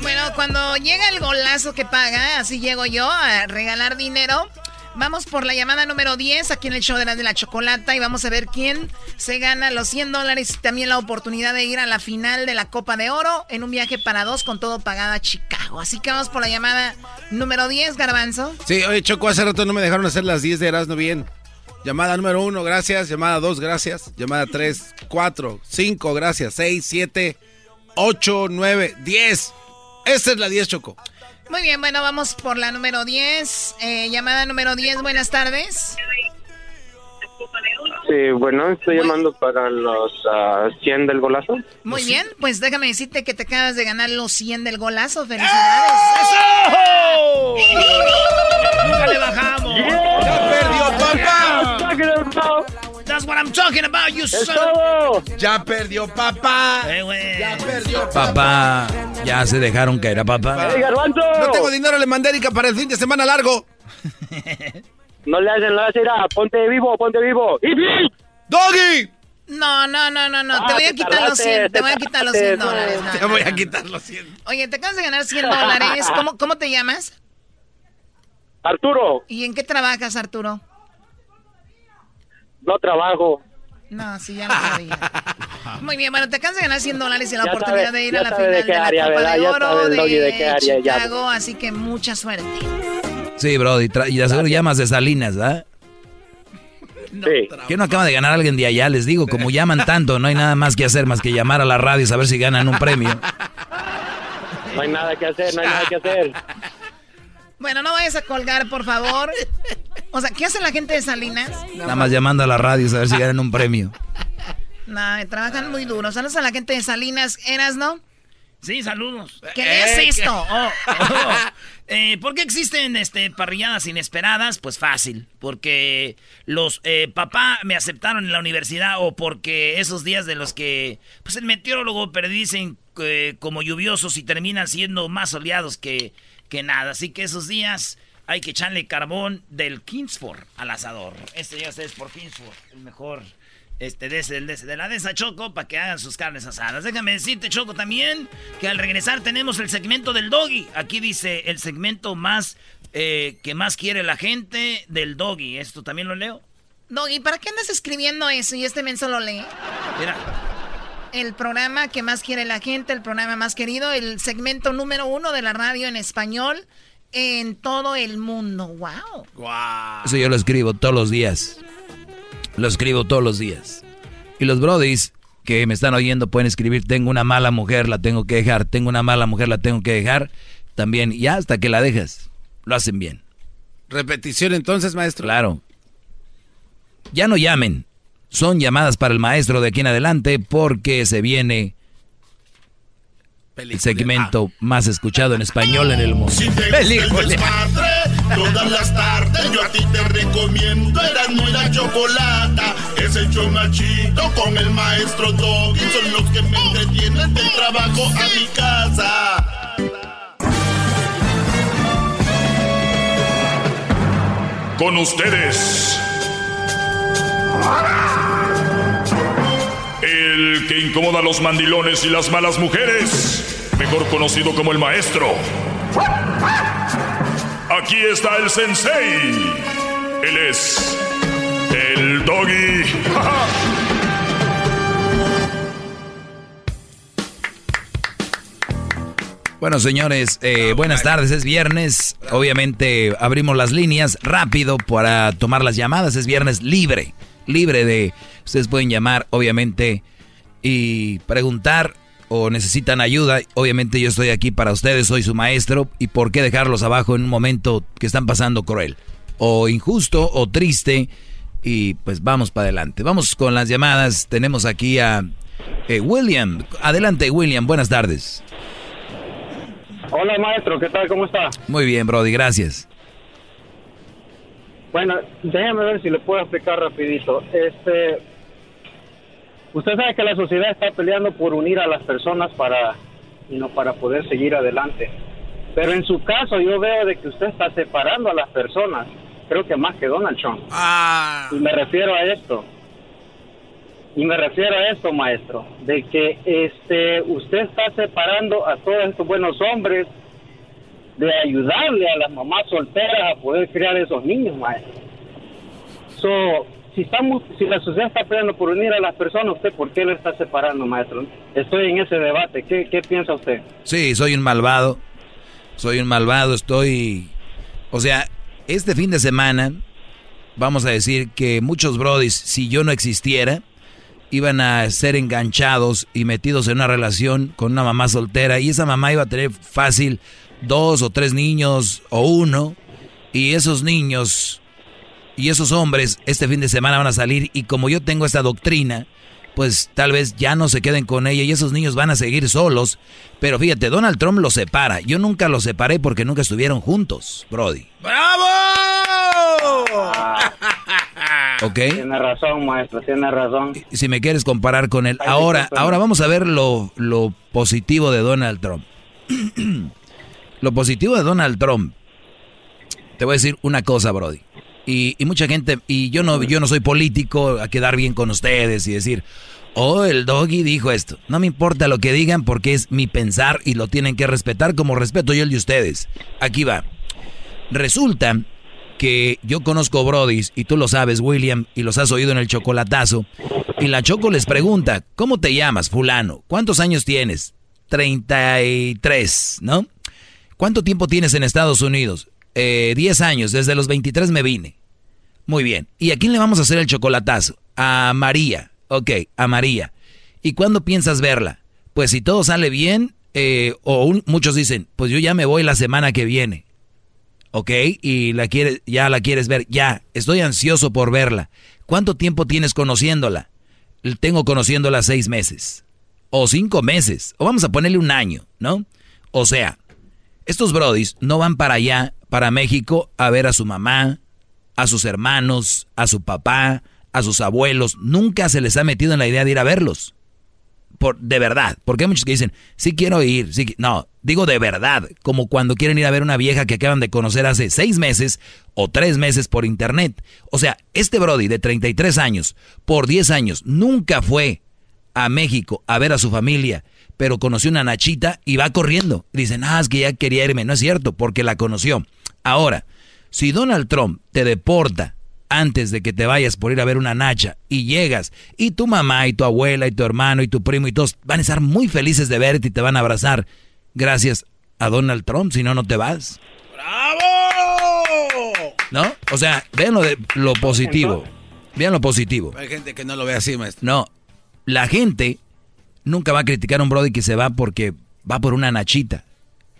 S18: Bueno, cuando llega el golazo que paga, así llego yo a regalar dinero. Vamos por la llamada número 10 aquí en el show de la, de la chocolata y vamos a ver quién se gana los 100 dólares y también la oportunidad de ir a la final de la Copa de Oro en un viaje para dos con todo pagado a Chicago. Así que vamos por la llamada número 10, Garbanzo.
S6: Sí, oye, Choco, hace rato no me dejaron hacer las 10 de Erasmo bien. Llamada número 1, gracias. Llamada 2, gracias. Llamada 3, 4, 5, gracias. 6, 7, 8, 9, 10. Esta es la 10, Choco.
S18: Muy bien, bueno, vamos por la número 10. Eh, llamada número 10, buenas tardes.
S29: Sí, bueno, estoy llamando para los ah, 100 del golazo.
S18: Muy bien, pues déjame decirte que te acabas de ganar los 100 del golazo. ¡Felicidades!
S5: ¡Nunca le bajamos!
S6: ¡Ya perdió, papá!
S5: That's what I'm talking about, you son.
S6: Ya perdió, papá.
S5: Eh, güey.
S6: Ya perdió, papá.
S4: Papá, ya se dejaron caer a papá.
S6: No tengo dinero, le mandé Erika para el fin de semana largo.
S29: No le hacen nada, Cira. Ponte vivo, ponte vivo. ¡Y
S6: ¡Doggy!
S18: No, no, no, no, no.
S29: Ah,
S18: te voy a quitar los
S29: tardaste,
S18: 100. Te
S29: te
S18: voy a quitar los
S29: tardaste,
S18: 100
S29: no.
S18: dólares. no,
S6: Te
S18: no,
S6: voy a quitar los 100.
S18: Oye, te acabas de ganar 100 dólares. ¿Cómo, ¿Cómo te llamas?
S29: Arturo,
S18: ¿Y en qué trabajas, Arturo?
S29: No trabajo.
S18: No, sí, ya lo sabía. Muy bien, bueno, te acabas de ganar 100 dólares y la
S29: Ya
S18: oportunidad
S29: sabe-
S18: de ir a la final
S29: de
S18: de,
S29: qué
S18: la
S29: área,
S18: Copa
S29: ¿verdad?
S18: de Oro de,
S29: de qué área ya.
S18: Chicago, así que mucha suerte.
S4: Sí, bro, y, y de seguro llamas de Salinas, ¿verdad?
S29: Sí.
S4: Que no acaba de ganar alguien de allá, les digo, como llaman tanto, no hay nada más que hacer más que llamar a la radio y saber si ganan un premio.
S29: No hay nada que hacer, no hay nada que hacer.
S18: Bueno, no vayas a colgar, por favor. O sea, ¿qué hace la gente de Salinas?
S4: Nada más llamando a la radio y saber si ganan un premio.
S18: No, trabajan muy duro. Saludos a la gente de Salinas. ¿Eras, no?
S5: Sí, saludos.
S18: ¿Qué es esto?
S5: Oh, oh. Eh, ¿Por qué existen este, parrilladas inesperadas? Pues fácil, porque los eh, papá me aceptaron en la universidad o porque esos días de los que pues el meteorólogo predicen eh, como lluviosos y terminan siendo más soleados que, que nada. Así que esos días hay que echarle carbón del Kingsford al asador. Este ya es por Kingsford, el mejor este, de, ese, de, ese- de la de esa Choco para que hagan sus carnes asadas. Déjame decirte, Choco, también que al regresar tenemos el segmento del doggy. Aquí dice el segmento más eh, que más quiere la gente del doggy. ¿Esto también lo leo?
S18: Doggy, ¿para qué andas escribiendo eso y este menso lo lee?
S5: Mira.
S18: El programa que más quiere la gente, el programa más querido, el segmento número uno de la radio en español en todo el mundo. ¡Wow!
S4: Eso yo lo escribo todos los días. Lo escribo todos los días. Y los brodis que me están oyendo pueden escribir, tengo una mala mujer, la tengo que dejar, tengo una mala mujer, la tengo que dejar. También, ya hasta que la dejas, lo hacen bien.
S6: Repetición entonces, maestro.
S4: Claro. Ya no llamen. Son llamadas para el maestro de aquí en adelante porque se viene el segmento más escuchado en español en el mundo.
S1: Si te el desmadre, todas las tardes yo a ti te recomiendo Erasmo y la Chocolata. Es el chido con el maestro Doggy. Son los que me entretienen del trabajo a mi casa.
S16: Con ustedes. El que incomoda a los mandilones y las malas mujeres. Mejor conocido como el maestro. Aquí está el sensei. Él es el doggy.
S4: Bueno, señores, eh, buenas tardes. Es viernes. Obviamente abrimos las líneas rápido para tomar las llamadas. Es viernes libre. Libre de... Ustedes pueden llamar, obviamente, y preguntar o necesitan ayuda. Obviamente yo estoy aquí para ustedes. Soy su maestro. ¿Y por qué dejarlos abajo en un momento que están pasando cruel? O injusto o triste. Y pues vamos para adelante. Vamos con las llamadas. Tenemos aquí a Eh, William, adelante William, buenas tardes.
S31: Hola maestro, ¿qué tal? ¿Cómo está?
S4: Muy bien, Brody, gracias.
S31: Bueno, déjame ver si le puedo explicar rapidito. Este, usted sabe que la sociedad está peleando por unir a las personas para, y no para poder seguir adelante. Pero en su caso yo veo de que usted está separando a las personas. Creo que más que Donald Trump. Y me refiero a esto. Y me refiero a esto, maestro, de que este usted está separando a todos estos buenos hombres de ayudarle a las mamás solteras a poder criar esos niños, maestro. So, si estamos, si la sociedad está peleando por unir a las personas, ¿usted por qué lo está separando, maestro? Estoy en ese debate. ¿Qué, qué piensa usted?
S4: Sí, soy un malvado. Soy un malvado, estoy... O sea, este fin de semana, vamos a decir que muchos brodis, si yo no existiera, iban a ser enganchados y metidos en una relación con una mamá soltera y esa mamá iba a tener fácil dos o tres niños o uno y esos niños y esos hombres este fin de semana van a salir y como yo tengo esta doctrina, pues tal vez ya no se queden con ella y esos niños van a seguir solos. Pero fíjate, Donald Trump los separa. Yo nunca los separé porque nunca estuvieron juntos, Brody.
S31: ¡Bravo!
S4: ¿Ok?
S31: Tiene razón, maestro, tiene razón.
S4: Si me quieres comparar con él. Ahora, ahora vamos a ver lo, lo positivo de Donald Trump. lo positivo de Donald Trump. Te voy a decir una cosa, Brody. Y, mucha gente, y yo no, yo no soy político a quedar bien con ustedes y decir, oh, el doggy dijo esto. No me importa lo que digan porque es mi pensar y lo tienen que respetar como respeto yo el de ustedes. Aquí va. Resulta que yo conozco Brodis, y tú lo sabes, William, y los has oído en el chocolatazo, y la Choco les pregunta, ¿cómo te llamas, fulano? ¿Cuántos años tienes? 33, ¿no? ¿Cuánto tiempo tienes en Estados Unidos? Eh, 10 años, desde los 23 me vine. Muy bien. ¿Y a quién le vamos a hacer el chocolatazo? A María. Ok, a María. ¿Y cuándo piensas verla? Pues si todo sale bien, eh, o muchos dicen, pues yo ya me voy la semana que viene. ¿Ok? Y la quieres, ya la quieres ver. Ya, estoy ansioso por verla. ¿Cuánto tiempo tienes conociéndola? Tengo conociéndola seis meses. O cinco meses. O vamos a ponerle un año, ¿no? O sea, estos brodis no van para allá para México a ver a su mamá, a sus hermanos, a su papá, a sus abuelos. Nunca se les ha metido en la idea de ir a verlos. Por, de verdad. Porque hay muchos que dicen, sí quiero ir. Sí, no, digo de verdad. Como cuando quieren ir a ver una vieja que acaban de conocer hace seis meses o tres meses por internet. O sea, este Brody de 33 años, por 10 años, nunca fue a México a ver a su familia pero conoció una Nachita y va corriendo. dicen, ah, es que ya quería irme. No es cierto, porque la conoció. Ahora, si Donald Trump te deporta antes de que te vayas por ir a ver una Nacha y llegas y tu mamá y tu abuela y tu hermano y tu primo y todos van a estar muy felices de verte y te van a abrazar gracias a Donald Trump, si no, no te vas.
S31: ¡Bravo!
S4: ¿No? O sea, vean lo, de, lo positivo. Vean lo positivo.
S6: Hay gente que no lo ve así, maestro.
S4: No, la gente nunca va a criticar a un Brody que se va porque va por una nachita.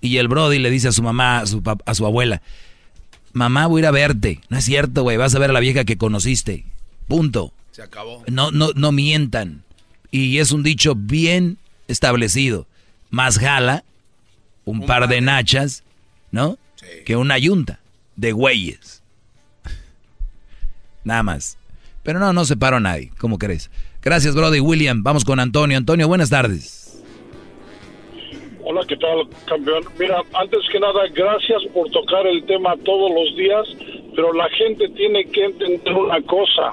S4: Y el Brody le dice a su mamá, a su, a su abuela, mamá, voy a ir a verte. No es cierto, güey, vas a ver a la vieja que conociste. Punto.
S6: Se acabó.
S4: No, no, no mientan. Y es un dicho bien establecido. Más jala un, par de nachas, ¿no? Que una yunta de güeyes. Nada más. Pero no, no separo a nadie, ¿cómo crees? Gracias, Brody William. Vamos con Antonio. Antonio, buenas tardes.
S32: Hola, ¿qué tal, campeón? Mira, antes que nada, gracias por tocar el tema todos los días, pero la gente tiene que entender una cosa,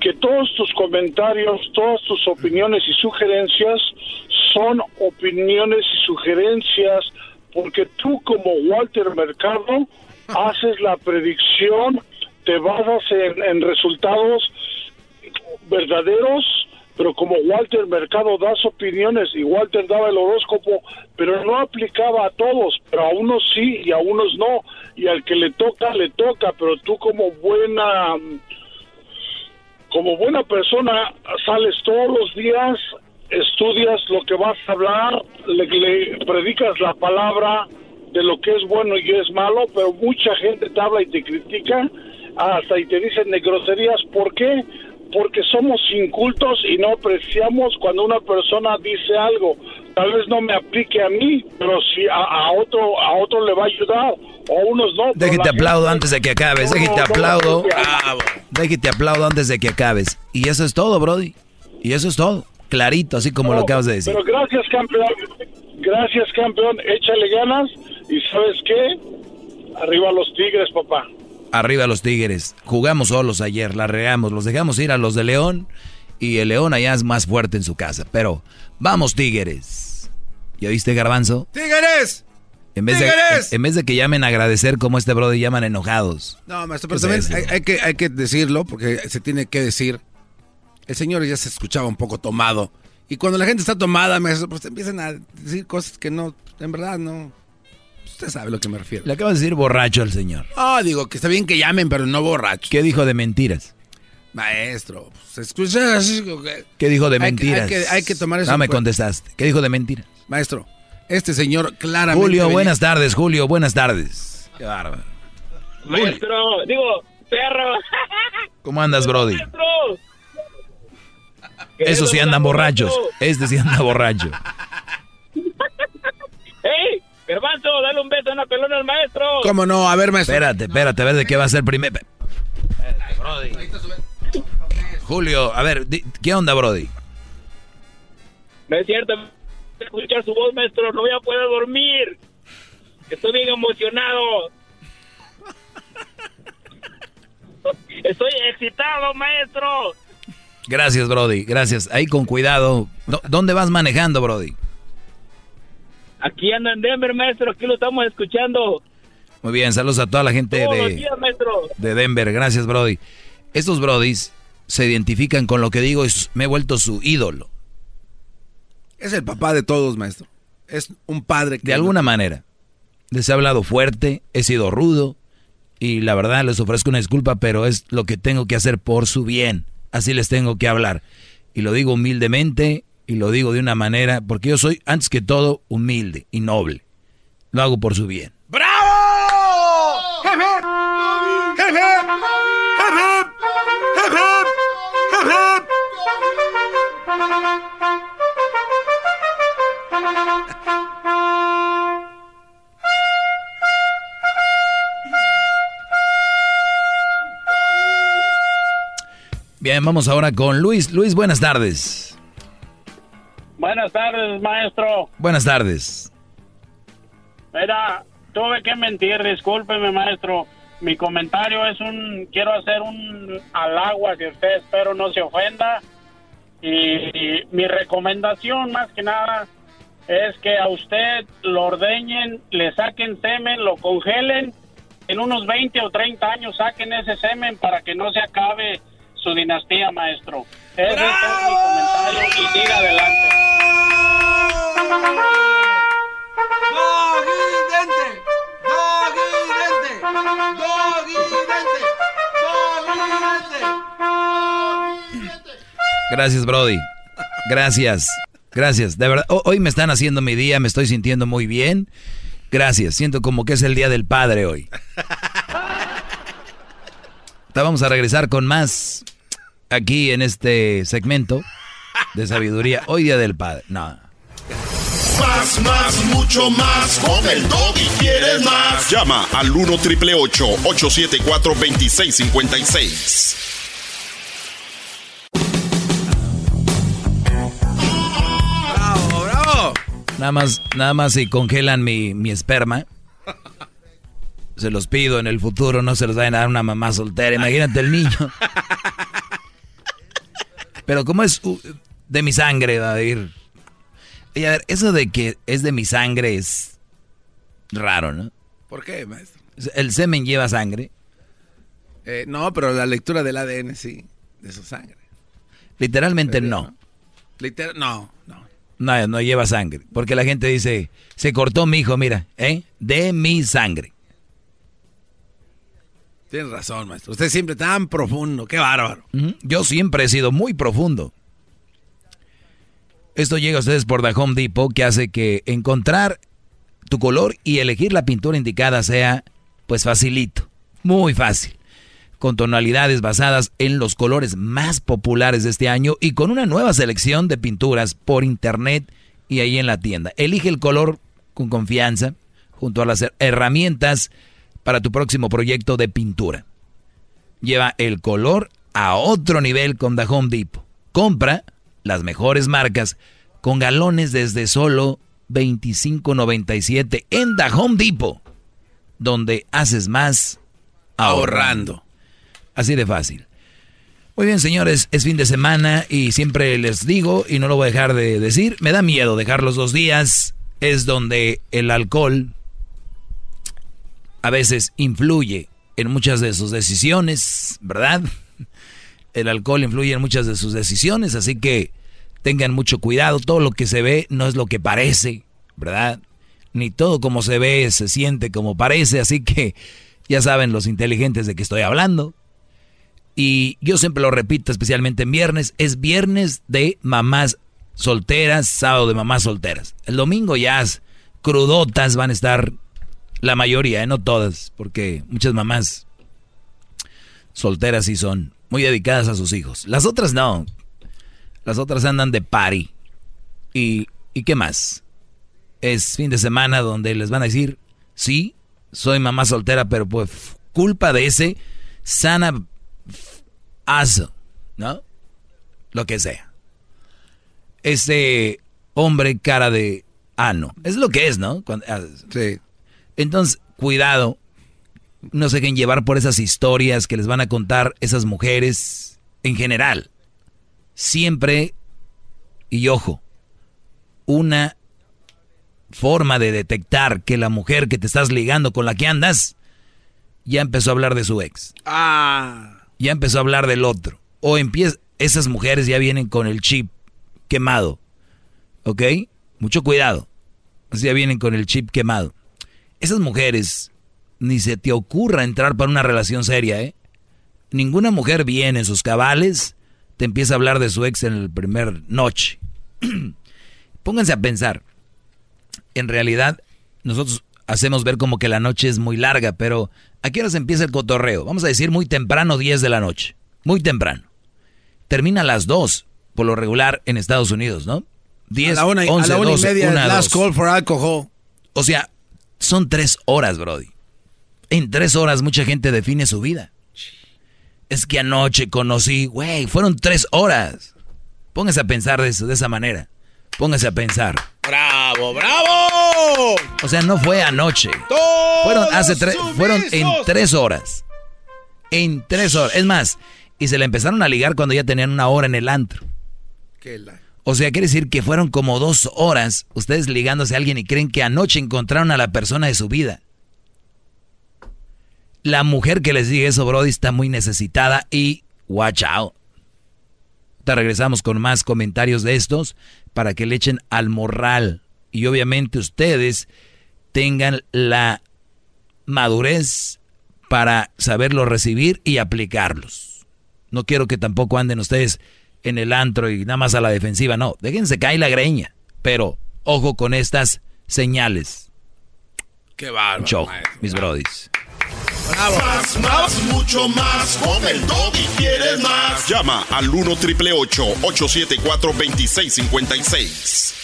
S32: que todos tus comentarios, todas tus opiniones y sugerencias son opiniones y sugerencias, porque tú como Walter Mercado haces la predicción, te basas en, en resultados verdaderos pero como Walter Mercado da sus opiniones y Walter daba el horóscopo, pero no aplicaba a todos, pero a unos sí y a unos no, y al que le toca, le toca, pero tú como buena, como buena persona sales todos los días, estudias lo que vas a hablar, le, predicas la palabra de lo que es bueno y es malo, pero mucha gente te habla y te critica, hasta y te dicen groserías, ¿por qué? Porque somos incultos y no apreciamos cuando una persona dice algo. Tal vez no me aplique a mí, pero si a, a otro a otro le va a ayudar o a unos no.
S4: Déjate
S32: la
S4: aplaudo antes de que acabes.
S32: No,
S4: Déjate
S32: no, no,
S4: aplaudo.
S32: no,
S4: Bravo. Déjate aplaudo antes de que acabes. Y eso es todo, Brody. Y eso es todo. Clarito, así como lo acabas de decir.
S32: Pero gracias, campeón. Gracias, campeón. Échale ganas. ¿Y sabes qué? Arriba los Tigres, papá.
S4: Arriba los Tigres. Jugamos solos ayer, la regamos. Los dejamos ir a los de León. Y el León allá es más fuerte en su casa. Pero vamos, Tigres. ¿Ya viste, Garbanzo?
S6: ¡Tigres!
S4: En vez, de, en, vez de que llamen a agradecer como este Brody llaman enojados.
S6: No, maestro, pero
S4: ¿Qué
S6: también hay, hay que, hay que decirlo, porque se tiene que decir. El señor ya se escuchaba un poco tomado. Y cuando la gente está tomada, maestro, pues empiezan a decir cosas que no, en verdad no. Usted sabe a lo que me refiero.
S4: Le acaba de decir borracho al señor.
S6: Ah, digo que está bien que llamen, pero no borracho.
S4: ¿Qué dijo de mentiras?
S6: Maestro, se escucha
S4: ¿Qué dijo de
S6: Hay que-
S4: mentiras?
S6: Hay que, hay que tomar eso.
S4: No me contestaste. ¿Qué dijo de mentiras?
S6: Maestro, este señor claramente.
S4: Julio,
S6: venía-
S4: buenas tardes, Julio, buenas tardes. Qué bárbaro.
S9: Maestro, digo, perro.
S4: ¿Cómo andas, Brody?
S9: Maestro.
S4: Esos sí andan borrachos. Este sí anda borracho.
S9: ¡Ey! Garbanzo, dale un beso en la pelona al maestro.
S6: ¿Cómo no? A ver, maestro.
S4: Espérate, espérate, a ver de qué va a ser primero. Julio, a ver, ¿qué onda, Brody?
S9: No es cierto. Escuchar su voz, maestro, no voy a poder dormir. Estoy bien emocionado. Estoy excitado, maestro.
S4: Gracias, Brody, gracias. Ahí con cuidado. ¿Dó- ¿Dónde vas manejando, Brody?
S9: Aquí ando en Denver, maestro. Aquí lo estamos escuchando.
S4: Muy bien, saludos a toda la gente
S9: Todos
S4: de,
S9: días, maestro.
S4: de Denver. Gracias, Brody. Estos Brodis se identifican con lo que digo y me he vuelto su ídolo.
S6: Es el papá de todos, maestro. Es un padre que.
S4: De alguna manera. Les he hablado fuerte, he sido rudo y la verdad les ofrezco una disculpa, pero es lo que tengo que hacer por su bien. Así les tengo que hablar. Y lo digo humildemente y lo digo de una manera, porque yo soy antes que todo humilde y noble. Lo hago por su bien. Bien, vamos ahora con Luis. Luis, buenas tardes.
S31: Buenas tardes, maestro.
S4: Buenas tardes.
S31: Mira, tuve que mentir, discúlpeme, maestro. Mi comentario es un, quiero hacer un halago hacia usted, espero no se ofenda. Y, mi recomendación, más que nada, es que a usted lo ordeñen, le saquen semen, lo congelen. En unos 20 o 30 años saquen ese semen para que no se acabe su dinastía, maestro. Ese es mi comentario y siga adelante.
S4: Gracias, Brody. Gracias. Gracias. De verdad, ho- hoy me están haciendo mi día, me estoy sintiendo muy bien. Gracias. Siento como que es el día del padre hoy. Vamos a regresar con más aquí en este segmento de sabiduría. Hoy día del padre. No.
S1: Más, más, mucho más. Con el doggy quieres más.
S24: Llama al 1 triple 874 2656.
S4: Nada más, nada más si congelan mi, mi esperma. Se los pido en el futuro, no se los vayan a dar una mamá soltera. Imagínate el niño. Pero como es de mi sangre, va a ir. Y a ver, eso de que es de mi sangre es raro, ¿no?
S6: ¿Por qué, maestro?
S4: El semen lleva sangre.
S6: Eh, no, pero la lectura del ADN sí, de su sangre.
S4: Literalmente no.
S6: Literal, no, no.
S4: No, no lleva sangre. Porque la gente dice, se cortó mi hijo, mira, ¿eh? De mi sangre.
S6: Tienes razón, maestro. Usted siempre tan profundo, qué bárbaro.
S4: Yo siempre he sido muy profundo. Esto llega a ustedes por The Home Depot, que hace que encontrar tu color y elegir la pintura indicada sea, pues facilito, muy fácil. Con tonalidades basadas en los colores más populares de este año y con una nueva selección de pinturas por internet y ahí en la tienda. Elige el color con confianza junto a las herramientas para tu próximo proyecto de pintura. Lleva el color a otro nivel con The Depot. Compra las mejores marcas con galones desde solo 25.97 en The Depot, donde haces más ahorrando. Así de fácil. Muy bien, señores, es fin de semana y siempre les digo, y no lo voy a dejar de decir, me da miedo dejar los dos días. Es donde el alcohol a veces influye en muchas de sus decisiones, ¿verdad? El alcohol influye en muchas de sus decisiones, así que tengan mucho cuidado. Todo lo que se ve no es lo que parece, ¿verdad? Ni todo como se ve se siente como parece, así que ya saben los inteligentes de que estoy hablando. Y yo siempre lo repito, especialmente en viernes, es viernes de mamás solteras, sábado de mamás solteras. El domingo ya crudotas van a estar la mayoría, ¿eh? no todas, porque muchas mamás solteras sí son muy dedicadas a sus hijos. Las otras no. Las otras andan de party. ¿Y, ¿y qué más? Es fin de semana donde les van a decir, sí, soy mamá soltera, pero pues culpa de ese sana aso, ¿no? Lo que sea. Ese hombre cara de ano. Es lo que es, ¿no? Ah, sí. Entonces, cuidado. No se dejen llevar por esas historias que les van a contar esas mujeres en general. Siempre, y ojo, una forma de detectar que la mujer que te estás ligando con la que andas ya empezó a hablar de su ex. Ah ya empezó a hablar del otro. O empieza, esas mujeres ya vienen con el chip quemado. ¿Ok? Mucho cuidado. Ya vienen con el chip quemado. Esas mujeres, ni se te ocurra entrar para una relación seria, ¿eh? Ninguna mujer viene en sus cabales, te empieza a hablar de su ex en el primer noche. Pónganse a pensar. En realidad, nosotros hacemos ver como que la noche es muy larga, pero ¿a qué se empieza el cotorreo? Vamos a decir muy temprano, 10 de la noche. Muy temprano. Termina a las 2, por lo regular, en Estados Unidos, ¿no? 10, a la una, 11, a la una y media, last call for alcohol. O sea, son tres horas, Brody. En tres horas mucha gente define su vida. Es que anoche conocí, güey, fueron tres horas. Póngase a pensar de, eso, de esa manera. Póngase a pensar.
S1: ¡Bravo, bravo!
S4: O sea, no fue anoche. Fueron hace tres, fueron en tres horas. En tres horas. Es más, y se le empezaron a ligar cuando ya tenían una hora en el antro. O sea, quiere decir que fueron como dos horas ustedes ligándose a alguien y creen que anoche encontraron a la persona de su vida. La mujer que les diga eso, Brody, está muy necesitada y watch out. Te regresamos con más comentarios de estos para que le echen al morral. Y obviamente ustedes tengan la madurez para saberlo recibir y aplicarlos. No quiero que tampoco anden ustedes en el antro y nada más a la defensiva, no, déjense caer la greña, pero ojo con estas señales.
S1: Qué bárbaro.
S4: Choco, mis brodis.
S1: Más, más, mucho más. Con el y quieres más.
S16: Llama al 1 triple 874 2656.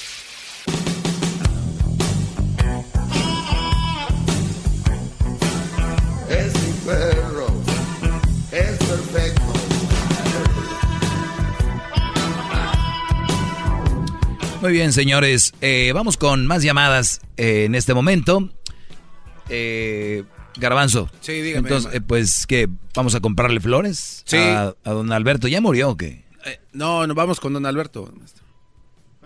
S1: Es mi perro. Es perfecto.
S4: Muy bien, señores. Eh, vamos con más llamadas eh, en este momento. Eh, Garbanzo.
S6: Sí, dígame.
S4: Entonces, eh, pues, ¿qué? ¿Vamos a comprarle flores?
S6: Sí.
S4: A, don Alberto. ¿Ya murió o qué?
S6: Eh, no, no vamos con don Alberto.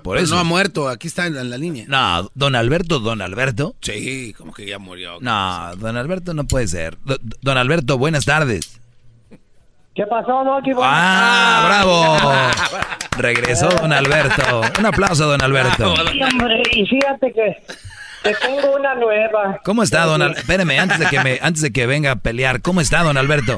S4: Por eso.
S6: No ha muerto, aquí está en, la línea.
S4: No, don Alberto, don Alberto.
S6: Sí, como que ya murió.
S4: No, don Alberto no puede ser. don Alberto, buenas tardes.
S33: ¿Qué pasó, Doki?
S4: ¡Ah, bravo! Regresó don Alberto. Un aplauso, don Alberto.
S33: Sí, hombre, y fíjate que te tengo una nueva.
S4: ¿Cómo está, don Alberto? Espéreme, antes de, que me, antes de que venga a pelear, ¿cómo está, don Alberto?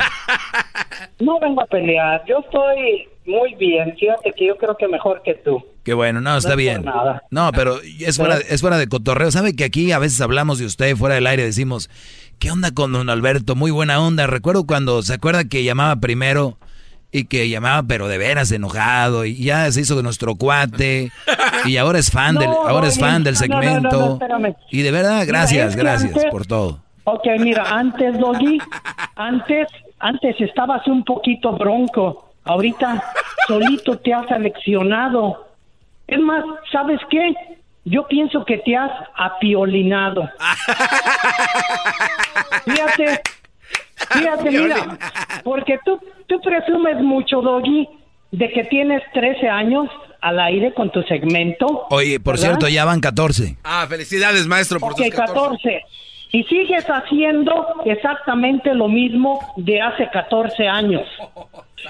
S33: No vengo a pelear, yo estoy muy bien. Fíjate que yo creo que mejor que tú.
S4: Qué bueno, no, está bien. No, pero es fuera, es fuera de cotorreo. ¿Sabe que aquí a veces hablamos de usted fuera del aire? Decimos ¿qué onda con don Alberto? Muy buena onda. Recuerdo cuando, ¿se acuerda que llamaba primero? Y que llamaba pero de veras enojado y ya se hizo de nuestro cuate y ahora es fan del ahora es fan del segmento. y de verdad gracias gracias por todo.
S33: Ok, mira antes Doggy antes antes estabas un poquito bronco. Ahorita solito te has aleccionado. Es más sabes qué yo pienso que te has apiolinado fíjate Fíjate, mira, porque tú, tú presumes mucho, Doggy, de que tienes 13 años al aire con tu segmento.
S4: Oye, por cierto, ya van 14.
S6: Ah, felicidades, maestro, por
S33: okay, 14. Y sigues haciendo exactamente lo mismo de hace 14 años.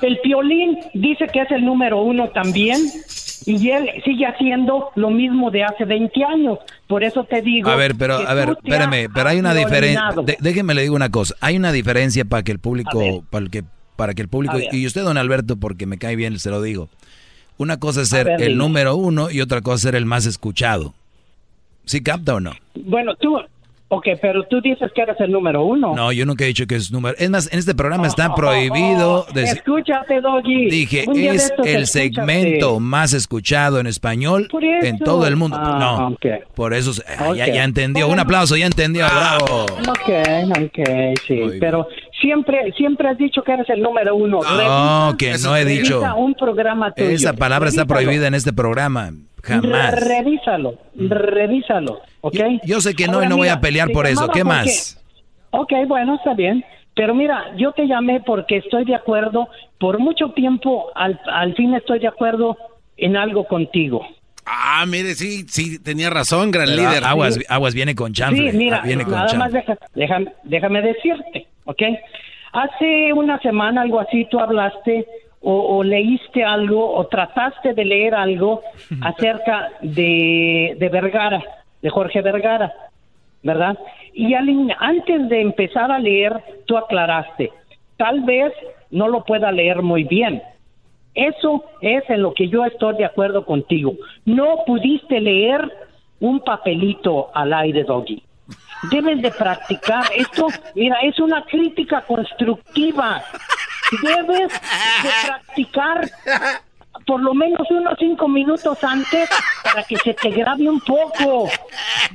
S33: El Piolín dice que es el número uno también y él sigue haciendo lo mismo de hace 20 años. Por eso te digo.
S4: A ver, pero, a ver, espérame, pero hay una diferencia. Déjeme le digo una cosa. Hay una diferencia para que el público, para que, para que el público, y usted, don Alberto, porque me cae bien, se lo digo. Una cosa es ser el número uno y otra cosa es ser el más escuchado. ¿Sí capta o no?
S33: Bueno, tú, Ok, pero tú dices que eres el número uno.
S4: No, yo nunca he dicho que es número. Es más, en este programa está prohibido.
S33: Oh, escúchate, Doggy.
S4: Dije, es el segmento más escuchado en español en todo el mundo. Ah, no, por eso ya, ya, entendió. Un aplauso, ya entendió. Bravo.
S33: Ok, ok, sí. pero siempre, siempre has dicho que eres el número uno.
S4: No, que no he dicho.
S33: Un programa tuyo.
S4: Esa palabra está prohibida en este programa. Jamás.
S33: revísalo, revísalo, ¿ok?
S4: Yo, sé que no y no voy a pelear por eso. ¿Qué más?
S33: Ok, bueno, está bien. Pero mira, yo te llamé porque estoy de acuerdo, por mucho tiempo, al, al fin estoy de acuerdo en algo contigo.
S6: Ah, mire, sí, sí, tenía razón, gran líder.
S4: Aguas, aguas viene con chanfle.
S33: Sí, mira,
S4: viene
S33: nada más déjame, déjame decirte, ¿ok? Hace una semana, algo así, tú hablaste o, leíste algo o trataste de leer algo acerca de, de Vergara, de Jorge Vergara, ¿verdad? Y antes de empezar a leer, tú aclaraste, tal vez no lo pueda leer muy bien. Eso es en lo que yo estoy de acuerdo contigo. No pudiste leer un papelito al aire, Doggy. Debes de practicar esto. Mira, es una crítica constructiva debes de practicar por lo menos unos cinco minutos antes para que se te grabe un poco.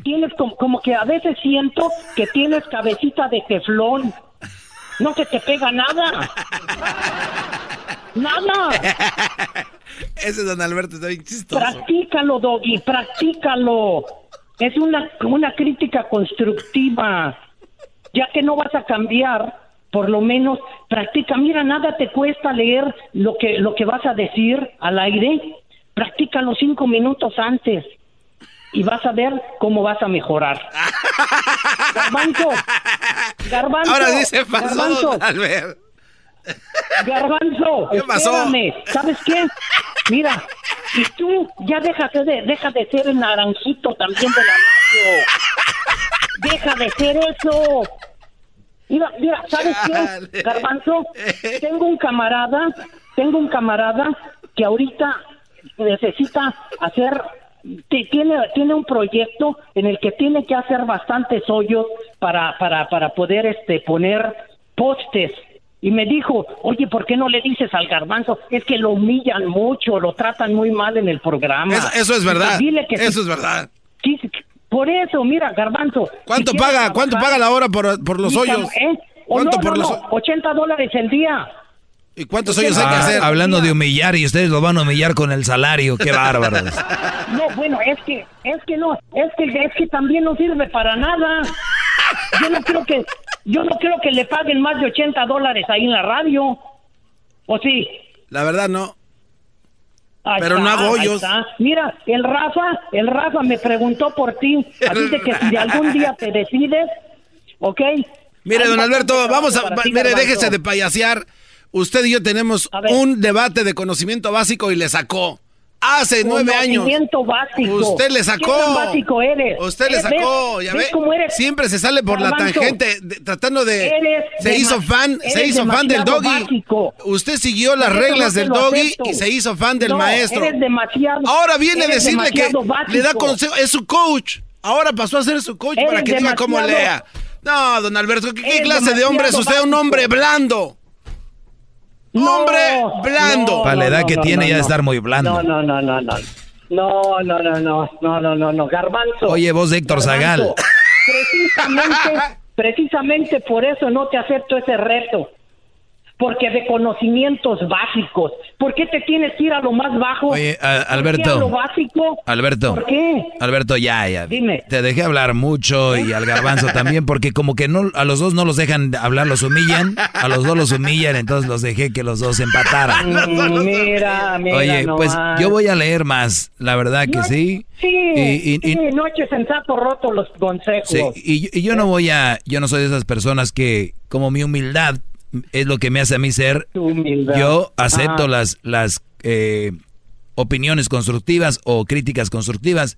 S33: Tienes como, como que a veces siento que tienes cabecita de teflón. No se te pega nada. Nada.
S6: Ese don Alberto está bien chistoso.
S33: Practícalo, Doggy, practícalo. Es una, una crítica constructiva. Ya que no vas a cambiar, por lo menos practica. Mira, nada te cuesta leer lo que, lo que vas a decir al aire. Practica los cinco minutos antes y vas a ver cómo vas a mejorar. Garbanzo, Garbanzo.
S6: Ahora dice pasó,
S33: Garbanzo. Garbanzo, ¿Qué pasó? ¿Sabes qué? Mira, y tú ya déjate de, deja de ser el naranjito también de la radio. Deja de ser eso. Mira, mira, ¿sabes qué, Garbanzo? Tengo un camarada, tengo un camarada que ahorita necesita hacer tiene tiene un proyecto en el que tiene que hacer bastantes hoyos para para para poder este poner postes y me dijo, oye, ¿por qué no le dices al garbanzo? Es que lo humillan mucho, lo tratan muy mal en el programa.
S6: Eso, es verdad. Dile que eso es verdad.
S33: Sí, por eso, mira, Garbanzo.
S6: ¿Cuánto paga? ¿Cuánto paga la hora por, por los hoyos?
S33: ¿eh? ¿Cuánto por los 80 dólares el día.
S6: ¿Y cuántos hoyos hay que hacer?
S4: Hablando de humillar y ustedes lo van a humillar con el salario, qué bárbaros.
S33: No, bueno, es que es que no, es que es que también no sirve para nada. Yo no creo que yo no creo que le paguen más de 80 dólares ahí en la radio. ¿O sí?
S6: La verdad no. Pero no hago hoyos.
S33: Mira, el Rafa, el Rafa me preguntó por ti. Así de que si algún día te decides, ¿ok?
S6: Mire, don Alberto, vamos a... mire, déjese de payasear. Usted y yo tenemos un debate de conocimiento básico y le sacó. Hace nueve años.
S33: Básico.
S6: Usted le sacó.
S33: ¿Qué básico eres?
S6: Usted le sacó. ya ve. Siempre se sale por la tangente tratando de. se hizo fan, se hizo fan del doggy. Usted siguió las reglas del doggy y se hizo fan del maestro. Ahora viene a decirle que le da consejo. Es su coach. Ahora pasó a ser su coach para que diga cómo lea. No, don Alberto, ¿qué, qué
S33: Eres
S6: clase de hombre es usted?
S33: demasiado
S6: Un hombre blando.
S33: No,
S6: hombre blando.
S4: Para la edad
S33: no,
S4: que
S33: no,
S4: tiene
S33: no,
S4: ya de
S33: no.
S4: estar muy blando.
S33: No, no, no, no, no. No, no, no, no, no, no, no, no, Garbanzo.
S4: Oye, voz de Héctor Zagal.
S33: Precisamente, precisamente por eso no te acepto ese reto. Porque de conocimientos básicos. ¿Por qué te tienes que ir a lo más bajo?
S4: Oye, a-
S33: ¿Por qué
S4: Alberto.
S33: a lo básico?
S4: Alberto.
S33: ¿Por qué?
S4: Alberto, ya, ya.
S33: Dime.
S4: Te dejé hablar mucho y al garbanzo también, porque como que no, a los dos no los dejan hablar, los humillan, a los dos los humillan, entonces los dejé que los dos empataran.
S33: Mm, Mira, mira.
S4: Oye, pues yo voy a leer más, la verdad que
S33: No,
S4: sí.
S33: Sí,
S4: Y- y-
S33: sí, no eches en saco roto los consejos.
S4: Sí, y, y yo no voy a, yo no soy de esas personas que, como mi humildad es lo que me hace a mí ser, yo acepto
S33: Ajá.
S4: las, las eh, opiniones constructivas o críticas constructivas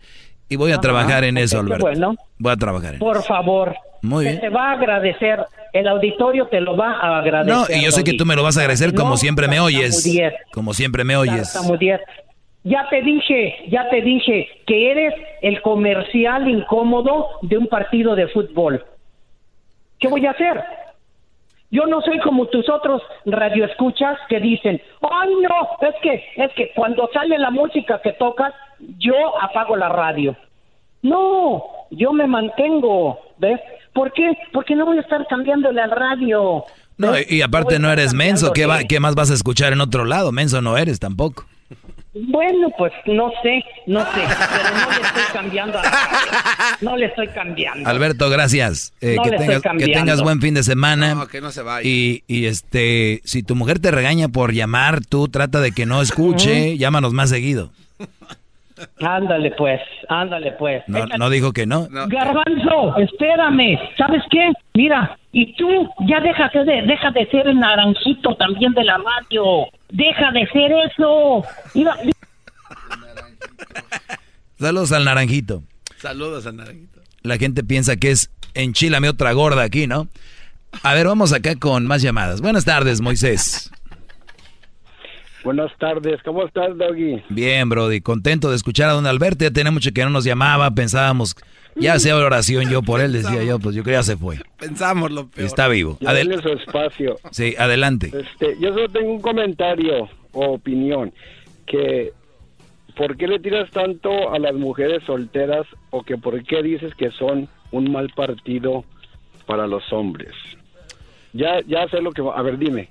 S4: y voy a
S33: Ajá,
S4: trabajar en eso, Alberto.
S33: bueno.
S4: Voy a trabajar en
S33: Por favor.
S4: Muy bien.
S33: te va a agradecer. El auditorio te lo va a agradecer.
S4: No, y yo sé que tú me lo vas a agradecer como
S33: No,
S4: siempre me oyes. Como siempre me oyes.
S33: Ya te dije, ya te dije que eres el comercial incómodo de un partido de fútbol. ¿Qué voy a hacer? Yo no soy como tus otros radioescuchas que dicen, ay no, es que, es que cuando sale la música que tocas, yo apago la radio. No, yo me mantengo, ¿ves? ¿Por qué? Porque no voy a estar cambiándole al radio.
S4: No, y, aparte no eres menso, ¿qué, va, ¿qué más vas a escuchar en otro lado? Menso no eres tampoco.
S33: Bueno, pues no sé, no sé, pero no le estoy cambiando a la. No le estoy cambiando.
S4: Alberto, gracias. Eh,
S33: No
S4: que,
S33: le estoy
S4: tengas, que tengas buen fin de semana.
S6: No, que no se vaya.
S4: Y, y este, si tu mujer te regaña por llamar, tú trata de que no escuche, llámanos más seguido.
S33: Ándale pues, ándale pues.
S4: No, no dijo que no.
S33: Garbanzo, espérame. ¿Sabes qué? Mira, y tú ya déjate de, deja de ser el naranjito también de la radio. Deja de ser eso. Mira,
S4: Saludos al naranjito.
S6: Saludos a Naranjito.
S4: La gente piensa que es enchilame otra gorda aquí, ¿no? A ver, vamos acá con más llamadas. Buenas tardes, Moisés.
S34: Buenas tardes, ¿cómo estás, Doggy?
S4: Bien, Brody, contento de escuchar a don Alberto. Ya tenía mucho que no nos llamaba, pensábamos, ya hacía oración yo por él, decía yo, pues yo creo que ya se fue.
S6: Pensamos lo peor.
S4: Está vivo.
S34: Ya
S4: Adel-
S34: denle su espacio.
S4: sí, adelante.
S34: Este, yo solo tengo un comentario o opinión que ¿por qué le tiras tanto a las mujeres solteras o que por qué dices que son un mal partido para los hombres? Ya ya sé lo que a ver, dime.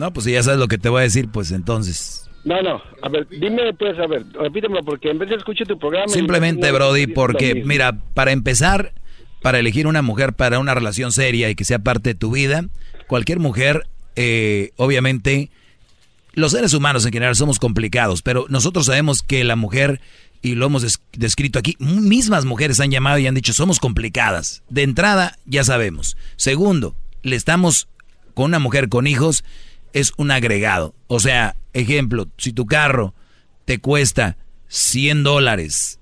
S4: No, pues si ya sabes lo que te voy a decir, pues entonces.
S34: No, no, a ver, dime pues, a ver, repítemelo porque en vez de escucho tu programa
S4: Simplemente, Brody, porque, mira, para empezar, para elegir una mujer para una relación seria y que sea parte de tu vida, cualquier mujer, eh, obviamente, los seres humanos en general somos complicados, pero nosotros sabemos que la mujer, y lo hemos des- descrito aquí, mismas mujeres han llamado y han dicho, somos complicadas. De entrada, ya sabemos. Segundo, le estamos con una mujer con hijos, es un agregado. O sea, ejemplo, si tu carro te cuesta 100 dólares,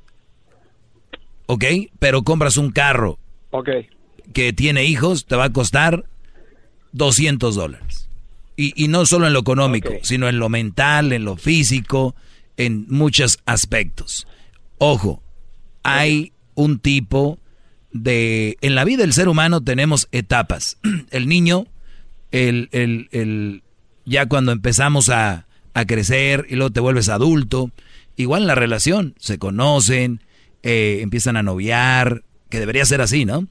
S4: ¿ok? Pero compras un carro
S34: Ok.
S4: que tiene hijos, te va a costar 200 dólares. Y, y no solo en lo económico, sino en lo mental, en lo físico, en muchos aspectos. Ojo, hay un tipo de... En la vida del ser humano tenemos etapas. El niño, el, el, el- ya cuando empezamos a, a crecer y luego te vuelves adulto, igual en la relación, se conocen, eh, empiezan a noviar, que debería ser así, ¿no?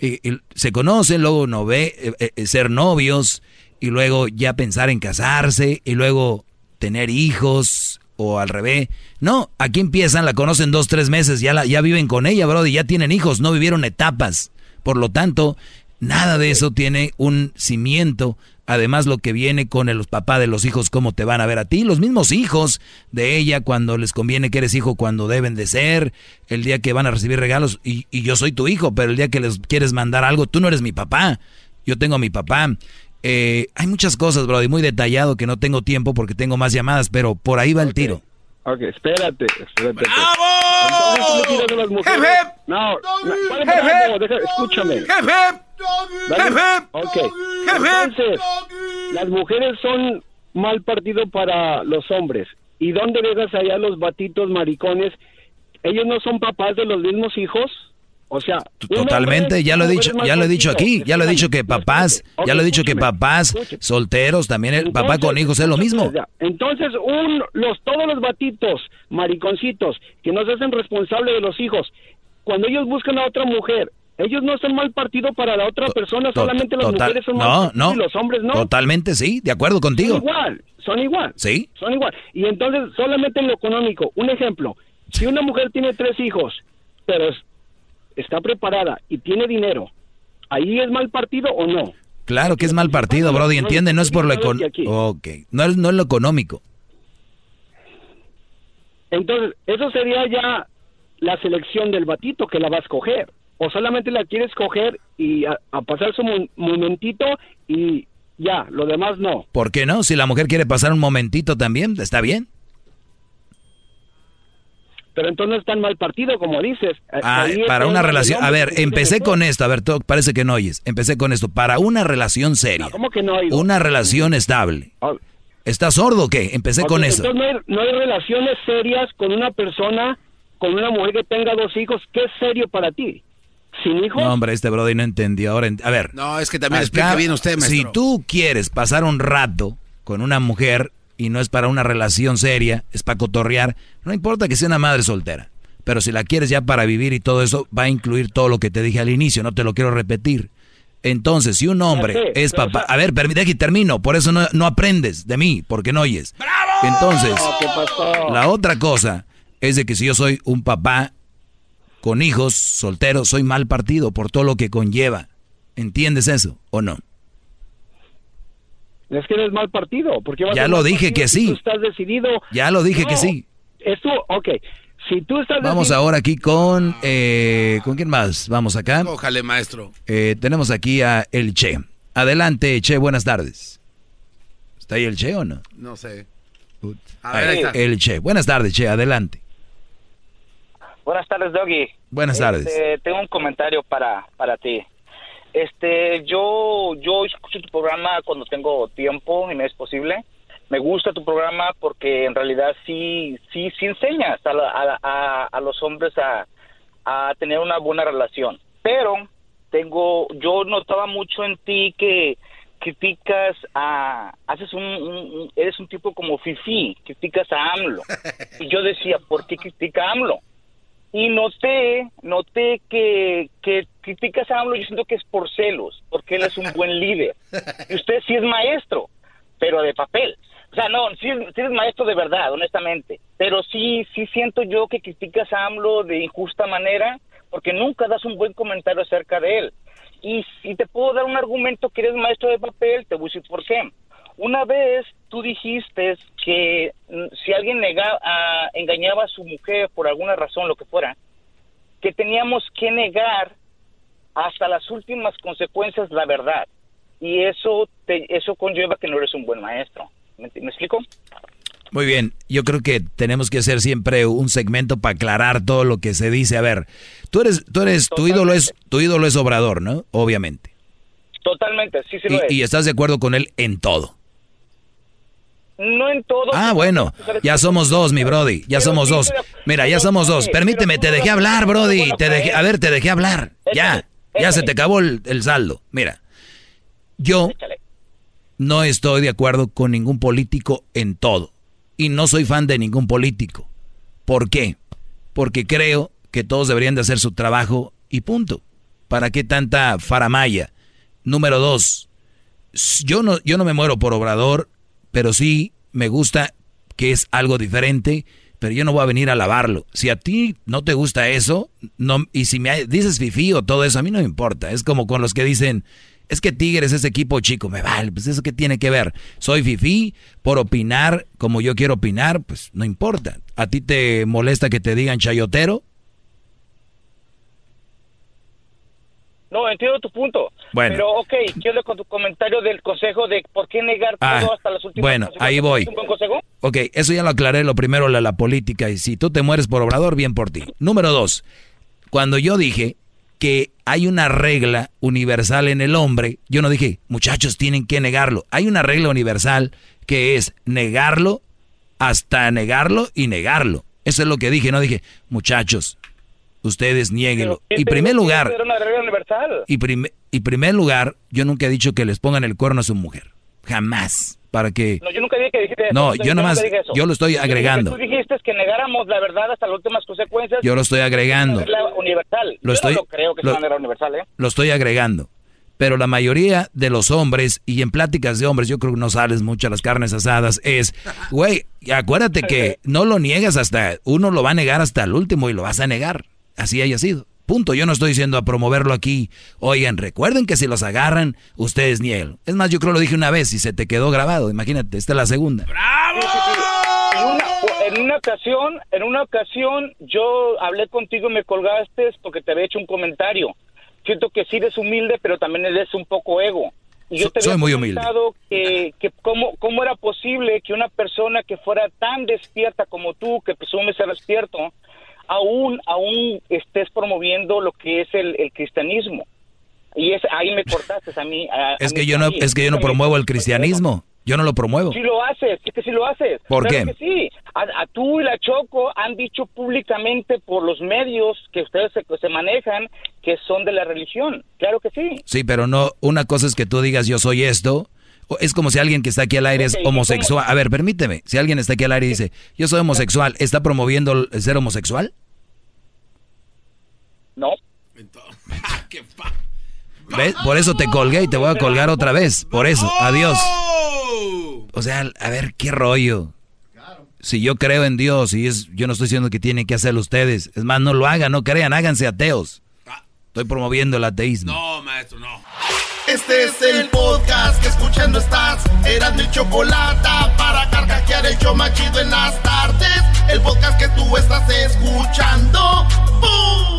S4: Y, y se conocen, luego no ve, eh, eh, ser novios y luego ya pensar en casarse y luego tener hijos o al revés. No, aquí empiezan, la conocen dos, tres meses, ya, la, ya viven con ella, bro, y ya tienen hijos, no vivieron etapas. Por lo tanto, nada de eso tiene un cimiento. Además, lo que viene con el- los papás de los hijos, cómo te van a ver a ti, los mismos hijos de ella, cuando les conviene que eres hijo, cuando deben de ser, el día que van a recibir regalos, y, y yo soy tu hijo, pero el día que les quieres mandar algo, tú no eres mi papá, yo tengo a mi papá. Eh, hay muchas cosas, bro, y muy detallado que no tengo tiempo porque tengo más llamadas, pero por ahí va el tiro.
S34: Ok, espérate, espérate. Entonces tú le tiras a las mujeres. No, no, ¿cuál
S9: Jefe.
S34: bravo? Deja- escúchame.
S9: Jefe.
S34: Dale. Ok. Entonces, las mujeres son mal partido para los hombres. ¿Y dónde dejas allá los batitos maricones? ¿Ellos no son papás de los mismos hijos? O sea,
S4: totalmente, ya lo he dicho, ya lo he dicho aquí, ya lo he dicho que papás, ya lo he dicho que papás solteros, también el papá con hijos es lo mismo.
S34: Entonces, un, los, todos los batitos, mariconcitos, que no se hacen responsables de los hijos, cuando ellos buscan a otra mujer, ellos no son mal partido para la otra persona, solamente las mujeres son mal partido y los hombres no.
S4: Totalmente, sí, de acuerdo contigo.
S34: Son igual, son igual.
S4: Sí.
S34: Son igual. Y entonces, solamente en lo económico, un ejemplo, si una mujer tiene tres hijos, pero está preparada y tiene dinero, ¿ahí es mal partido o no?
S4: Claro que es mal partido, Brody, entiende, no es por lo económico. Ok, no es, no es lo económico.
S34: Entonces, eso sería ya la selección del batito que la va a escoger. O solamente la quiere escoger y a, pasar su momentito y ya, lo demás no.
S4: ¿Por qué no? Si la mujer quiere pasar un momentito también, está bien
S34: pero entonces no tan mal partido como dices.
S4: Ah, para una relación, a ver, empecé con esto, a ver, todo, parece que no oyes, empecé con esto, para una relación seria.
S34: ¿Cómo que no
S4: Una relación estable. Ah. ¿Estás sordo o qué? Empecé con eso.
S34: Entonces no hay, relaciones serias con una persona, con una mujer que tenga dos hijos, ¿qué es serio para ti? ¿Sin hijos?
S4: No, hombre, este Brody no entendió. Ahora, a ver.
S6: No, es que también explica bien usted, maestro.
S4: Si tú quieres pasar un rato con una mujer y no es para una relación seria, es para cotorrear, no importa que sea una madre soltera. Pero si la quieres ya para vivir y todo eso, va a incluir todo lo que te dije al inicio, no te lo quiero repetir. Entonces, si un hombre es papá, a ver, permite que termino, por eso no, no, aprendes de mí, porque no oyes. Entonces, la otra cosa es de que si yo soy un papá con hijos solteros, soy mal partido por todo lo que conlleva. ¿Entiendes eso o no?
S34: Es que eres mal partido. Porque
S4: ya lo dije que sí.
S34: Tú estás decidido.
S4: Ya lo dije que sí.
S34: Esto, ok. Si tú estás
S4: Vamos ahora aquí con... Eh, ¿Con quién más? Vamos acá.
S6: Ojalá, maestro.
S4: Eh, tenemos aquí a El Che. Adelante, Che, buenas tardes. ¿Está ahí el Che o no?
S6: No sé.
S4: El Che. Buenas tardes, Che, adelante.
S35: Buenas tardes, Doggy.
S4: Buenas tardes.
S35: Este, tengo un comentario para, para ti. Este, yo, yo escucho tu programa cuando tengo tiempo y me es posible. Me gusta tu programa porque en realidad sí, sí, sí enseñas a, a, los hombres a, a tener una buena relación. Pero tengo, yo notaba mucho en ti que criticas a, haces un, eres un tipo como Fifi, criticas a AMLO. Y yo decía, ¿por qué critica a AMLO? Y noté, noté que, que criticas a AMLO, yo siento que es por celos, porque él es un buen líder. Y usted sí es maestro, pero de papel. O sea, no, sí, sí es maestro de verdad, honestamente. Pero sí, sí siento yo que criticas a AMLO de injusta manera, porque nunca das un buen comentario acerca de él. Y si te puedo dar un argumento que eres maestro de papel, te voy a decir por qué. Una vez tú dijiste que mm, si alguien engañaba a su mujer por alguna razón, lo que fuera, que teníamos que negar hasta las últimas consecuencias la verdad. Y eso, te, eso conlleva que no eres un buen maestro. ¿Me, explico?
S4: Muy bien, yo creo que tenemos que hacer siempre un segmento para aclarar todo lo que se dice. A ver, tú eres, tú eres, tu ídolo es, tu ídolo es Obrador, ¿no? Obviamente.
S35: Totalmente, sí, sí
S4: lo
S35: es.
S4: Y estás de acuerdo con él en todo.
S35: No en todo.
S4: Ah, bueno, ya somos dos, mi Brody, ya somos dos. Mira, ya somos dos. Permíteme, te dejé hablar, Brody. Te dejé, a ver, te dejé hablar. Ya, ya se te acabó el, saldo. Mira, yo no estoy de acuerdo con ningún político en todo. Y no soy fan de ningún político. ¿Por qué? Porque creo que todos deberían de hacer su trabajo y punto. ¿Para qué tanta faramaya? Número dos, yo no, yo no me muero por Obrador pero sí me gusta que es algo diferente, pero yo no voy a venir a lavarlo. Si a ti no te gusta eso, no, y si me dices fifi o todo eso, a mí no me importa. Es como con los que dicen, es que Tigres es equipo chico, me vale, pues eso que tiene que ver. Soy fifi por opinar como yo quiero opinar, pues no importa. ¿A ti te molesta que te digan chayotero?
S35: No, entiendo tu punto.
S4: Bueno.
S35: Pero, ok, quiero con tu comentario del consejo de por qué negar todo ah, hasta las últimas
S4: Bueno, ahí voy.
S35: ¿Un buen consejo?
S4: Ok, eso ya lo aclaré. Lo primero, la, la política. Y si tú te mueres por obrador, bien por ti. Número dos, cuando yo dije que hay una regla universal en el hombre, yo no dije, muchachos, tienen que negarlo. Hay una regla universal que es negarlo hasta negarlo y negarlo. Eso es lo que dije, no dije, muchachos, Ustedes nieguenlo. Y primer lugar, y, y primer lugar, yo nunca he dicho que les pongan el cuerno a su mujer. Jamás. Para que...
S35: No, yo nunca dije que dijiste eso.
S4: No, yo, nomás, yo lo estoy agregando.
S35: Tú dijiste que negáramos la verdad hasta las últimas consecuencias.
S4: Yo lo estoy agregando.
S35: universal.
S4: Lo estoy,
S35: no creo que sea manera universal, ¿eh?
S4: Lo estoy agregando. Pero la mayoría de los hombres, y en pláticas de hombres, yo creo que no sales mucho a las carnes asadas, es, güey, acuérdate que no lo niegas hasta, uno lo va a negar hasta el último y lo vas a negar. Así haya sido. Punto. Yo no estoy diciendo a promoverlo aquí. Oigan, recuerden que si los agarran, ustedes niegan. Es más, yo creo lo dije una vez y se te quedó grabado. Imagínate, esta es la segunda.
S35: ¡Bravo! En una, ocasión, en una ocasión, yo hablé contigo y me colgaste porque te había hecho un comentario. Siento que sí eres humilde, pero también eres un poco ego. Y yo te
S4: Soy muy humilde.
S35: que, que cómo, cómo era posible que una persona que fuera tan despierta como tú, que presume ser despierto, aún, aún estés promoviendo lo que es el, cristianismo. Y es, ahí me cortaste a mí.
S4: es, que yo no, es que yo no promuevo el cristianismo. Yo no lo promuevo.
S35: Sí lo haces, es que sí lo haces.
S4: ¿Por qué?
S35: Que sí. A, tú y la Choco han dicho públicamente por los medios que ustedes se, se, manejan que son de la religión. Claro que sí.
S4: Sí, pero no, una cosa es que tú digas yo soy esto. Es como si alguien que está aquí al aire es homosexual. A ver, permíteme. Si alguien está aquí al aire y dice, yo soy homosexual, ¿está promoviendo el ser homosexual?
S35: No.
S4: ¿Ves? Por eso te colgué y te voy a colgar otra vez. Por eso. Adiós. O sea, a ver, qué rollo. Si yo creo en Dios y es, yo no estoy diciendo que tienen que hacerlo ustedes. Es más, no lo hagan, no crean, háganse ateos. Estoy promoviendo el ateísmo.
S1: No, maestro, no. Este es el podcast que escuchando estás. Eran mi chocolate para carcajear el yo machido en las tardes. El podcast que tú estás escuchando. ¡Bum!